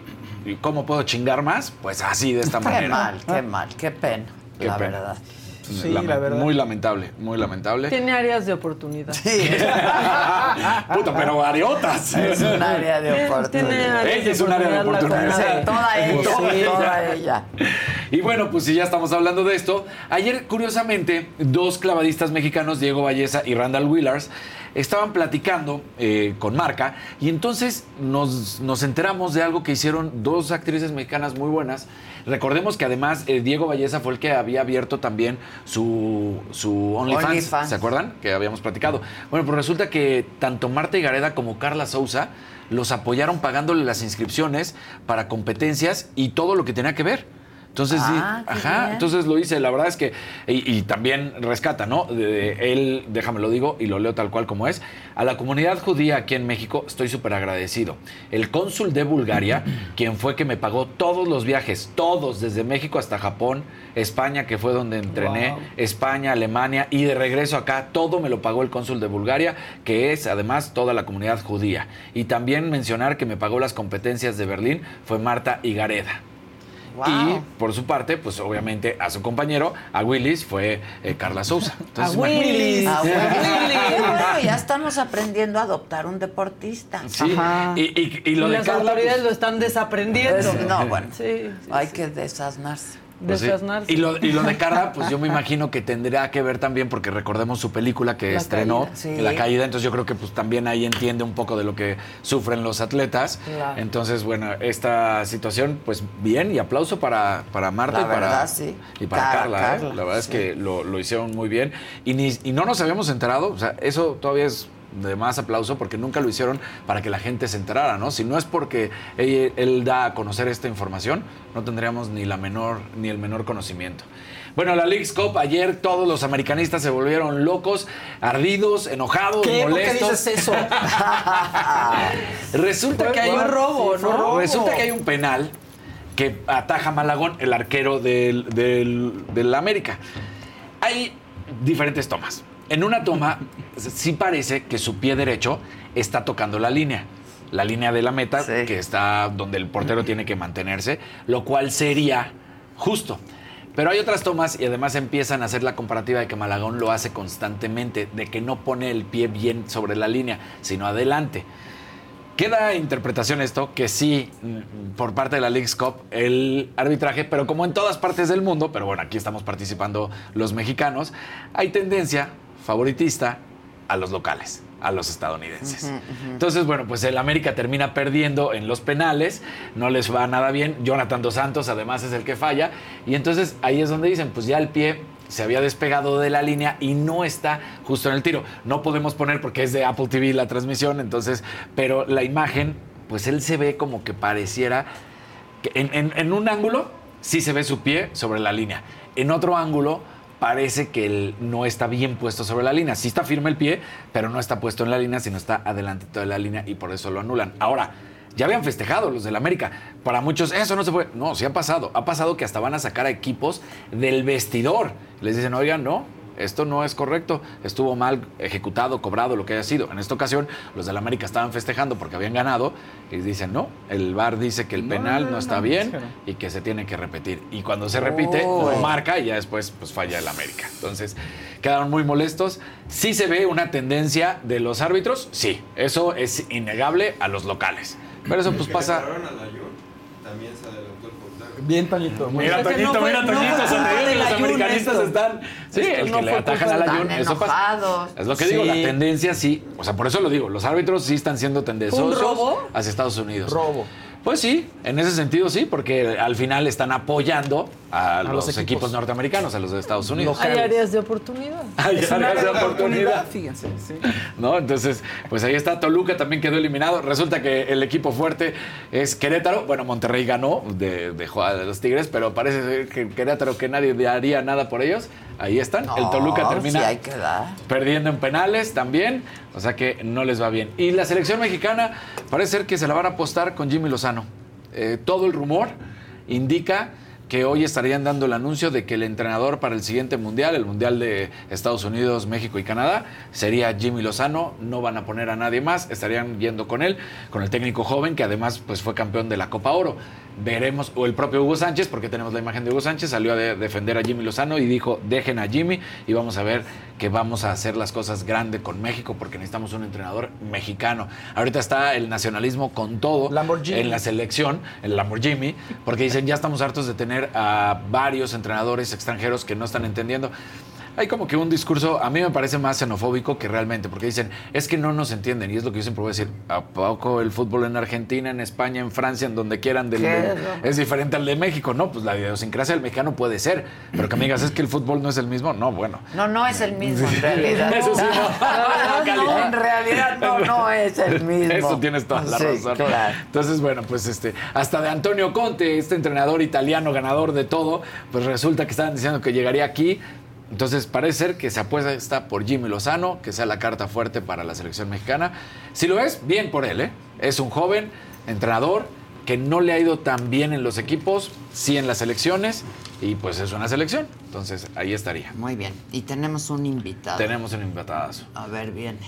¿y ¿cómo puedo chingar más? Pues así, de esta
Qué
manera.
mal, qué mal, qué pena,
Qué
la
pena.
verdad.
Sí,
Lame-
la verdad.
Muy lamentable, muy lamentable.
Tiene áreas de oportunidad.
Puta, pero ariotas.
Es un área de
Tiene
oportunidad.
áreas
Ella es un área de oportunidad.
Sí, toda ella,
Toda ella.
toda ella.
Y bueno, pues si ya estamos hablando de esto, ayer curiosamente dos clavadistas mexicanos, Diego Valleza y Randall Willars, estaban platicando eh, con Marca y entonces nos, nos enteramos de algo que hicieron dos actrices mexicanas muy buenas. Recordemos que además eh, Diego Valleza fue el que había abierto también su, su OnlyFans. ¿se acuerdan? Que habíamos platicado. Bueno, pues resulta que tanto Marta Higareda como Carla Souza los apoyaron pagándole las inscripciones para competencias y todo lo que tenía que ver. Entonces, sí,
Ah,
ajá,
bien.
entonces lo hice. La verdad es que, y, y también rescata, ¿no? De- él, déjame lo digo y lo leo tal cual como es. A la comunidad judía aquí en México estoy súper agradecido. El cónsul de Bulgaria, quien fue que me pagó todos los viajes, todos, desde México hasta Japón, España, que fue donde entrené,
Wow.
España, Alemania y de regreso acá, todo me lo pagó el cónsul de Bulgaria, que es además toda la comunidad judía. Y también mencionar que me pagó las competencias de Berlín fue Marta Y por su parte, pues obviamente a su compañero, a Willis, fue eh, Carla Souza. Entonces,
A Willis.
Ah,
imagínate.
bueno. Ya estamos aprendiendo a adoptar un deportista.
Sí, y, y- y lo
Y
de
las
Carla,
autoridades
pues,
lo están desaprendiendo.
Es- no, bueno.
Sí, sí,
Hay
sí.
que desasnarse.
Pues, sí. Y lo, y lo de Carla, pues yo me imagino que tendría que ver también, porque recordemos su película que
La
estrenó,
caída.
Sí.
La Caída, entonces yo creo que pues también ahí entiende un poco de lo que sufren los atletas.
Claro.
Entonces, bueno, esta situación, pues bien, y aplauso para, para Marta
La
y para,
sí.
y para
Cara-
Carla. ¿eh? La verdad es que lo, lo hicieron muy bien. Y, ni, y no nos habíamos enterado, o sea, eso todavía es de más aplauso porque nunca lo hicieron para que la gente se enterara, ¿no? Si no es porque él, él da a conocer esta información, no tendríamos ni la menor ni el menor conocimiento. Bueno, la League's Cup ayer todos los americanistas se volvieron locos, ardidos, enojados,
¿Qué? ¿Por qué
molestos.
dices eso?
Resulta
Fue-
que hay un
robo, ¿no? robo.
Resulta que hay un penal que ataja Malagón, el arquero del, del, del América. Hay diferentes tomas. En una toma sí parece que su pie derecho está tocando la línea. La línea de la meta, que está donde el portero tiene que mantenerse, lo cual sería justo. Pero hay otras tomas y además empiezan a hacer la comparativa de que Malagón lo hace constantemente, de que no pone el pie bien sobre la línea, sino adelante. Queda interpretación esto que sí, mm, por parte de la League's Cup, el arbitraje, pero como en todas partes del mundo, pero bueno, aquí estamos participando los mexicanos, hay tendencia favoritista a los locales, a los estadounidenses. Entonces, bueno, pues el América termina perdiendo en los penales, no les va nada bien. Jonathan Dos Santos además es el que falla. Y entonces ahí es donde dicen, pues ya el pie se había despegado de la línea y no está justo en el tiro. No podemos poner porque es de Apple TV la transmisión, entonces, pero la imagen, pues él se ve como que pareciera que en, en- en un ángulo sí se ve su pie sobre la línea. En otro ángulo parece que él no está bien puesto sobre la línea. Sí está firme el pie, pero no está puesto en la línea, sino está adelantito de la línea y por eso lo anulan. Ahora, ya habían festejado los del América. Para muchos, eso no se puede. No, sí ha pasado. Ha pasado que hasta van a sacar a equipos del vestidor. Les dicen, oigan, no, esto no es correcto, estuvo mal ejecutado, cobrado, lo que haya sido. En esta ocasión, los del América estaban festejando porque habían ganado y dicen, no, el VAR dice que el penal no, está bien y que se tiene que repetir. Y cuando se repite,
Oh.
lo marca y ya después pues falla el América. Entonces, quedaron muy molestos. Sí se ve una tendencia de los árbitros, sí, eso es innegable a los locales. Pero eso pues pasa...
También se.
Bien, Toñito. muy
Mira,
bien.
Toñito, mira, Toñito, los americanistas están. Sí, el
no
que le atajan al ayun,
Están
eso pasa. Es lo que digo, la tendencia sí. O sea, por eso lo digo, los árbitros sí están siendo tendenciosos
robo?
hacia Estados Unidos.
Robo.
Pues sí, en ese sentido sí, porque al final están apoyando a, los,
los
equipos.
equipos.
norteamericanos, a los de Estados Unidos.
Hay áreas de oportunidad.
Hay
Es
áreas de oportunidad.
Fíjense, sí.
¿no? Entonces, pues ahí está. Toluca también quedó eliminado. Resulta que el equipo fuerte es Querétaro. Bueno, Monterrey ganó de, de jugada de los Tigres, pero parece ser que Querétaro que nadie haría nada por ellos. Ahí están. el Toluca termina
sí hay que dar.
perdiendo en penales también. O sea que no les va bien. Y la selección mexicana parece ser que se la van a apostar con Jimmy Lozano. Eh, todo el rumor indica que hoy estarían dando el anuncio de que el entrenador para el siguiente mundial, el mundial de Estados Unidos, México y Canadá, sería Jimmy Lozano. No van a poner a nadie más, estarían yendo con él, con el técnico joven que además pues, fue campeón de la Copa Oro. Veremos, o el propio Hugo Sánchez, porque tenemos la imagen de Hugo Sánchez, salió a de- defender a Jimmy Lozano y dijo, dejen a Jimmy y vamos a ver que vamos a hacer las cosas grande con México porque necesitamos un entrenador mexicano. Ahorita está el nacionalismo con todo en la selección, el Lamborghini, porque dicen, ya estamos hartos de tener a varios entrenadores extranjeros que no están entendiendo. Hay como que un discurso, a mí me parece más xenofóbico que realmente, porque dicen, es que no nos entienden, y es lo que yo siempre voy a decir, ¿a poco el fútbol en Argentina, en España, en Francia, en donde quieran, del, es diferente al de México? No, pues la idiosincrasia del mexicano puede ser, pero que me digas, ¿es que el fútbol no es el mismo? No, bueno.
No, no es el mismo en realidad.
Eso sí, no.
No, en realidad no, no es el mismo.
Eso tienes toda la
Sí,
razón.
claro.
Entonces, bueno, pues este, hasta de Antonio Conte, este entrenador italiano, ganador de todo, pues resulta que estaban diciendo que llegaría aquí. Entonces parece ser que se apuesta está por Jimmy Lozano, que sea la carta fuerte para la selección mexicana. Si lo es, bien por él, ¿eh? Es un joven entrenador que no le ha ido tan bien en los equipos, sí en las selecciones, y pues es una selección. Entonces ahí estaría.
Muy bien. Y tenemos un invitado.
Tenemos un invitadazo.
A ver, viene.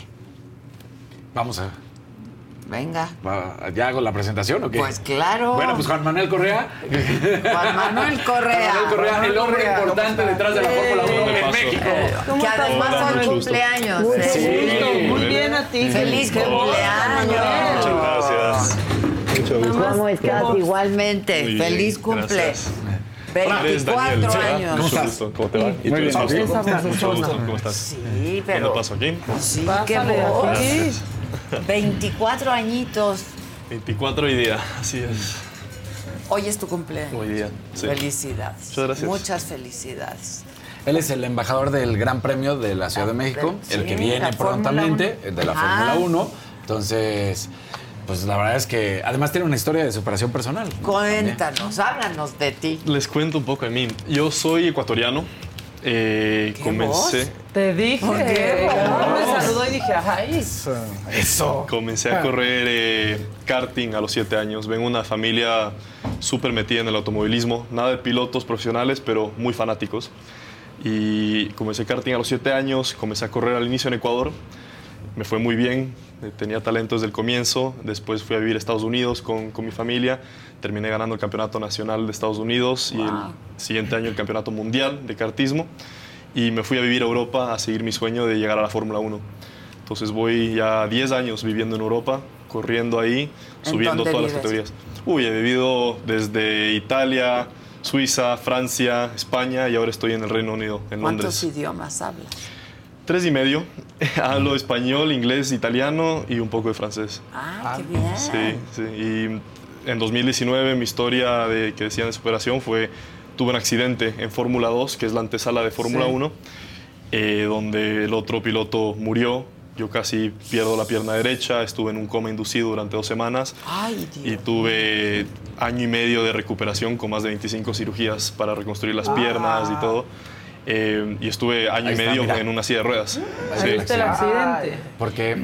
Vamos a
Venga.
¿Ya hago la presentación o qué?
Pues claro.
Bueno, pues Juan Manuel Correa.
Juan Manuel Correa.
Juan Manuel Correa, el hombre
Correa,
importante detrás de la Fórmula 1 en México.
Que además hoy cumpleaños.
Muy
¿eh?
bien, muy bien a ti.
Feliz
Qué
cumpleaños.
Muchas
gracias. Mucho gusto.
¿Cómo estás? Igualmente.
Muy
Feliz cumple.
gracias.
24
Hola,
años.
Mucho gusto. ¿Cómo te va? ¿Y tú?
Muy bien, ¿sí?
gusto.
persona.
¿Cómo estás?
Sí, pero-
¿Dónde paso aquí?
Sí, qué voz.
Gracias.
24 añitos.
24 hoy día, así es.
Hoy es tu cumpleaños.
Hoy día, sí.
Felicidades.
Muchas gracias.
Muchas felicidades.
Él es el embajador del Gran Premio de la Ciudad de México,
Sí,
el que viene prontamente de la. Fórmula 1. Entonces, pues la verdad es que además tiene una historia de superación personal. ¿no?
Cuéntanos, háblanos de ti.
Les cuento un poco de mí. Yo soy ecuatoriano. Eh, comencé.
Te dije.
¿Por qué?
No, me saludó y dije, ay.
Eso. Comencé a correr eh, karting a los siete años. Vengo de una familia súper metida en el automovilismo. Nada de pilotos profesionales, pero muy fanáticos. Y comencé karting a los siete años. Comencé a correr al inicio en Ecuador. Me fue muy bien. Eh, Tenía talento desde el comienzo. Después fui a vivir a Estados Unidos con, con mi familia. Terminé ganando el campeonato nacional de Estados Unidos y el siguiente año el campeonato mundial de kartismo. Y me fui a vivir a Europa a seguir mi sueño de llegar a la Fórmula 1. Entonces voy ya 10 años viviendo en Europa, corriendo ahí,
¿En
subiendo todas las categorías. Uy, he vivido desde Italia, Suiza, Francia, España y ahora estoy en el Reino Unido, en
¿Cuántos
Londres.
idiomas hablas?
Tres y medio. Hablo español, inglés, italiano y un poco de francés.
Ah, qué bien.
Sí, sí. Y en 2019 mi historia de, que decían de superación fue, tuve un accidente en Fórmula 2, que es la antesala de Fórmula
Sí.
1, eh, donde el otro piloto murió. Yo casi pierdo la pierna derecha, estuve en un coma inducido durante dos semanas
Ay, Dios.
y tuve año y medio de recuperación con más de 25 cirugías para reconstruir las piernas y todo. Eh, y estuve año
Ahí
y
está,
medio
mira.
en una silla de ruedas.
Ahí
Sí.
está el accidente. Porque,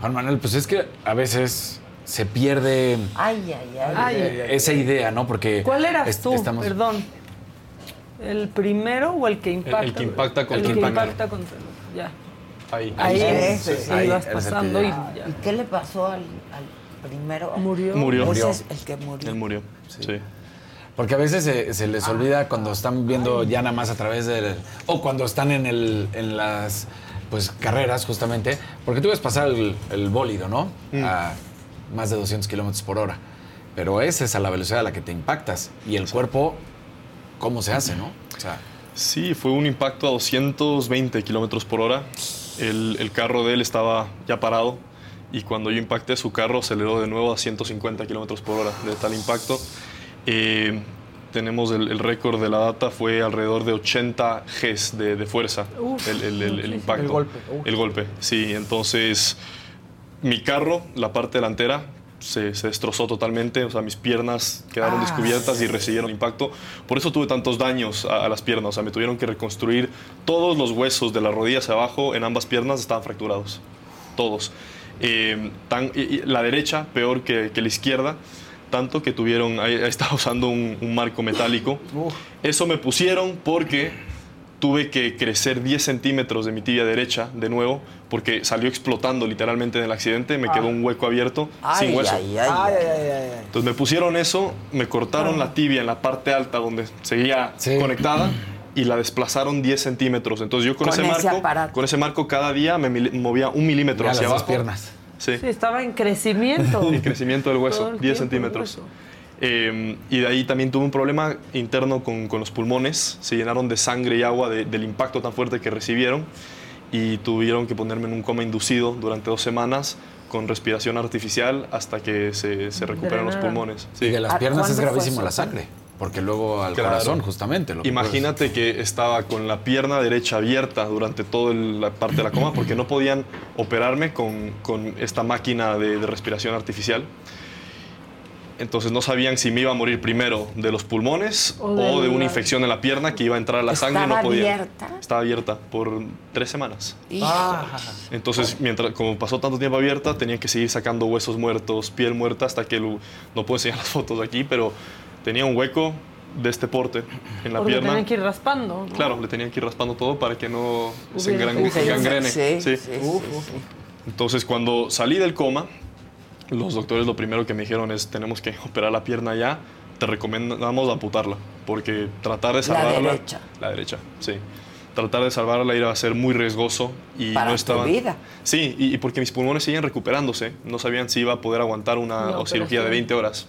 Juan Manuel, pues es que a veces se pierde
Ay, ay, ay.
Ay.
eh, esa idea, ¿no? Porque
¿Cuál eras
est-
tú?
estamos-
Perdón. ¿El primero o el que impacta?
el que impacta
El que
el primero.
impacta contra el otro. Ya.
Ahí.
Ahí,
Ese,
es.
sí.
Ahí vas pasando
que
y
ya-
ya.
¿Y qué le pasó al, al primero?
Murió.
Murió.
Ese es el que murió.
Él murió. Sí.
Porque a veces se, se les olvida cuando están viendo ya nada más a través del... O cuando están en, el, en las pues, carreras, justamente. Porque tú ves pasar el, el bólido, ¿no? A más de 200 kilómetros por hora. Pero esa es a la velocidad a la que te impactas. Y el cuerpo, ¿cómo se hace, no? O sea,
Sí, fue un impacto a 220 kilómetros por hora. El, el carro de él estaba ya parado y cuando yo impacté su carro aceleró de nuevo a 150 kilómetros por hora de tal impacto. Eh, tenemos el, el récord de la data, fue alrededor de 80 Gs de, de fuerza
Uf,
el, el- el- impacto.
El golpe, uf.
El golpe, sí. Entonces, mi carro, la parte delantera, se, se destrozó totalmente. O sea, mis piernas quedaron
Ah.
descubiertas y recibieron impacto. Por eso tuve tantos daños a, a las piernas. O sea, me tuvieron que reconstruir todos los huesos de la rodilla hacia abajo en ambas piernas estaban fracturados. Todos. Eh, tan- y- y la derecha peor que, que la izquierda. Tanto que tuvieron, estaba usando un, un marco metálico. Eso me pusieron porque tuve que crecer 10 centímetros de mi tibia derecha de nuevo porque salió explotando literalmente en el accidente, me quedó un hueco abierto
Ay,
sin hueso.
ay.
Entonces me pusieron eso, me cortaron la tibia en la parte alta donde seguía conectada y la desplazaron 10 centímetros. Entonces yo con,
Con
ese
ese
marco,
aparato.
con ese marco cada día me movía un milímetro hacia abajo.
piernas.
Sí.
Sí, estaba en crecimiento.
El crecimiento del hueso,
el
10
tiempo el
centímetros. Eh, y de ahí también tuve un problema interno con, con los pulmones. Se llenaron de sangre y agua de- del impacto tan fuerte que recibieron. Y tuvieron que ponerme en un coma inducido durante dos semanas con respiración artificial hasta que se, se recuperan los pulmones.
Y de las
¿A
piernas es gravísimo la sangre. Porque luego al
Claro.
corazón, justamente. lo que
Imagínate que estaba con la pierna derecha abierta durante toda la parte de la coma porque no podían operarme con, con esta máquina de, de respiración artificial. Entonces no sabían si me iba a morir primero de los pulmones
O
o
de
de,
la-
una infección en la pierna que iba a entrar a la sangre y no
¿Estaba
podía.
abierta?
Estaba abierta por tres semanas.
Hijo.
Entonces, mientras, como pasó tanto tiempo abierta, tenían que seguir sacando huesos muertos, piel muerta, hasta que lo- no puedo enseñar las fotos aquí, pero tenía un hueco de este porte en la
Porque
pierna.
tenían que ir raspando. ¿no?
Claro, le tenían que ir raspando todo para que no se gangrene.
Sí,
Sí.
sí, sí, sí.
Entonces, cuando salí del coma, los doctores lo primero que me dijeron es, tenemos que operar la pierna ya, te recomendamos amputarla, porque tratar de
La
salvarla...
derecha.
La derecha, sí. Tratar de salvarla iba a ser muy riesgoso y
Para
no
tu
estaban...
vida.
Sí, y, y porque mis pulmones siguen recuperándose, no sabían si iba a poder aguantar una cirugía de
operación.
20 horas.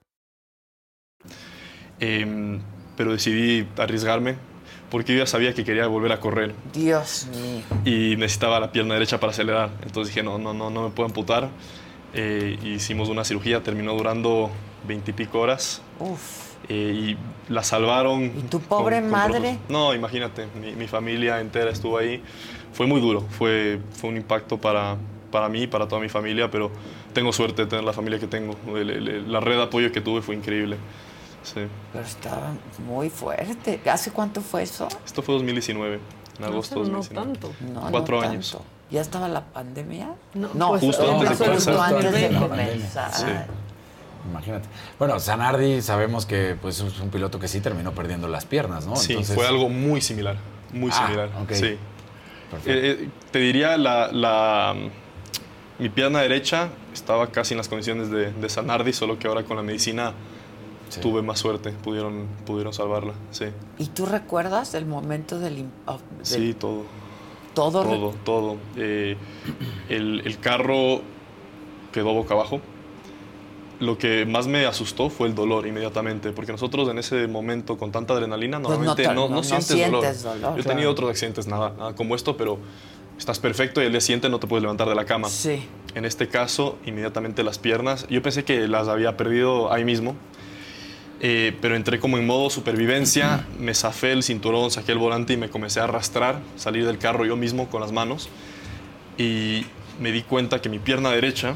Em, pero decidí arriesgarme porque yo ya sabía que quería volver a correr
Dios mío.
y necesitaba la pierna derecha para acelerar. Entonces dije, no, no, no, no me puedo amputar. Eh, hicimos una cirugía, terminó durando veintipico horas.
Uf.
eh, y la salvaron. ¿Y
tu pobre madre?
No, imagínate, mi, mi familia entera estuvo ahí. Fue muy duro, fue, fue un impacto para, para mí, para toda mi familia, pero tengo suerte de tener la familia que tengo. La red de apoyo que tuve fue increíble. Sí.
Pero estaba muy fuerte. ¿Hace cuánto fue eso?
Esto fue 2019, en agosto de
no
2019.
tanto.
No,
Cuatro
no
años.
tanto. ¿Ya estaba la pandemia?
No,
pues,
Justo antes de
empezó
comenzar.
justo antes de comenzar.
Sí. Imagínate. Bueno, Zanardi sabemos que pues, es un piloto que sí terminó perdiendo las piernas, ¿no?
Sí,
Entonces-
fue algo muy similar, muy
Ah,
similar.
ok.
Sí.
Perfecto.
Eh, eh, te diría, la, la, mi pierna derecha estaba casi en las condiciones de, de Zanardi, solo que ahora con la medicina tuve más suerte, pudieron, pudieron salvarla. Sí,
¿Y tú recuerdas el momento del... of- del-
sí todo.
Todo.
Todo, todo. Eh, el, el carro quedó boca abajo. Lo que más me asustó fue el dolor inmediatamente, porque nosotros en ese momento con tanta adrenalina
Pues no
normalmente
te-
no, no
no- no
sientes,
sientes
dolor.
dolor,
Yo he
claro.
tenido otros accidentes, nada, nada como esto, pero estás perfecto y el día siguiente no te puedes levantar de la cama.
Sí.
En este caso, inmediatamente las piernas, yo pensé que las había perdido ahí mismo, eh, pero entré como en modo supervivencia, me zafé el cinturón, saqué el volante y me comencé a arrastrar, salir del carro yo mismo con las manos y me di cuenta que mi pierna derecha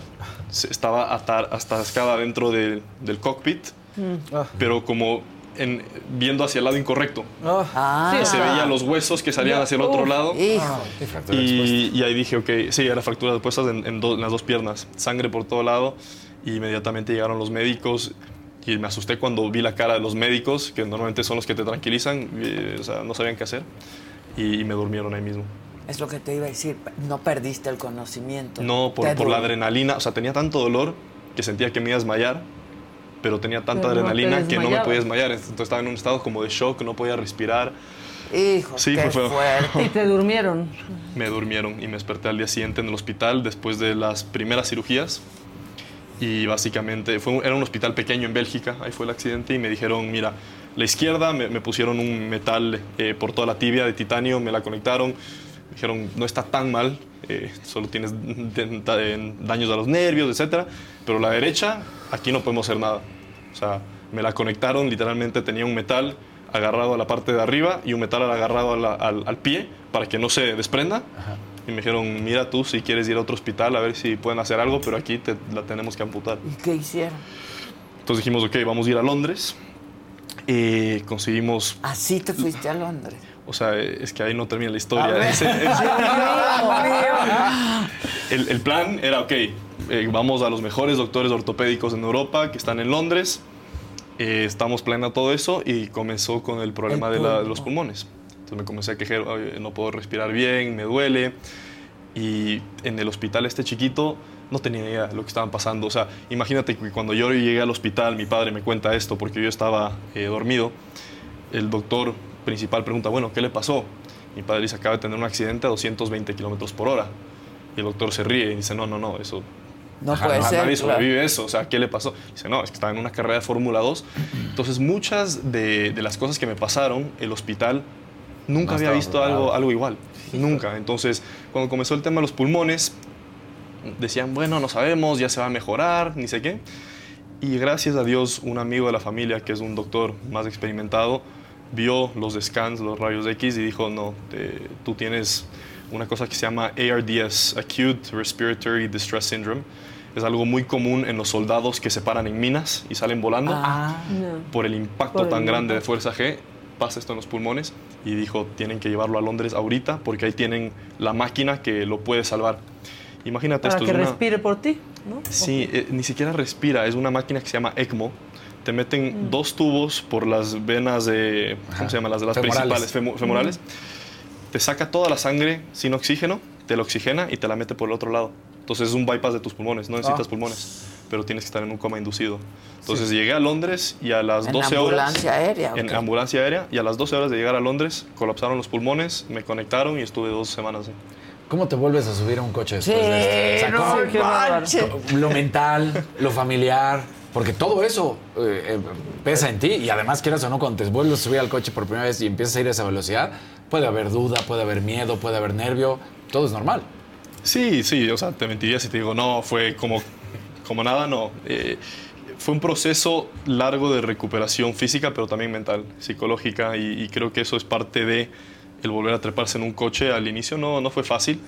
estaba atar- atascada dentro del- del cockpit, pero como en- viendo hacia el lado incorrecto.
Ah.
Se veían los huesos que salían hacia el otro
Uf,
lado.
fractura
Y, y ahí dije, ok, sí, era fractura expuestas en, en do- en las dos piernas, sangre por todo lado. Y inmediatamente llegaron los médicos y me asusté cuando vi la cara de los médicos, que normalmente son los que te tranquilizan, eh, o sea, no sabían qué hacer. Y, y me durmieron ahí mismo.
Es lo que te iba a decir. No perdiste el conocimiento.
No, por, por la adrenalina, o sea, tenía tanto dolor que sentía que me iba a desmayar, pero tenía tanta
Pero no
adrenalina que no me podía desmayar. Entonces estaba en un estado como de shock, no podía respirar.
Hijo,
Sí,
qué
fue
fuerte.
Y te durmieron.
Me durmieron y me desperté al día siguiente en el hospital después de las primeras cirugías. Y básicamente fue un- era un hospital pequeño en Bélgica, ahí fue el accidente y me dijeron, mira, la izquierda me, me pusieron un metal eh, por toda la tibia de titanio, me la conectaron, me dijeron, no está tan mal, eh, solo tienes daños a los nervios, etc. Pero la derecha, aquí no podemos hacer nada. O sea, me la conectaron, literalmente tenía un metal agarrado a la parte de arriba y un metal agarrado la- al, al pie para que no se desprenda. Y me dijeron, mira tú si quieres ir a otro hospital a ver si pueden hacer algo, pero aquí te la tenemos que amputar.
¿Y qué hicieron?
Entonces dijimos, ok, vamos a ir a Londres. Y conseguimos,
Así te fuiste a Londres.
o sea, es que ahí no termina la historia. Ese- ese- el, el plan era, ok, eh, vamos a los mejores doctores ortopédicos en Europa que están en Londres. Eh, estamos planeando todo eso y comenzó con el problema de, la- de los pulmones. Entonces me comencé a quejar, "Oye, no puedo respirar bien, me duele. Y en el hospital este chiquito no tenía idea de lo que estaban pasando. O sea, imagínate que cuando yo llegué al hospital, mi padre me cuenta esto porque yo estaba eh, dormido. El doctor principal pregunta, bueno, ¿qué le pasó? Mi padre dice, acaba de tener un accidente a 220 kilómetros por hora. Y el doctor se ríe y dice, no, no, no, eso...
No
Ajá,
puede ser,
Nadie
claro.
sobrevive eso. O sea, ¿qué le pasó? Dice, no, es que estaba en una carrera de Fórmula 2. Entonces, muchas de, de las cosas que me pasaron, el hospital nunca
No
había visto
preparado.
algo, algo igual. Nunca. Entonces, cuando comenzó el tema de los pulmones, decían, bueno, no sabemos, ya se va a mejorar, ni sé qué. Y gracias a Dios, un amigo de la familia, que es un doctor más experimentado, vio los scans, los rayos X, y dijo, no, te- tú tienes una cosa que se llama ARDS, Acute Respiratory Distress Syndrome. Es algo muy común en los soldados que se paran en minas y salen volando
Ah.
por el impacto
Por el
tan grande de fuerza G. Pasa esto en los pulmones y dijo, tienen que llevarlo a Londres ahorita porque ahí tienen la máquina que lo puede salvar. Imagínate
Para
esto.
que
es una-
respire por ti, ¿no?
Sí, eh, ni siquiera respira, es una máquina que se llama ECMO. Te meten
Mm.
dos tubos por las venas de, ¿cómo se llaman? Las de las
Femorales.
principales, femo- femorales. Te saca toda la sangre sin oxígeno, te la oxigena y te la mete por el otro lado. Entonces es un bypass de tus pulmones, no necesitas
Ah.
pulmones, pero tienes que estar en un coma inducido. Entonces llegué a Londres y a las
En
12 horas...
ambulancia aérea, ¿o
En ambulancia aérea y a las 12 horas de llegar a Londres colapsaron los pulmones, me conectaron y estuve dos semanas. ahí.
¿Cómo te vuelves a subir a un coche después
Sí,
de esto?
no
¿cómo-
qué manches.
Lo mental, lo familiar, porque todo eso eh, eh, pesa en ti y además quieras o no, cuando te vuelves a subir al coche por primera vez y empiezas a ir a esa velocidad, puede haber duda, puede haber miedo, puede haber nervio, todo es normal.
Sí, sí, o sea, te mentiría si te digo, no, fue como, como nada, no. Eh, fue un proceso largo de recuperación física, pero también mental, psicológica, y, creo que eso es parte de el volver a treparse en un coche. Al inicio no, no fue fácil,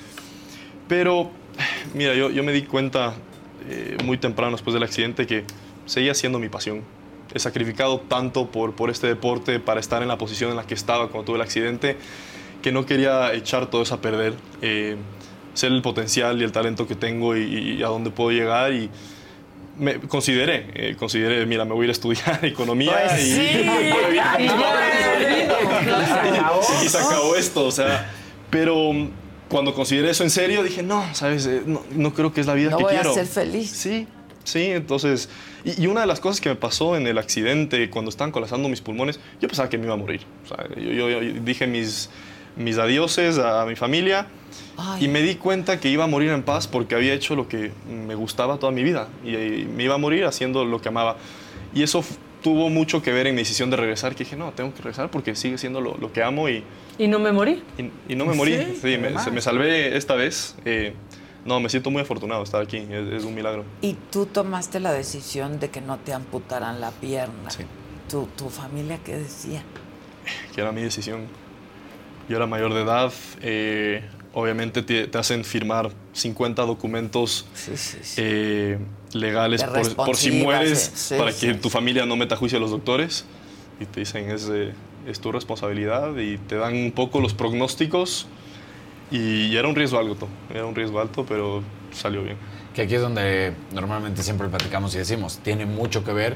pero mira, yo, yo me di cuenta eh, muy temprano después del accidente que seguía siendo mi pasión. He sacrificado tanto por, por este deporte para estar en la posición en la que estaba cuando tuve el accidente que no quería echar todo eso a perder. Eh, ser el potencial y el talento que tengo y, y a dónde puedo llegar y me consideré, eh, consideré, mira, me voy a ir a estudiar economía
Pues
y,
sí,
y-
ya,
y- se acabó esto, o sea, pero cuando consideré eso en serio dije, no, sabes, Eh, no, no creo que es la vida
No
que
voy
quiero.
a ser feliz.
Sí, sí, entonces, y, y una de las cosas que me pasó en el accidente, cuando estaban colapsando mis pulmones, yo pensaba que me iba a morir. O sea, yo, yo- yo dije mis, mis adioses a mi familia y me di cuenta que iba a morir en paz porque había hecho lo que me gustaba toda mi vida y, y me iba a morir haciendo lo que amaba. Y eso tuvo mucho que ver en mi decisión de regresar, que dije, no, tengo que regresar porque sigue siendo lo, lo que amo y,
Y no me morí.
y, y no me morí.
Sí,
Sí, me, se- me salvé esta vez. Eh, no, me siento muy afortunado de estar aquí, es, es un milagro.
Y tú tomaste la decisión de que no te amputaran la pierna. ¿Tu, ¿Tu familia qué decía?
que era mi decisión. Yo era mayor de edad, eh, obviamente te, te hacen firmar 50 documentos eh, legales por, por si mueres
sí, sí,
para
sí.
que tu familia no meta juicio a los doctores y te dicen es, eh, es tu responsabilidad y te dan un poco los pronósticos y, era un riesgo alto, era un riesgo alto, pero salió bien.
Que aquí es donde normalmente siempre platicamos y decimos, tiene mucho que ver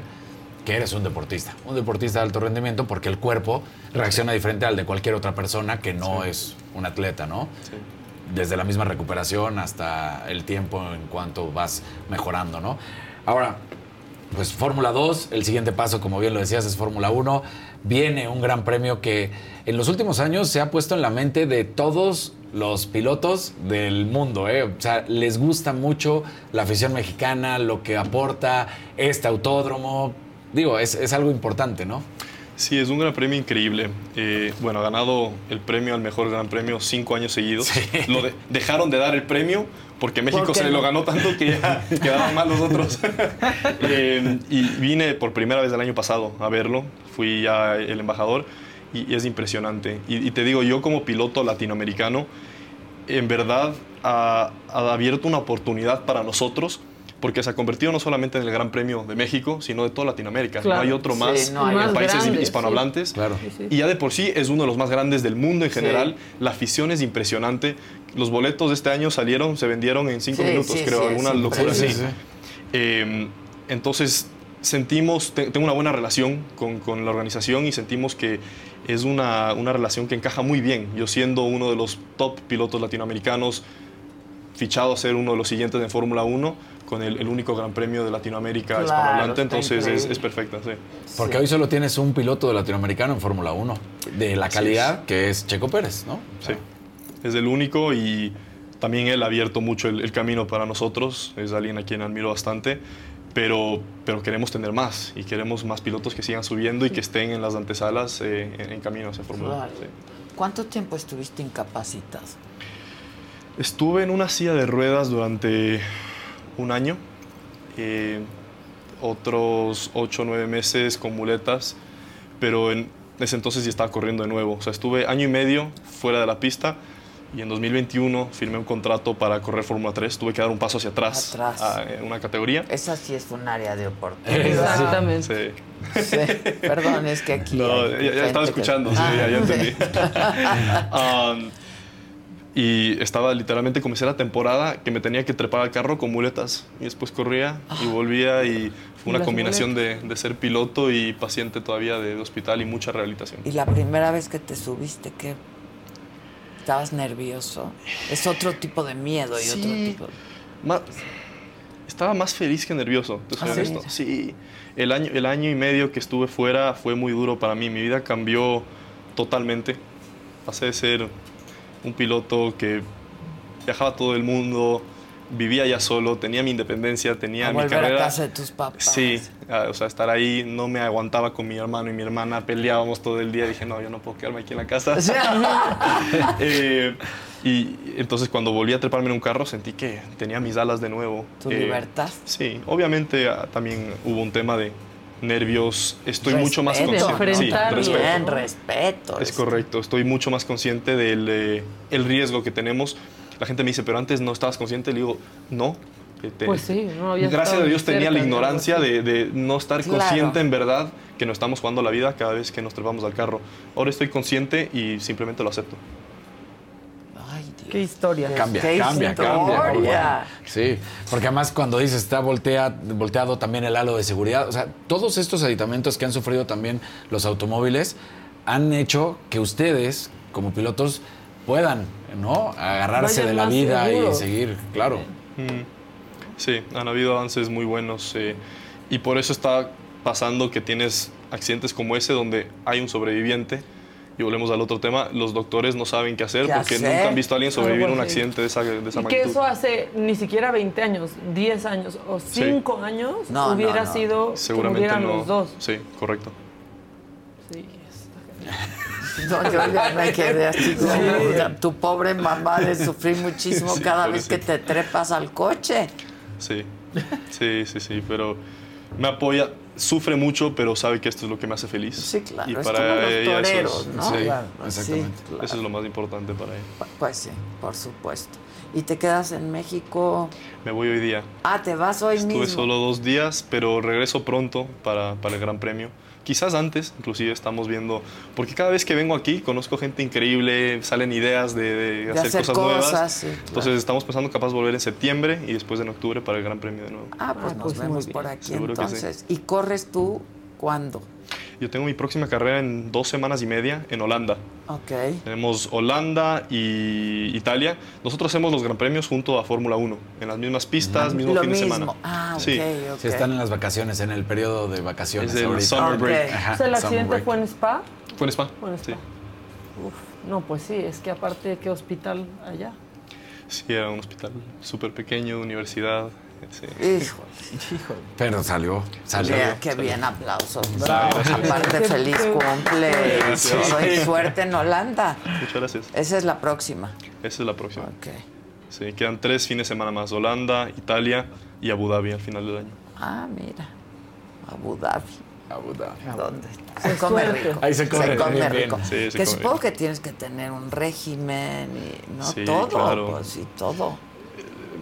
que eres un deportista, un deportista de alto rendimiento porque el cuerpo reacciona diferente al de cualquier otra persona que no es un atleta, ¿no? Desde la misma recuperación hasta el tiempo en cuanto vas mejorando, ¿no? Ahora, pues Fórmula 2, el siguiente paso, como bien lo decías, es Fórmula 1. Viene un gran premio que en los últimos años se ha puesto en la mente de todos los pilotos del mundo. ¿eh? O sea, les gusta mucho la afición mexicana, lo que aporta este autódromo. Digo, es, es algo importante, ¿no?
Sí, es un gran premio increíble. Eh, bueno, ha ganado el premio al mejor gran premio cinco años seguidos. Lo de- dejaron de dar el premio porque México
¿Por qué
se lo ganó tanto que ya quedaban mal los otros. Eh, y vine por primera vez el año pasado a verlo. Fui ya el embajador y, y es impresionante. Y, y te digo, yo como piloto latinoamericano, en verdad ha, ha abierto una oportunidad para nosotros porque se ha convertido no solamente en el Gran Premio de México, sino de toda Latinoamérica.
Claro.
No hay otro
Sí,
más
no hay
en países
Más grande,
hispanohablantes.
Claro.
Sí, sí.
Y ya de por sí es uno de los más grandes del mundo en
Sí.
general. La afición es impresionante. Los boletos de este año salieron, se vendieron en cinco
Sí,
minutos,
sí,
creo,
sí,
alguna locura así. Eh, entonces, sentimos, te- tengo una buena relación con, con la organización y sentimos que es una, una relación que encaja muy bien. Yo siendo uno de los top pilotos latinoamericanos, fichado a ser uno de los siguientes en Fórmula 1, con el, el único gran premio de Latinoamérica
Claro,
hispanohablante, entonces es, es perfecta, sí.
Porque hoy solo tienes un piloto de latinoamericano en Fórmula 1, de la calidad
es.
que es Checo Pérez, ¿no?
Sí, es el único y también él ha abierto mucho el, el camino para nosotros. Es alguien a quien admiro bastante, pero, pero queremos tener más y queremos más pilotos que sigan subiendo y que estén en las antesalas eh, en, en camino hacia Fórmula 1.
Claro. ¿Cuánto tiempo estuviste incapacitado?
Estuve en una silla de ruedas durante un año, eh, otros ocho o nueve meses con muletas, pero en ese entonces ya estaba corriendo de nuevo. O sea, estuve año y medio fuera de la pista Y en 2021 firmé un contrato para correr Fórmula 3. Tuve que dar un paso hacia atrás,
Atrás.
a- en una categoría.
Esa sí es un área de oportunidad.
Exactamente. Sí.
Sí, Perdón, es que aquí.
No, ya, estaba
que-
escuchando, sí,
Ah,
ya, entendí. Um, y estaba literalmente, comencé la temporada que me tenía que trepar al carro con muletas. Y después corría y volvía y fue
¿Y
una combinación de, de ser piloto y paciente todavía de, de hospital y mucha rehabilitación.
Y la primera vez que te subiste, ¿qué? ¿Estabas nervioso? Es otro tipo de miedo y otro
Sí.
tipo.
Ma- estaba más feliz que nervioso, te soy
¿Ah, sí?
honesto. Sí, el año, el año y medio que estuve fuera fue muy duro para mí. Mi vida cambió totalmente. Pasé de ser un piloto que viajaba a todo el mundo, vivía ya solo, tenía mi independencia, tenía
A
mi carrera.
a casa de tus papás.
Sí, a- o sea, estar ahí, no me aguantaba con mi hermano y mi hermana, peleábamos todo el día. Dije, no, yo no puedo quedarme aquí en la casa. Eh, y entonces cuando volví a treparme en un carro sentí que tenía mis alas de nuevo.
Tu
Eh,
libertad.
Sí, obviamente ah, también hubo un tema de nervios. Estoy mucho más
Respeto,
consciente. Sí, respeto.
Bien, respeto.
Es correcto, estoy mucho más consciente del eh, el riesgo que tenemos. La gente me dice, pero antes no estabas consciente. Le digo, no. te-
Pues sí, no había
Gracias a Dios tenía la ignorancia de, de no estar
Claro.
consciente en verdad que nos estamos jugando la vida cada vez que nos trepamos al carro. Ahora estoy consciente y simplemente lo acepto.
Qué historia.
Cambia,
Qué
cambia, cambia.
historia.
Sí, porque además cuando dices está voltea, volteado también el halo de seguridad, o sea, todos estos aditamentos que han sufrido también los automóviles han hecho que ustedes, como pilotos, puedan, ¿no? Agarrarse
Vayan
de la vida y seguir, claro.
Mm, Sí, han habido avances muy buenos eh, y por eso está pasando que tienes accidentes como ese donde hay un sobreviviente y volvemos al otro tema, los doctores no saben qué hacer
¿Qué
porque
hacer?
nunca han visto a alguien sobrevivir a un accidente de esa, de esa
Y que eso hace ni siquiera 20 años, 10 años o 5 años
No,
hubiera
no.
sido
Seguramente
que los dos.
Sí, correcto.
No, yo ya me quedé así como tu pobre mamá de sufrir muchísimo
Sí,
cada vez que te trepas al coche.
Sí, sí, sí, sí, pero me apoya, sufre mucho, pero sabe que esto es lo que me hace feliz. Sí,
claro,
Y
es
para
como los
ella eso
toreros,
es-
¿no?
Sí,
Claro,
exactamente.
sí, claro.
Eso es lo más importante para ella.
Pues sí, por supuesto. ¿Y te quedas en México?
Me voy hoy día.
Ah, te vas hoy
Estuve
mismo.
solo dos días, pero regreso pronto para, para el Gran Premio. Quizás antes, inclusive estamos viendo, porque cada vez que vengo aquí conozco gente increíble, salen ideas de, de
De
hacer,
hacer
cosas,
cosas,
nuevas.
sí, claro.
Entonces estamos pensando capaz volver en septiembre y después en octubre para el Gran Premio de nuevo.
Ah, pues nos
pues muy
vemos por aquí
Seguro
entonces. ¿Y corres tú cuándo?
Yo tengo mi próxima carrera en dos semanas y media en Holanda.
Ok.
Tenemos Holanda y Italia. Nosotros hacemos los Gran Premios junto a Fórmula 1, en las mismas pistas, mismo
Lo
fin de
mismo.
semana.
Ah,
Sí.
ok, ok.
Sí, están en las vacaciones, en el periodo de vacaciones.
Es el
ahorita.
summer break.
Ajá,
O sea, el accidente fue en Spa.
Fue en Spa.
Fue en
Sí.
Spa. Uf, no, pues sí, es que aparte, ¿qué hospital allá?
Sí, era un hospital súper pequeño, de universidad. Sí.
Híjole.
Pero salió, salió.
Qué, qué bien, aplausos.
Bravo.
Aparte, feliz cumple.
Gracias.
Y suerte en Holanda.
Muchas gracias.
Esa es la próxima.
Esa es la próxima. Sí, quedan tres fines de semana más. Holanda, Italia y Abu Dhabi al final del año.
Ah, mira. Abu Dhabi.
Abu Dhabi.
¿Dónde?
Qué
Se come
suerte.
rico.
Ahí se come
come
bien, bien.
rico.
Sí, se
que
come
supongo
bien.
que tienes que tener un régimen y no
Sí,
todo.
claro.
Pues y todo.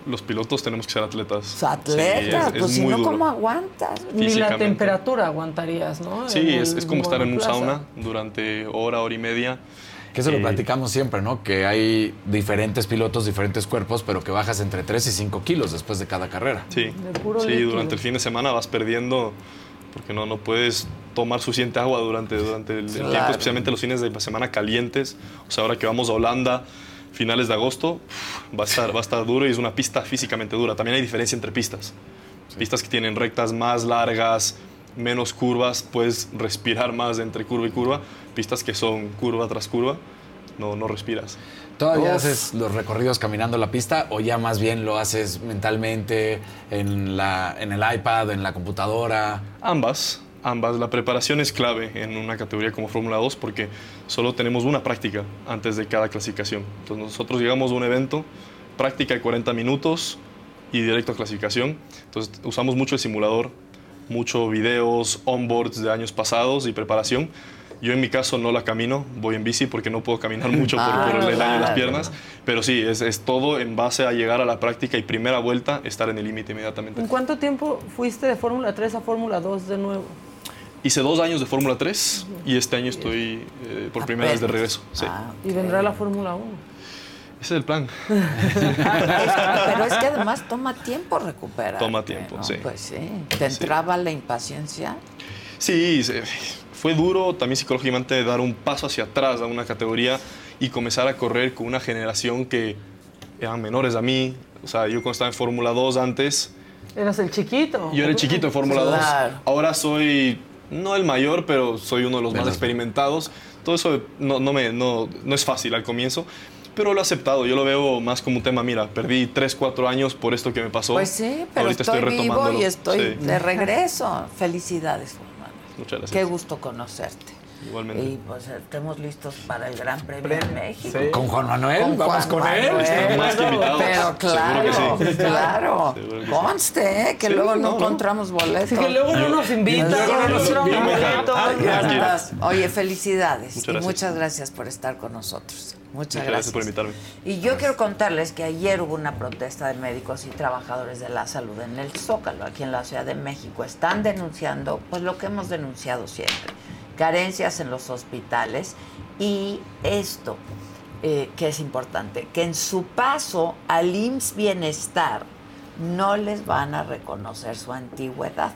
Los pilotos tenemos que ser atletas.
Atletas,
Sí, es-
pues
es
si no,
duro.
¿cómo aguantas?
Ni la temperatura aguantarías, ¿no?
Sí, es,
el
es como estar en un sauna durante hora, hora y media.
Que eso lo
Eh,
platicamos siempre, ¿no? Que hay diferentes pilotos, diferentes cuerpos, pero que bajas entre 3 y 5 kilos después de cada carrera.
Sí, sí
líquido.
durante el fin de semana vas perdiendo porque no, no puedes tomar suficiente agua durante, durante el, el
Claro.
tiempo, especialmente los fines de semana calientes. O sea, ahora que vamos a Holanda, finales de agosto, va a estar, va a estar duro y es una pista físicamente dura. También hay diferencia entre pistas. Pistas que tienen rectas más largas, menos curvas, puedes respirar más entre curva y curva. Pistas que son curva tras curva, no, no respiras.
¿Todavía
Uf.
haces los recorridos caminando la pista o ya más bien lo haces mentalmente en, la, en el iPad, en la computadora?
Ambas, ambas. La preparación es clave en una categoría como Fórmula 2 porque solo tenemos una práctica antes de cada clasificación. Entonces nosotros llegamos a un evento, práctica de 40 minutos y directo a clasificación. Entonces usamos mucho el simulador, mucho videos, onboards de años pasados y preparación. Yo en mi caso no la camino, voy en bici porque no puedo caminar mucho por, por el daño en las piernas. Pero sí, es, es todo en base a llegar a la práctica y primera vuelta, estar en el límite inmediatamente.
¿En cuánto tiempo fuiste de Fórmula 3 a Fórmula 2 de nuevo?
Hice dos años de Fórmula 3 y este año estoy eh, por primera vez de regreso. Sí.
Y vendrá la Fórmula 1.
Ese es el plan.
Pero es que además toma tiempo recuperar.
Toma tiempo, sí.
Pues sí. ¿Te entraba la impaciencia?
Sí, fue duro también psicológicamente dar un paso hacia atrás a una categoría y comenzar a correr con una generación que eran menores a mí. O sea, yo cuando estaba en Fórmula 2 antes,
Eras el chiquito.
yo era el chiquito en Fórmula
Claro.
2. Ahora soy, no el mayor, pero soy uno de los más experimentados. Todo eso no, no, me, no, no es fácil al comienzo, pero lo he aceptado. Yo lo veo más como un tema, mira, perdí 3, 4 años por esto que me pasó.
Pues sí, pero
Ahorita
estoy, vivo
retomándolo.
y estoy
Sí.
de regreso. Felicidades, Juan Manuel.
Muchas gracias.
Qué gusto conocerte.
Igualmente.
Y pues estemos listos para el Gran Premio de México.
Sí. ¿Con Juan Manuel? Vamos con él.
Manuel.
Están más que invitados.
Pero
Seguro
claro,
que sí.
claro.
Seguro que sí.
Conste, ¿eh? que
Sí,
luego no, encontramos boletos.
Que luego no nos invitan,
Luego
no nos
invitan.
boletos.
Oye, felicidades.
Muchas
y
gracias.
muchas gracias por estar con nosotros. Muchas
Muchas
gracias.
gracias por invitarme.
Y yo quiero contarles que ayer hubo una protesta de médicos y trabajadores de la salud en el Zócalo, aquí en la Ciudad de México. Están denunciando, pues lo que hemos denunciado siempre, carencias en los hospitales y esto, eh, que es importante, que en su paso al IMSS Bienestar no les van a reconocer su antigüedad,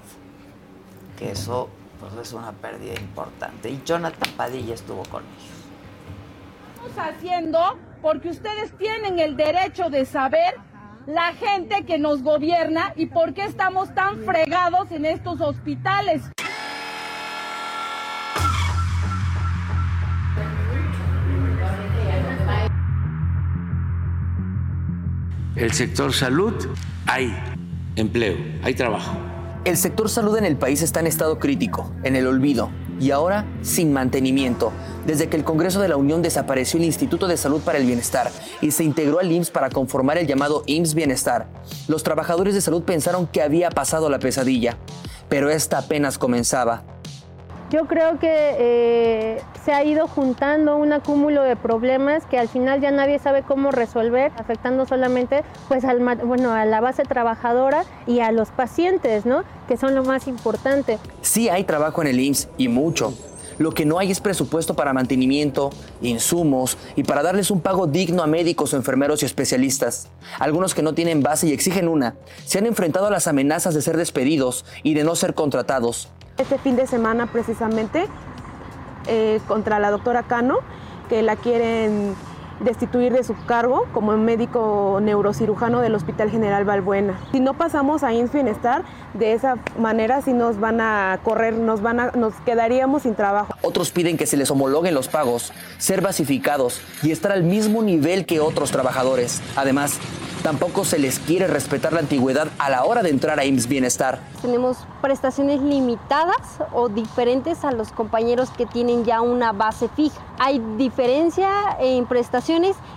que eso pues, es una pérdida importante. Y Jonathan Padilla estuvo con ellos.
estamos haciendo porque ustedes tienen el derecho de saber la gente que nos gobierna y por qué estamos tan fregados en estos hospitales.
El sector salud, hay empleo, hay trabajo.
El sector salud en el país está en estado crítico, en el olvido y ahora sin mantenimiento, desde que el Congreso de la Unión desapareció el Instituto de Salud para el Bienestar y se integró al IMSS para conformar el llamado IMSS Bienestar. Los trabajadores de salud pensaron que había pasado la pesadilla, pero esta apenas comenzaba.
Yo creo que eh, se ha ido juntando un acúmulo de problemas que al final ya nadie sabe cómo resolver, afectando solamente pues bueno, a la base trabajadora y a los pacientes, ¿no? Que son lo más importante.
Sí hay trabajo en el IMSS y mucho. Lo que no hay es presupuesto para mantenimiento, insumos y para darles un pago digno a médicos, enfermeros y especialistas. Algunos que no tienen base y exigen una, se han enfrentado a las amenazas de ser despedidos y de no ser contratados.
Este fin de semana precisamente eh, contra la doctora Cano, que la quieren destituir de su cargo como médico neurocirujano del Hospital General Balbuena. Si no pasamos a INS Bienestar, de esa manera sí nos van a correr, nos, van a, nos quedaríamos sin trabajo.
Otros piden que se les homologuen los pagos, ser basificados y estar al mismo nivel que otros trabajadores. Además, tampoco se les quiere respetar la antigüedad a la hora de entrar a IMSS Bienestar.
Tenemos prestaciones limitadas o diferentes a los compañeros que tienen ya una base fija. Hay diferencia en prestaciones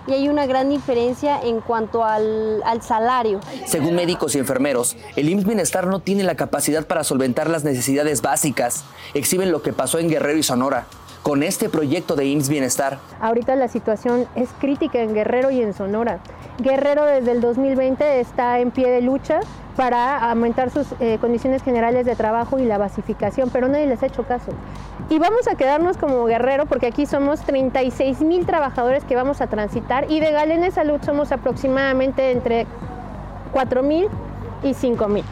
y hay una gran diferencia en cuanto al, al salario.
Según médicos y enfermeros, el IMSS Bienestar no tiene la capacidad para solventar las necesidades básicas. Exhiben lo que pasó en Guerrero y Sonora. Con este proyecto de IMSS Bienestar,
Ahorita la situación es crítica en Guerrero y en Sonora. Guerrero desde el 2020 está en pie de lucha para aumentar sus eh, condiciones generales de trabajo y la basificación, pero nadie les ha hecho caso. Y vamos a quedarnos como Guerrero porque aquí somos 36 mil trabajadores que vamos a transitar y de Galena Salud somos aproximadamente entre 4 mil y 5 mil.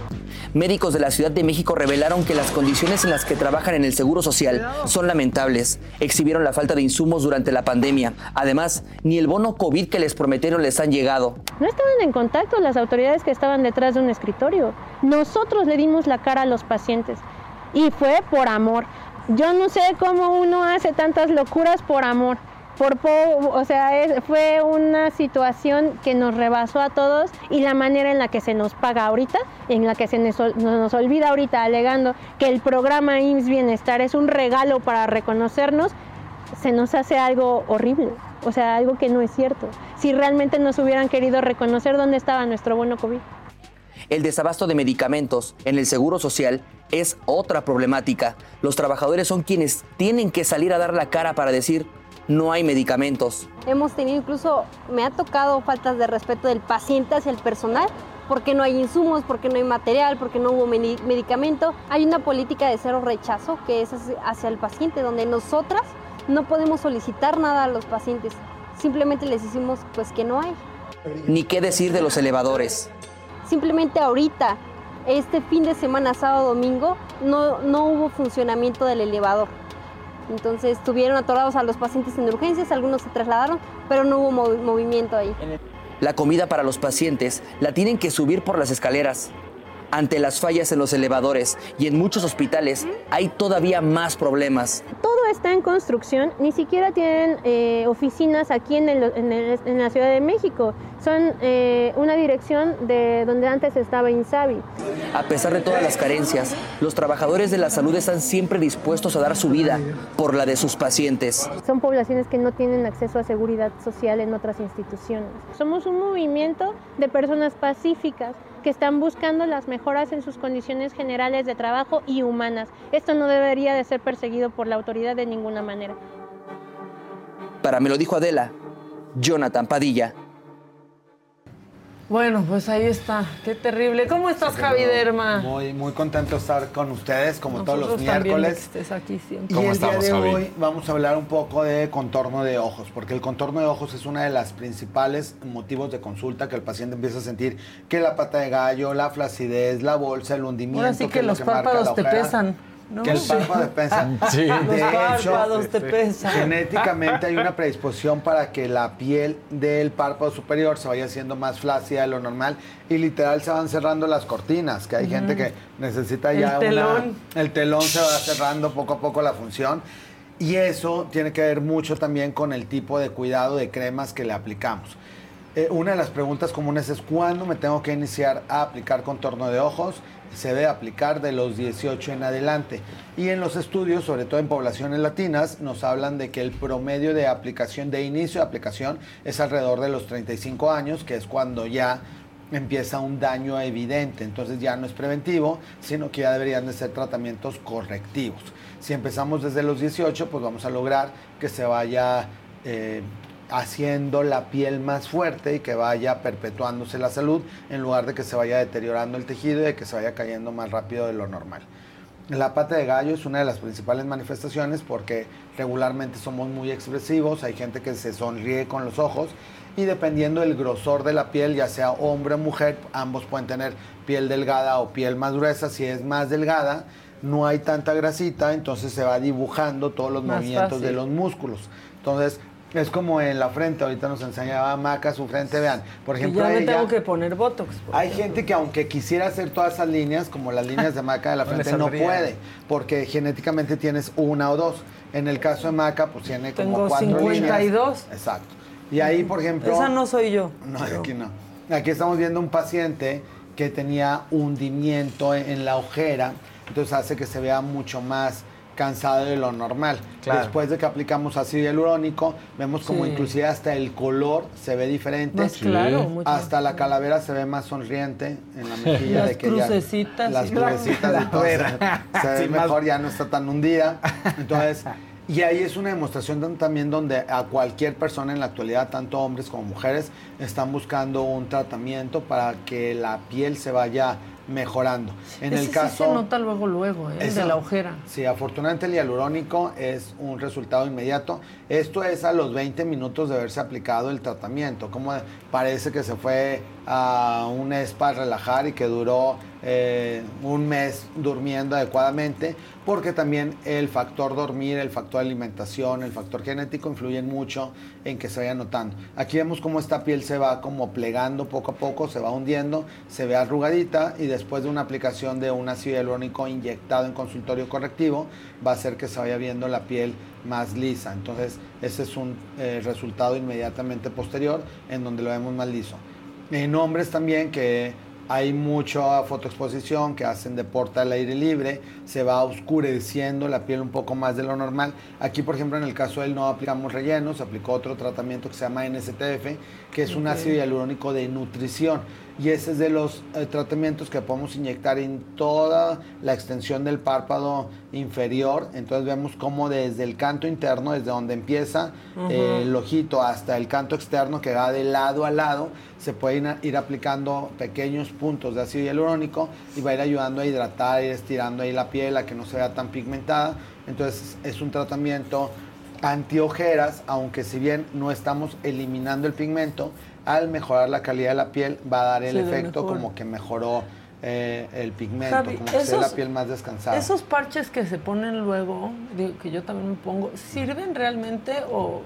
Médicos de la Ciudad de México revelaron que las condiciones en las que trabajan en el Seguro Social son lamentables. Exhibieron la falta de insumos durante la pandemia. Además, ni el bono COVID que les prometieron les han llegado.
No estaban en contacto las autoridades que estaban detrás de un escritorio. Nosotros le dimos la cara a los pacientes y fue por amor. Yo no sé cómo uno hace tantas locuras por amor. Por po- o sea, fue una situación que nos rebasó a todos y la manera en la que se nos paga ahorita, en la que se nos, nos olvida ahorita alegando que el programa IMSS Bienestar es un regalo para reconocernos, se nos hace algo horrible, o sea, algo que no es cierto. Si realmente nos hubieran querido reconocer dónde estaba nuestro bono COVID.
El desabasto de medicamentos en el Seguro Social es otra problemática. Los trabajadores son quienes tienen que salir a dar la cara para decir, no hay medicamentos.
Hemos tenido incluso, me ha tocado faltas de respeto del paciente hacia el personal, porque no hay insumos, porque no hay material, porque no hubo medi- medicamento. Hay una política de cero rechazo que es hacia- hacia el paciente, donde nosotras no podemos solicitar nada a los pacientes. Simplemente les decimos pues que no hay.
Ni qué decir de los elevadores.
Simplemente ahorita, este fin de semana, sábado, domingo, no, no hubo funcionamiento del elevador. Entonces tuvieron atorados a los pacientes en urgencias, algunos se trasladaron, pero no hubo movi- movimiento ahí.
La comida para los pacientes la tienen que subir por las escaleras. Ante las fallas en los elevadores y en muchos hospitales hay todavía más problemas.
Todo está en construcción, ni siquiera tienen eh, oficinas aquí en, el- en el- en la Ciudad de México. Son eh, una dirección de donde antes estaba Insabi.
A pesar de todas las carencias, los trabajadores de la salud están siempre dispuestos a dar su vida por la de sus pacientes.
Son poblaciones que no tienen acceso a seguridad social en otras instituciones. Somos un movimiento de personas pacíficas que están buscando las mejoras en sus condiciones generales de trabajo y humanas. Esto no debería de ser perseguido por la autoridad de ninguna manera.
Para me lo dijo Adela, Jonathan Padilla.
Bueno, pues ahí está. Qué terrible. ¿Cómo estás, Javi Derma?
Muy, muy contento de estar con ustedes, como todos los
Nosotros también de que
miércoles.
estés aquí siempre.
Y el día de hoy vamos a hablar un poco de contorno de ojos, porque el contorno de ojos es una de las principales motivos de consulta que el paciente empieza a sentir que la pata de gallo, la flacidez, la bolsa, el hundimiento.
Ahora sí que
es lo
los
marca
párpados
la
te pesan. ¿No?
Que el párpado pesa.
Sí.
De
Los
hecho,
párpados te pesan.
Genéticamente hay una predisposición para que la piel del párpado superior se vaya haciendo más flácida de lo normal y literal se van cerrando las cortinas, que hay gente que necesita
El
ya una-
telón.
el telón se va cerrando poco a poco la función. Y eso tiene que ver mucho también con el tipo de cuidado de cremas que le aplicamos. Eh, una de las preguntas comunes es cuándo me tengo que iniciar a aplicar contorno de ojos. Se debe aplicar de los 18 en adelante. Y en los estudios, sobre todo en poblaciones latinas, nos hablan de que el promedio de aplicación, de inicio de aplicación, es alrededor de los 35 años, que es cuando ya empieza un daño evidente. Entonces ya no es preventivo, sino que ya deberían de ser tratamientos correctivos. Si empezamos desde los 18, pues vamos a lograr que se vaya eh, haciendo la piel más fuerte y que vaya perpetuándose la salud en lugar de que se vaya deteriorando el tejido y de que se vaya cayendo más rápido de lo normal. La pata de gallo es una de las principales manifestaciones porque regularmente somos muy expresivos, hay gente que se sonríe con los ojos y dependiendo del grosor de la piel, ya sea hombre o mujer, ambos pueden tener piel delgada o piel más gruesa. Si es más delgada, no hay tanta grasita, entonces se va dibujando todos los
Más
movimientos de los músculos. Entonces, es como en la frente, ahorita nos enseñaba Maca su frente, vean, por
Y
ejemplo,
me
ella-
tengo que poner Botox.
hay gente que aunque quisiera hacer todas esas líneas, como las líneas de Maca de la frente, no puede, porque genéticamente tienes una o dos. En el caso de Maca, pues tiene como
Tengo
cuatro
52.
líneas. Exacto. Y ahí, por ejemplo...
Esa no soy yo.
No, aquí no. Aquí estamos viendo un paciente que tenía hundimiento en, en la ojera, entonces hace que se vea mucho más cansado de lo normal.
Claro.
Después de que aplicamos ácido hialurónico, vemos como
Sí.
inclusive hasta el color se ve diferente.
Más claro, Sí.
hasta la calavera se ve más sonriente en la mejilla
Las
de que ya-
crucecitas.
las
La-
crucecitas
la
y todo se, se ve
Sí, más-
mejor, ya no está tan hundida. Entonces, y ahí es una demostración tam- también donde a cualquier persona en la actualidad, tanto hombres como mujeres, están buscando un tratamiento para que la piel se vaya mejorando. En
Ese
el
sí
caso
se nota luego, luego, ¿eh?
Eso.
de la ojera.
Sí, afortunadamente el hialurónico es un resultado inmediato. Esto es a los 20 minutos de haberse aplicado el tratamiento. Como parece que se fue a un spa relajar y que duró eh, un mes durmiendo adecuadamente, porque también el factor dormir, el factor alimentación, el factor genético influyen mucho en que se vaya notando. Aquí vemos cómo esta piel se va como plegando poco a poco, se va hundiendo, se ve arrugadita y después de una aplicación de un ácido hialurónico inyectado en consultorio correctivo, va a hacer que se vaya viendo la piel más lisa. Entonces, ese es un eh, resultado inmediatamente posterior en donde lo vemos más liso. En hombres también que hay mucha fotoexposición, que hacen deporte al aire libre, se va oscureciendo la piel un poco más de lo normal. Aquí, por ejemplo, en el caso de él no aplicamos rellenos, aplicó otro tratamiento que se llama NSTF, que es un ácido hialurónico de nutrición. Y ese es de los eh, tratamientos que podemos inyectar en toda la extensión del párpado inferior. Entonces vemos cómo desde el canto interno, desde donde empieza eh, el ojito hasta el canto externo que va de lado a lado, se pueden ir, ir aplicando pequeños puntos de ácido hialurónico y va a ir ayudando a hidratar, ir estirando ahí la piel a que no se vea tan pigmentada. Entonces es un tratamiento antiojeras, aunque si bien no estamos eliminando el pigmento, al mejorar la calidad de la piel va a dar el efecto
mejor.
como que mejoró eh, el pigmento,
Javi,
como que se ve la piel más descansada.
Esos parches que se ponen luego, digo, que yo también me pongo, ¿sirven realmente o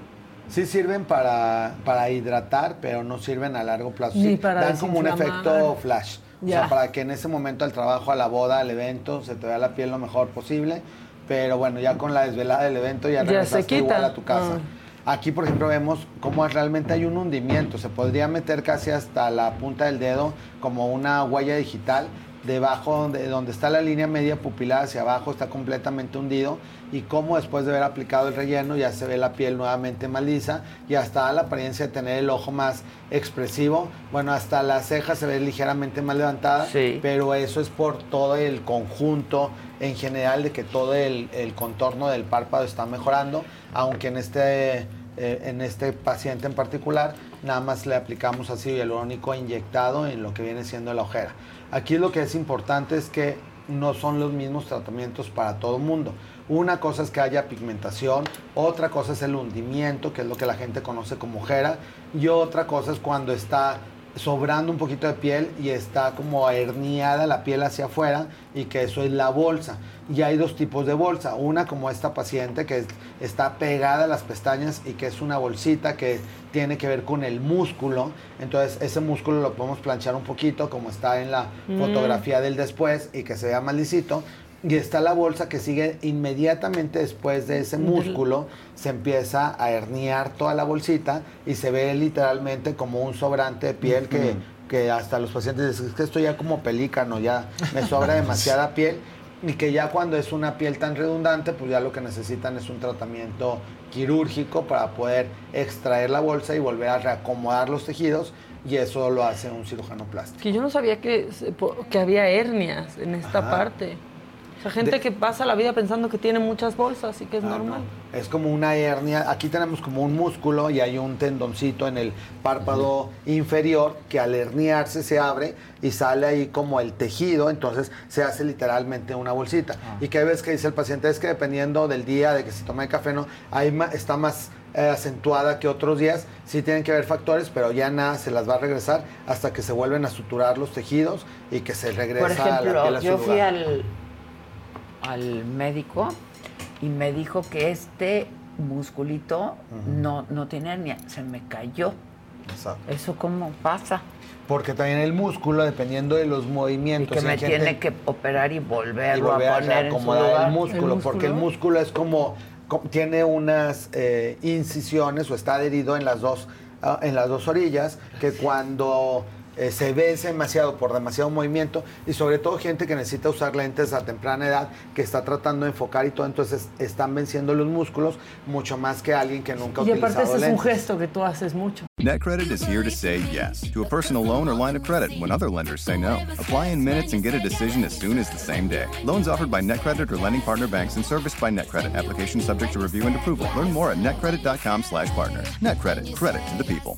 Sí sirven para, para hidratar, pero no sirven a largo plazo. Sí,
para
dan como un efecto flash. O
Ya.
sea, para que en ese momento al trabajo, a la boda, al evento, se te vea la piel lo mejor posible. Pero bueno, ya con la desvelada del evento ya,
Ya se
regresaste
quita.
igual a tu casa.
Ah.
Aquí, por ejemplo, vemos cómo realmente hay un hundimiento. Se podría meter casi hasta la punta del dedo como una huella digital. Debajo de donde está la línea media pupilar hacia abajo está completamente hundido y cómo después de haber aplicado el relleno ya se ve la piel nuevamente más lisa y hasta la apariencia de tener el ojo más expresivo. Bueno, hasta la ceja se ve ligeramente más levantada, pero eso es por todo el conjunto en general de que todo el, el contorno del párpado está mejorando, aunque en este, eh, en este paciente en particular nada más le aplicamos ácido hialurónico inyectado en lo que viene siendo la ojera. Aquí lo que es importante es que no son los mismos tratamientos para todo el mundo. Una cosa es que haya pigmentación, otra cosa es el hundimiento, que es lo que la gente conoce como ojera, y otra cosa es cuando está sobrando un poquito de piel y está como herniada la piel hacia afuera y que eso es la bolsa. Y hay dos tipos de bolsa. Una como esta paciente que es- está pegada a las pestañas y que es una bolsita que tiene que ver con el músculo. Entonces ese músculo lo podemos planchar un poquito como está en la
Mm.
fotografía del después y que se vea más lisito. Y está la bolsa que sigue inmediatamente después de ese músculo, se empieza a herniar toda la bolsita y se ve literalmente como un sobrante de piel que, que hasta los pacientes dicen, es que esto ya como pelícano, ya me sobra demasiada piel. Y que ya cuando es una piel tan redundante, pues ya lo que necesitan es un tratamiento quirúrgico para poder extraer la bolsa y volver a reacomodar los tejidos y eso lo hace un cirujano plástico.
que yo no sabía que, se po- que había hernias en esta
Ajá.
parte? O sea, gente
De-
que pasa la vida pensando que tiene muchas bolsas y que es
Ah,
normal.
no. Es como una hernia. Aquí tenemos como un músculo y hay un tendoncito en el párpado inferior que al herniarse se abre y sale ahí como el tejido, entonces se hace literalmente una bolsita. Y que ves que dice el paciente es que dependiendo del día de que se tome el café, no, ahí está más eh, acentuada que otros días. Sí tienen que haber factores, pero ya nada se las va a regresar hasta que se vuelven a suturar los tejidos y que se regresa
Por
a la piel a su
yo fui al, al médico y me dijo que este musculito no, no tiene hernia, se me cayó.
Exacto.
¿Eso cómo pasa?
Porque también el músculo, dependiendo de los
Y
movimientos.
que me
gente-
tiene que operar y
y
volverlo
volver
a
a
poner en su
acomodar
lugar.
el músculo, porque el músculo es como, co- tiene unas eh, incisiones o está adherido en las dos ah, en las dos orillas que cuando eh, se vence demasiado por demasiado movimiento y sobre todo gente que necesita usar lentes a temprana edad que está tratando de enfocar y todo entonces están venciendo los músculos mucho más que alguien que nunca ha
Y aparte
utilizado
ese es un gesto que tú haces mucho.
NetCredit is here to say yes to a personal loan or line of credit when other lenders say no. Apply in minutes and get a decision as soon as the same day. Loans offered by NetCredit or lending partner banks and serviced by NetCredit. Application subject to review and approval. Learn more at netcredit.com/partner. NetCredit. Credit to the people.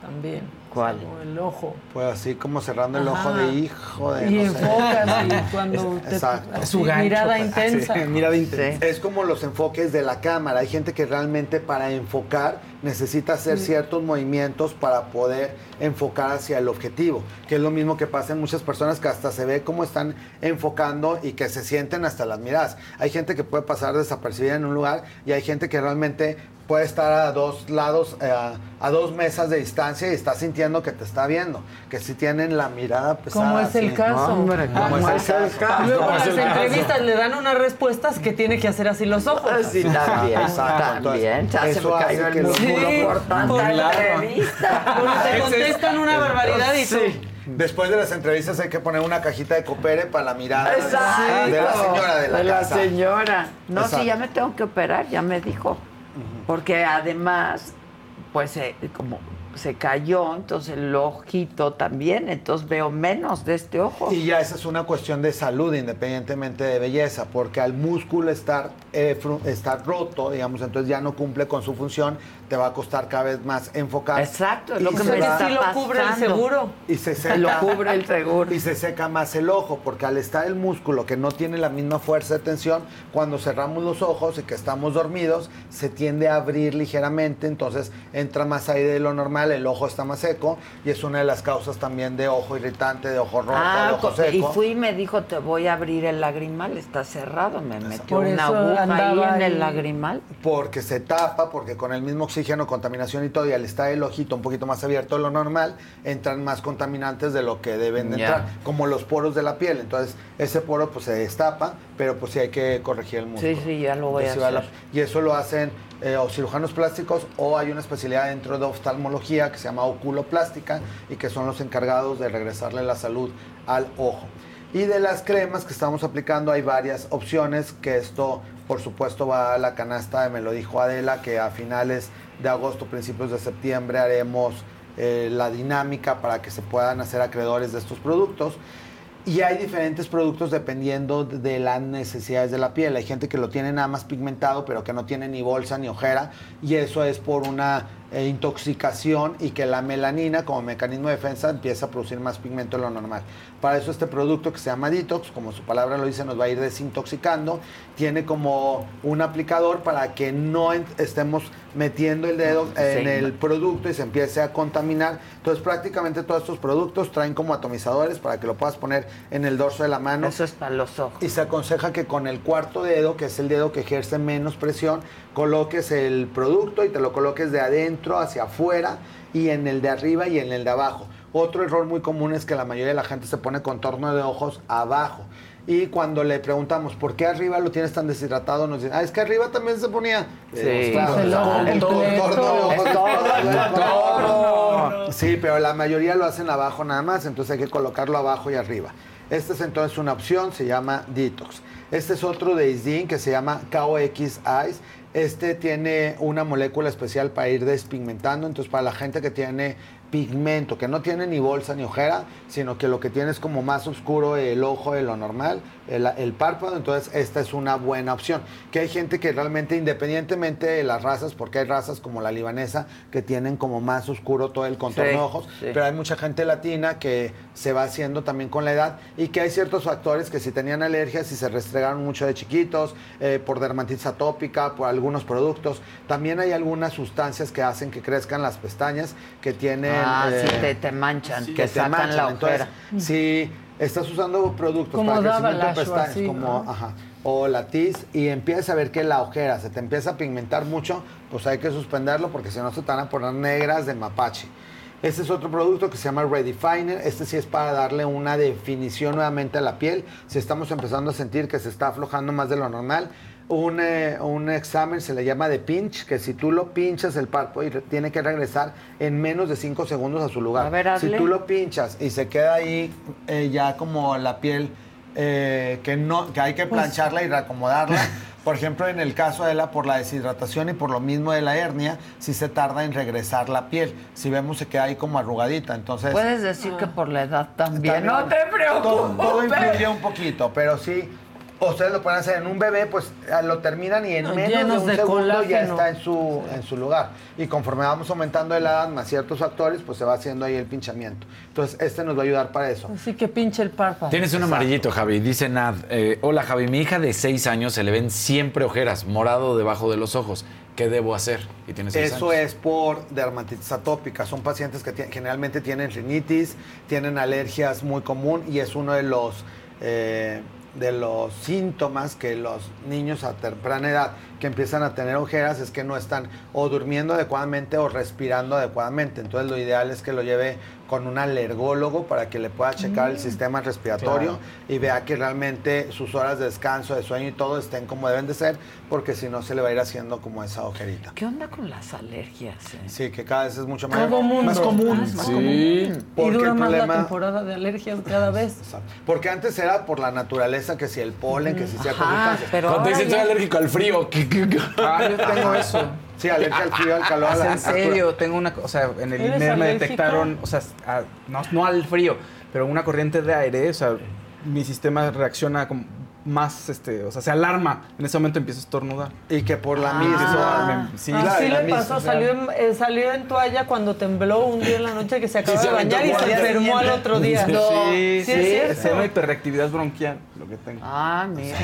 También.
¿Cuál?
Como el ojo.
Pues así como cerrando el ojo de hijo de
Y
no sé.
enfocas y cuando te-
Exacto.
así, mirada intensa.
Sí, mirada intensa. Es como los enfoques de la cámara. Hay gente que realmente para enfocar necesita hacer ciertos movimientos para poder enfocar hacia el objetivo, que es lo mismo que pasa en muchas personas que hasta se ve cómo están enfocando y que se sienten hasta las miradas. Hay gente que puede pasar desapercibida en un lugar y hay gente que realmente puede estar a dos lados, eh, a, dos mesas de distancia y está sintiendo que te está viendo, que si tienen la mirada pesada.
Como es el caso.
Hombre, como es el caso.
Luego en las
caso.
entrevistas le dan unas respuestas que tiene que hacer así los ojos.
Sí, también, también. Ya se me cayó el músculo por tanta entrevista.
Bueno, te contestan una barbaridad y tú.
Sí. Después de las entrevistas hay que poner una cajita de coopere para la mirada de-
Exacto.
de la señora de la casa.
señora. No,
Exacto.
sí, ya me tengo que operar, ya me dijo. Porque además, pues eh, como se cayó, entonces el ojito también, entonces veo menos de este ojo.
Y ya esa es una cuestión de salud, independientemente de belleza, porque al músculo estar, eh, estar roto, digamos, entonces ya no cumple con su función, te va a costar cada vez más enfocar.
Exacto, es lo que me está
Sí lo cubre el seguro.
Y se seca.
Lo cubre el seguro.
Y se seca más el ojo, porque al estar el músculo que no tiene la misma fuerza de tensión, cuando cerramos los ojos y que estamos dormidos, se tiende a abrir ligeramente, entonces entra más aire de lo normal, el ojo está más seco y es una de las causas también de ojo irritante, de ojo rojo, de
Ah,
ojo
co- y
seco.
fui y me dijo, te voy a abrir el lagrimal, está cerrado, me metió
Por
una aguja ahí en el lagrimal.
Porque se tapa, porque con el mismo oxígeno, contaminación y todo, y al estar el ojito un poquito más abierto de lo normal, entran más contaminantes de lo que deben de entrar, como los poros de la piel. Entonces, ese poro pues se destapa, pero pues sí hay que corregir el músculo.
Sí, sí, ya lo voy a
Entonces,
hacer.
la- y eso lo hacen eh, o cirujanos plásticos o hay una especialidad dentro de oftalmología que se llama oculoplástica y que son los encargados de regresarle la salud al ojo. Y de las cremas que estamos aplicando hay varias opciones, que esto por supuesto va a la canasta, me lo dijo Adela, que a finales de agosto, principios de septiembre haremos eh, la dinámica para que se puedan hacer acreedores de estos productos. Y hay diferentes productos dependiendo de las necesidades de la piel. Hay gente que lo tiene nada más pigmentado, pero que no tiene ni bolsa ni ojera. Y eso es por una eh, intoxicación y que la melanina, como mecanismo de defensa, empieza a producir más pigmento de lo normal. Para eso este producto que se llama Detox, como su palabra lo dice, nos va a ir desintoxicando. Tiene como un aplicador para que no estemos metiendo el dedo en el producto y se empiece a contaminar. Entonces prácticamente todos estos productos traen como atomizadores para que lo puedas poner en el dorso de la mano.
Eso es para los ojos.
Y se aconseja que con el cuarto dedo, que es el dedo que ejerce menos presión, coloques el producto y te lo coloques de adentro hacia afuera y en el de arriba y en el de abajo. Otro error muy común es que la mayoría de la gente se pone contorno de ojos abajo. Y cuando le preguntamos por qué arriba lo tienes tan deshidratado, nos dicen, ah, es que arriba también se ponía.
Sí.
Eh, claro,
el
el
el contorno.
Sí, pero la mayoría lo hacen abajo nada más, entonces hay que colocarlo abajo y arriba. Esta es entonces una opción, se llama Detox. Este es otro de Isdin que se llama KOX Eyes. Este tiene una molécula especial para ir despigmentando, entonces para la gente que tiene pigmento, que no tiene ni bolsa ni ojera, sino que lo que tiene es como más oscuro el ojo de lo normal, el, el párpado, entonces esta es una buena opción. Que hay gente que realmente, independientemente de las razas, porque hay razas como la libanesa que tienen como más oscuro todo el contorno
Sí,
de ojos,
sí.
pero hay mucha gente latina que se va haciendo también con la edad y que hay ciertos factores que si tenían alergias y se restregaron mucho de chiquitos, eh, por dermatitis atópica, por algunos productos, también hay algunas sustancias que hacen que crezcan las pestañas que tienen...
Ah,
eh,
sí, te, te manchan,
que
que
te
sacan
manchan.
la
Entonces,
ojera.
si estás usando productos
Como
para crecimiento de pestañas,
así,
como,
¿no?
ajá, o la tiz, y empiezas a ver que la ojera se te empieza a pigmentar mucho, pues hay que suspenderlo porque si no se te van a poner negras de mapache. Este es otro producto que se llama Redefiner. Este sí es para darle una definición nuevamente a la piel. Si estamos empezando a sentir que se está aflojando más de lo normal, un, eh, un examen se le llama de pinch, que si tú lo pinchas el párpado y tiene que regresar en menos de 5 segundos a su lugar.
A ver,
si tú lo pinchas y se queda ahí eh, ya como la piel eh, que no que hay que
Pues
plancharla y reacomodarla. Por ejemplo, en el caso de la por la deshidratación y por lo mismo de la hernia, si se tarda en regresar la piel. Si vemos se queda ahí como arrugadita, entonces
Puedes decir que por la edad también.
También.
No te
todo,
preocupes.
todo influye un poquito, pero sí. Ustedes lo pueden hacer en un bebé, pues ah, lo terminan y en
No,
menos de un
de
segundo ya está en su, en su lugar. Y conforme vamos aumentando de la edad, más ciertos factores, pues se va haciendo ahí el pinchamiento. Entonces, este nos va a ayudar para eso.
Así que pinche el párpado.
Tienes un amarillito, Javi. Dice Nad. eh, Hola, Javi. Mi hija de seis años se le ven siempre ojeras, morado debajo de los ojos. ¿Qué debo hacer? Y tiene seis
Eso
años.
es por dermatitis atópica. Son pacientes que generalmente tienen rinitis, tienen alergias muy común y es uno de los eh, de los síntomas que los niños a temprana edad que empiezan a tener ojeras es que no están o durmiendo adecuadamente o respirando adecuadamente. Entonces lo ideal es que lo lleve con un alergólogo para que le pueda checar el
Mm.
sistema respiratorio y vea que realmente sus horas de descanso, de sueño y todo estén como deben de ser, porque si no se le va a ir haciendo como esa ojerita.
¿Qué onda con las alergias? eh?
Sí, que cada vez es mucho más,
mundo.
más común.
Ah, más
Sí.
común. Y
Porque
dura
el
más la temporada de alergias cada vez.
Porque antes era por la naturaleza, que si el polen, que si sea
Ajá, pero
Cuando dicen soy alérgico al frío. ¿qué- qué- qué?
Ah, yo tengo eso.
Sí, alergia al frío, al calor.
O sea,
a la-
en serio, tengo una, o sea, en el
¿Eres
INER me detectaron, o sea, a- no, no al frío, pero una corriente de aire, o sea, mi sistema reacciona como más, este, o sea, se alarma. En ese momento empiezo a estornudar.
Y que por la
Ah,
misma. Sí,
Así
la- la
le
misma.
pasó, salió en, eh, salió en toalla cuando tembló un día en la noche que se acabó
Sí,
de bañar y se enfermó al otro día.
Sí,
¿Sí
sí,
es
llama hiperreactividad bronquial, lo que tengo.
Ah, mira.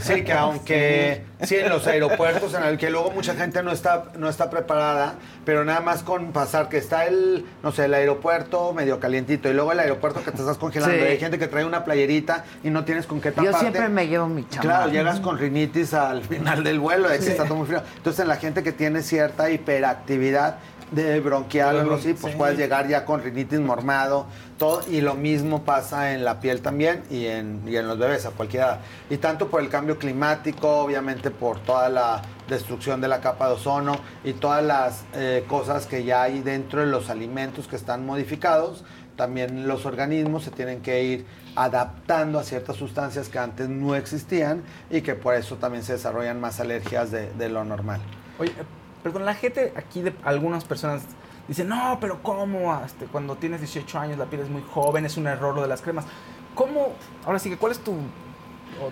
Sí, que aunque sí en los aeropuertos en el que luego mucha gente no está no está preparada, pero nada más con pasar que está el no sé, el aeropuerto medio calientito y luego el aeropuerto que te estás congelando,
Sí.
y hay gente que trae una playerita y no tienes con qué taparte.
Yo siempre me llevo mi chamarra.
Claro, llegas con rinitis al final del vuelo, que
Sí.
está todo muy frío. Entonces, en la gente que tiene cierta hiperactividad de bronquial algo así, pues
Sí.
puedes llegar ya con rinitis mormado, todo, y lo mismo pasa en la piel también y en, y en los bebés a cualquier edad. Y tanto por el cambio climático, obviamente por toda la destrucción de la capa de ozono y todas las eh, cosas que ya hay dentro de los alimentos que están modificados, también los organismos se tienen que ir adaptando a ciertas sustancias que antes no existían y que por eso también se desarrollan más alergias de, de lo normal.
Oye, eh, perdón, la gente aquí, de algunas personas dicen, no, pero ¿cómo? Este, cuando tienes 18 años, la piel es muy joven, es un error lo de las cremas. ¿Cómo? Ahora sí que, ¿cuál es tu,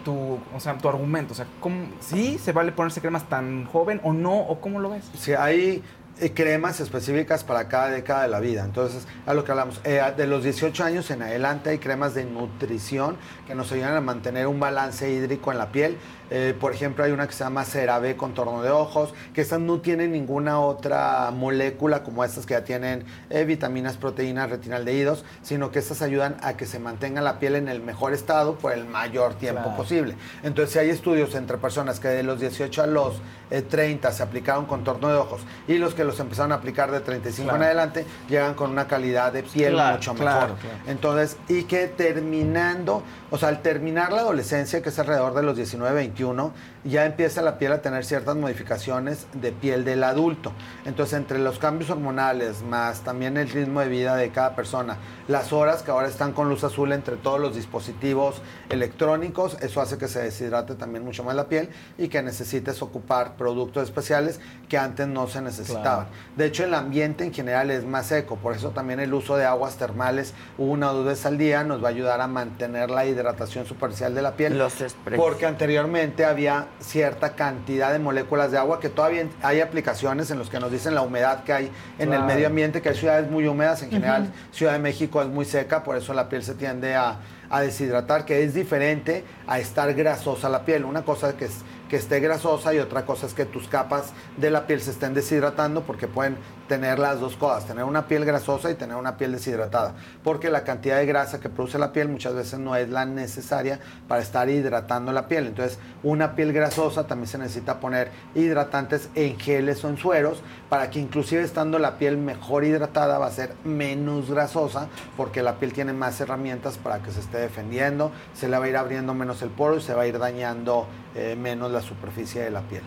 tu, o sea, tu argumento? O sea, ¿cómo, ¿sí se vale ponerse cremas tan joven o no? ¿O cómo lo ves?
Sí, hay eh, cremas específicas para cada década de la vida. Entonces, a lo que hablamos, eh, de los 18 años en adelante hay cremas de nutrición que nos ayudan a mantener un balance hídrico en la piel. Eh, por ejemplo, hay una que se llama CeraVe contorno de ojos, que estas no tienen ninguna otra molécula como estas que ya tienen eh, vitaminas, proteínas, retinaldehídos, sino que estas ayudan a que se mantenga la piel en el mejor estado por el mayor tiempo
Claro.
posible. Entonces, si hay estudios entre personas que de los 18 a los eh, 30 se aplicaron contorno de ojos y los que los empezaron a aplicar de 35
Claro.
en adelante, llegan con una calidad de piel
Claro,
mucho mejor. Entonces, y que terminando, o sea, al terminar la adolescencia, que es alrededor de los 19, 21, ya empieza la piel a tener ciertas modificaciones de piel del adulto. Entonces, entre los cambios hormonales, más también el ritmo de vida de cada persona, las horas que ahora están con luz azul entre todos los dispositivos electrónicos, eso hace que se deshidrate también mucho más la piel y que necesites ocupar productos especiales que antes no se necesitaban. De hecho, el ambiente en general es más seco, por eso también el uso de aguas termales una o dos veces al día nos va a ayudar a mantener la hidratación superficial de la piel.
Los.
Porque anteriormente había cierta cantidad de moléculas de agua que todavía hay aplicaciones en los que nos dicen la humedad que hay en el medio ambiente, que hay ciudades muy húmedas, en general. Ciudad de México es muy seca, por eso la piel se tiende a, a deshidratar, que es diferente a estar grasosa la piel. Una cosa que es que esté grasosa y otra cosa es que tus capas de la piel se estén deshidratando porque pueden tener las dos cosas, tener una piel grasosa y tener una piel deshidratada, porque la cantidad de grasa que produce la piel muchas veces no es la necesaria para estar hidratando la piel. Entonces, una piel grasosa también se necesita poner hidratantes en geles o en sueros para que inclusive estando la piel mejor hidratada va a ser menos grasosa porque la piel tiene más herramientas para que se esté defendiendo, se le va a ir abriendo menos el poro y se va a ir dañando eh, menos la superficie de la piel.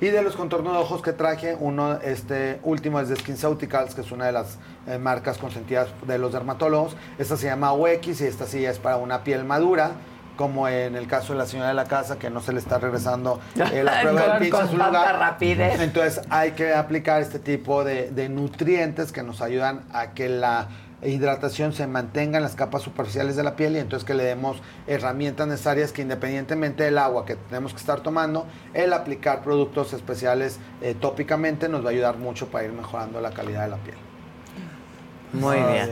Y de los contornos de ojos que traje, uno, este último es de SkinCeuticals, que es una de las eh, marcas consentidas de los dermatólogos. Esta se llama OX y esta sí es para una piel madura, como en el caso de la señora de la casa, que no se le está regresando eh, la prueba
Con-
del pinche a su
con tanta
lugar.
rapidez.
Entonces hay que aplicar este tipo de, de nutrientes que nos ayudan a que la hidratación se mantenga en las capas superficiales de la piel y entonces que le demos herramientas necesarias que independientemente del agua que tenemos que estar tomando, el aplicar productos especiales eh, tópicamente nos va a ayudar mucho para ir mejorando la calidad de la piel.
Muy
Ah,
bien.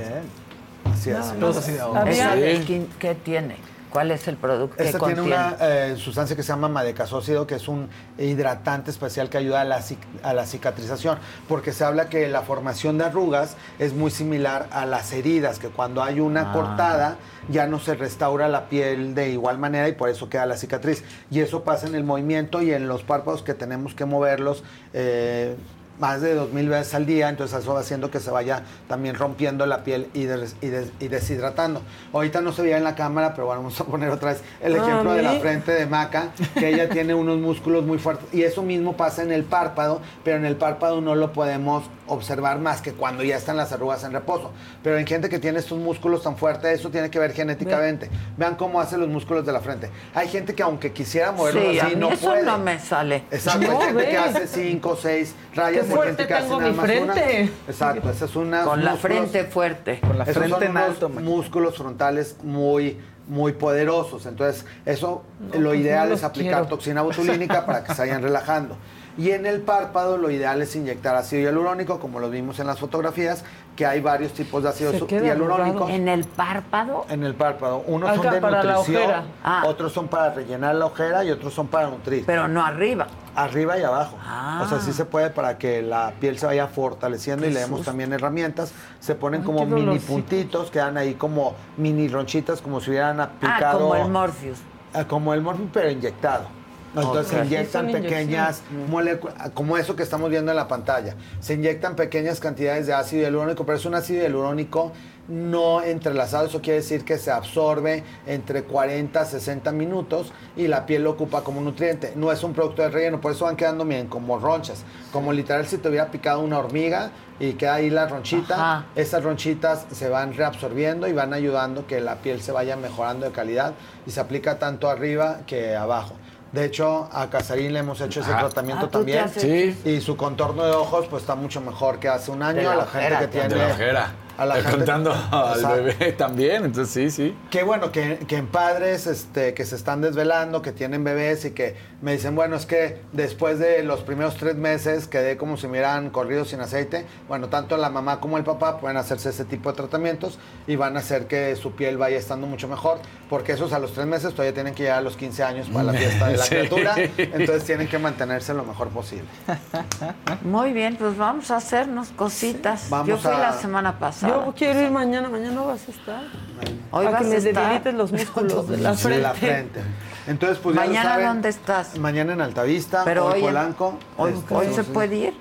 Así es.
No,
de
no.
ahora.
¿Esa
Sí.
de skin qué tiene? ¿Cuál es el producto que
Esta tiene
contiene?
una eh, sustancia que se llama madecasócido, que es un hidratante especial que ayuda a la, a la cicatrización, porque se habla que la formación de arrugas es muy similar a las heridas, que cuando hay una
Ah.
cortada ya no se restaura la piel de igual manera y por eso queda la cicatriz. Y eso pasa en el movimiento y en los párpados que tenemos que moverlos. eh, más de dos mil veces al día, entonces eso va haciendo que se vaya también rompiendo la piel y, des- y des- y deshidratando. Ahorita no se veía en la cámara, pero bueno, vamos a poner otra vez el
Ah,
ejemplo de la frente de Maca, que ella tiene unos músculos muy fuertes. Y eso mismo pasa en el párpado, pero en el párpado no lo podemos observar más que cuando ya están las arrugas en reposo. Pero en gente que tiene estos músculos tan fuertes, eso tiene que ver genéticamente. Vean cómo hacen los músculos de la frente. Hay gente que aunque quisiera moverlos
Sí, a
así,
mí
no
eso
puede.
no me sale.
Exacto,
No,
hay gente que hace cinco, seis rayas,
Qué fuerte tengo mi
más una.
frente.
Exacto, esa es una
Con la frente fuerte. Con
la frente en alto, músculos frontales muy muy poderosos. Entonces, eso
No,
lo
pues
ideal
no
es aplicar
quiero.
toxina botulínica para que se vayan relajando. Y en el párpado lo ideal es inyectar ácido hialurónico, como lo vimos en las fotografías, que hay varios tipos de ácido hialurónico.
¿En el párpado?
En el párpado. Unos
Acá,
son de
para la
nutrición,
ojera. Ah.
otros son para rellenar la ojera y otros son para nutrir.
Pero no arriba.
Arriba y abajo.
Ah.
O sea, sí se puede para que la piel se vaya fortaleciendo y le demos
susto.
también herramientas. Se ponen
Ay,
como mini puntitos, quedan ahí como mini ronchitas, como si hubieran aplicado.
Ah, como el Morpheus.
Ah, como el Morpheus, pero inyectado. Entonces se inyectan pequeñas moléculas, como eso que estamos viendo en la pantalla. Se inyectan pequeñas cantidades de ácido hialurónico, pero es un ácido hialurónico no entrelazado. Eso quiere decir que se absorbe entre 40 a 60 minutos y la piel lo ocupa como nutriente. No es un producto de relleno, por eso van quedando bien, como ronchas. Como literal si te hubiera picado una hormiga y queda ahí la ronchita,
Ajá.
esas ronchitas se van reabsorbiendo y van ayudando que la piel se vaya mejorando de calidad y se aplica tanto arriba que abajo. De hecho, a Casarín le hemos hecho ese
Ah.
tratamiento
Ah, ¿tú te
también.
hecho?
Y su contorno de ojos pues está mucho mejor que hace un año.
De la
a la
ojera,
gente que
de
tiene...
la ojera.
A la
Eh,
gente-
Contando al bebé también, entonces sí, sí.
Qué bueno que, que en padres este, que se están desvelando, que tienen bebés y que me dicen, bueno, es que después de los primeros tres meses quedé como si me hubieran corrido sin aceite. Bueno, tanto la mamá como el papá pueden hacerse ese tipo de tratamientos y van a hacer que su piel vaya estando mucho mejor, porque esos a los tres meses todavía tienen que llegar a los 15 años para la fiesta de la
Sí.
criatura, entonces tienen que mantenerse lo mejor posible.
Muy bien, pues vamos a hacernos cositas.
Vamos
Yo fui
a-
la semana pasada.
Yo quiero ir mañana, mañana vas a estar.
Hoy vas
que
a
me debilites los músculos de la
De
frente.
la frente. Entonces, pues ya lo
¿Mañana
saben.
dónde estás?
Mañana en Altavista,
Pero
hoy
hoy en-
Polanco.
hoy-
Este,
hoy se puede ir.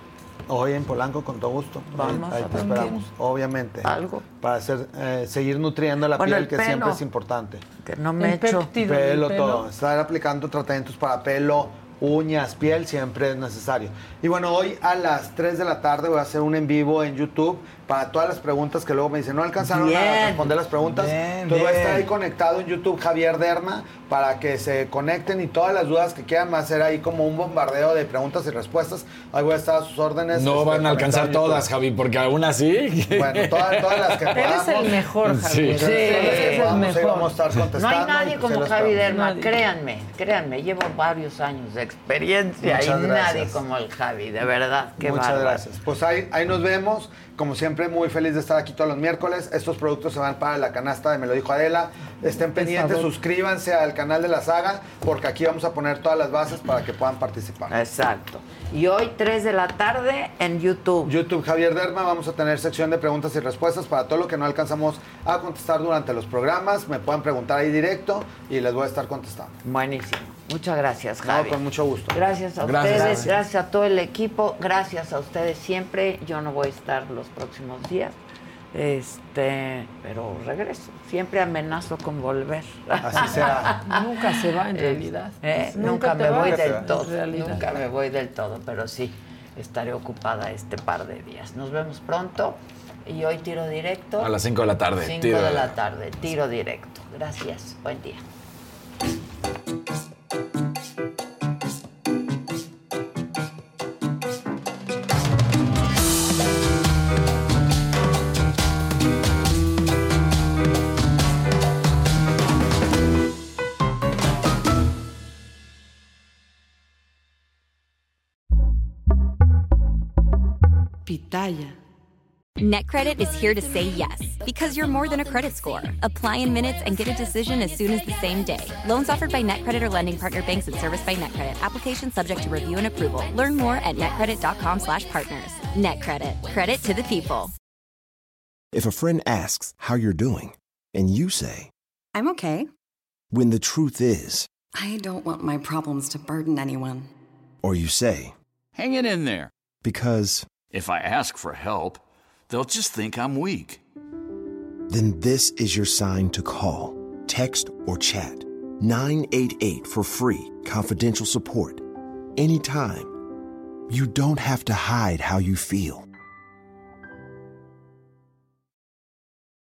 Hoy en Polanco con todo gusto.
Vamos
ahí,
a
te esperamos, obviamente.
Algo.
Para hacer, eh, seguir nutriendo la
Bueno,
piel,
el
que
pelo.
siempre es importante.
Que no me echo.
Pelo,
pelo.
todo. Estar aplicando tratamientos para pelo, uñas, piel, siempre es necesario. Y bueno, hoy a las 3 de la tarde voy a hacer un en vivo en YouTube para todas las preguntas que luego me dicen, no alcanzaron a
Bien.
responder las preguntas.
Bien,
a estar
bien.
ahí conectado en YouTube Javier Derma para que se conecten y todas las dudas que quieran va a ser ahí como un bombardeo de preguntas y respuestas. Ahí voy a estar a sus órdenes.
No
este,
van a alcanzar todas. Javi, porque aún así.
Bueno, todas, todas las que
Eres
podamos.
el mejor,
Sí.
Las que
Eres el
podamos,
mejor.
vamos a estar
No hay nadie
pues
como
los
Javi. Derma,
Nadie.
créanme, créanme, llevo varios años de experiencia
Muchas
y
gracias.
nadie como el Javi, de verdad, qué
Muchas
bárbaro.
gracias. Pues ahí, ahí nos vemos. Como siempre, muy feliz de estar aquí todos los miércoles. Estos productos se van para la canasta de Me lo dijo Adela. Estén pendientes, suscríbanse al canal de la saga, porque aquí vamos a poner todas las bases para que puedan participar.
Exacto. Y hoy 3 de la tarde en YouTube.
YouTube Javier Derma, vamos a tener sección de preguntas y respuestas para todo lo que no alcanzamos a contestar durante los programas. Me pueden preguntar ahí directo y les voy a estar contestando.
Buenísimo. Muchas gracias,
No,
Javi.
con mucho gusto.
Gracias a
Gracias.
ustedes,
Gracias.
gracias a todo el equipo, gracias a ustedes siempre. Yo no voy a estar los próximos días, este, pero regreso. Siempre amenazo con volver.
Así será.
Nunca se va en realidad.
Eh,
Nunca
nunca, me voy del todo. Nunca me voy del todo, pero sí estaré ocupada este par de días. Nos vemos pronto y hoy tiro directo.
A las 5 de la tarde.
5
tiro
de la tarde, tiro directo. Gracias. Buen día.
Pitaya.
NetCredit is here to say yes because you're more than a credit score. Apply in minutes and get a decision as soon as the same day. Loans offered by NetCredit or lending partner banks and serviced by NetCredit. Application subject to review and approval. Learn more at netcredit.com/partners. NetCredit. Credit to the people.
If a friend asks how you're doing, and you say,
I'm okay.
when the truth is,
I don't want my problems to burden anyone.
or you say,
Hang it in there.
because,
If I ask for help, they'll just think I'm weak.
then this is your sign to call, text, or chat 988 for free, confidential support. Anytime. You don't have to hide how you feel.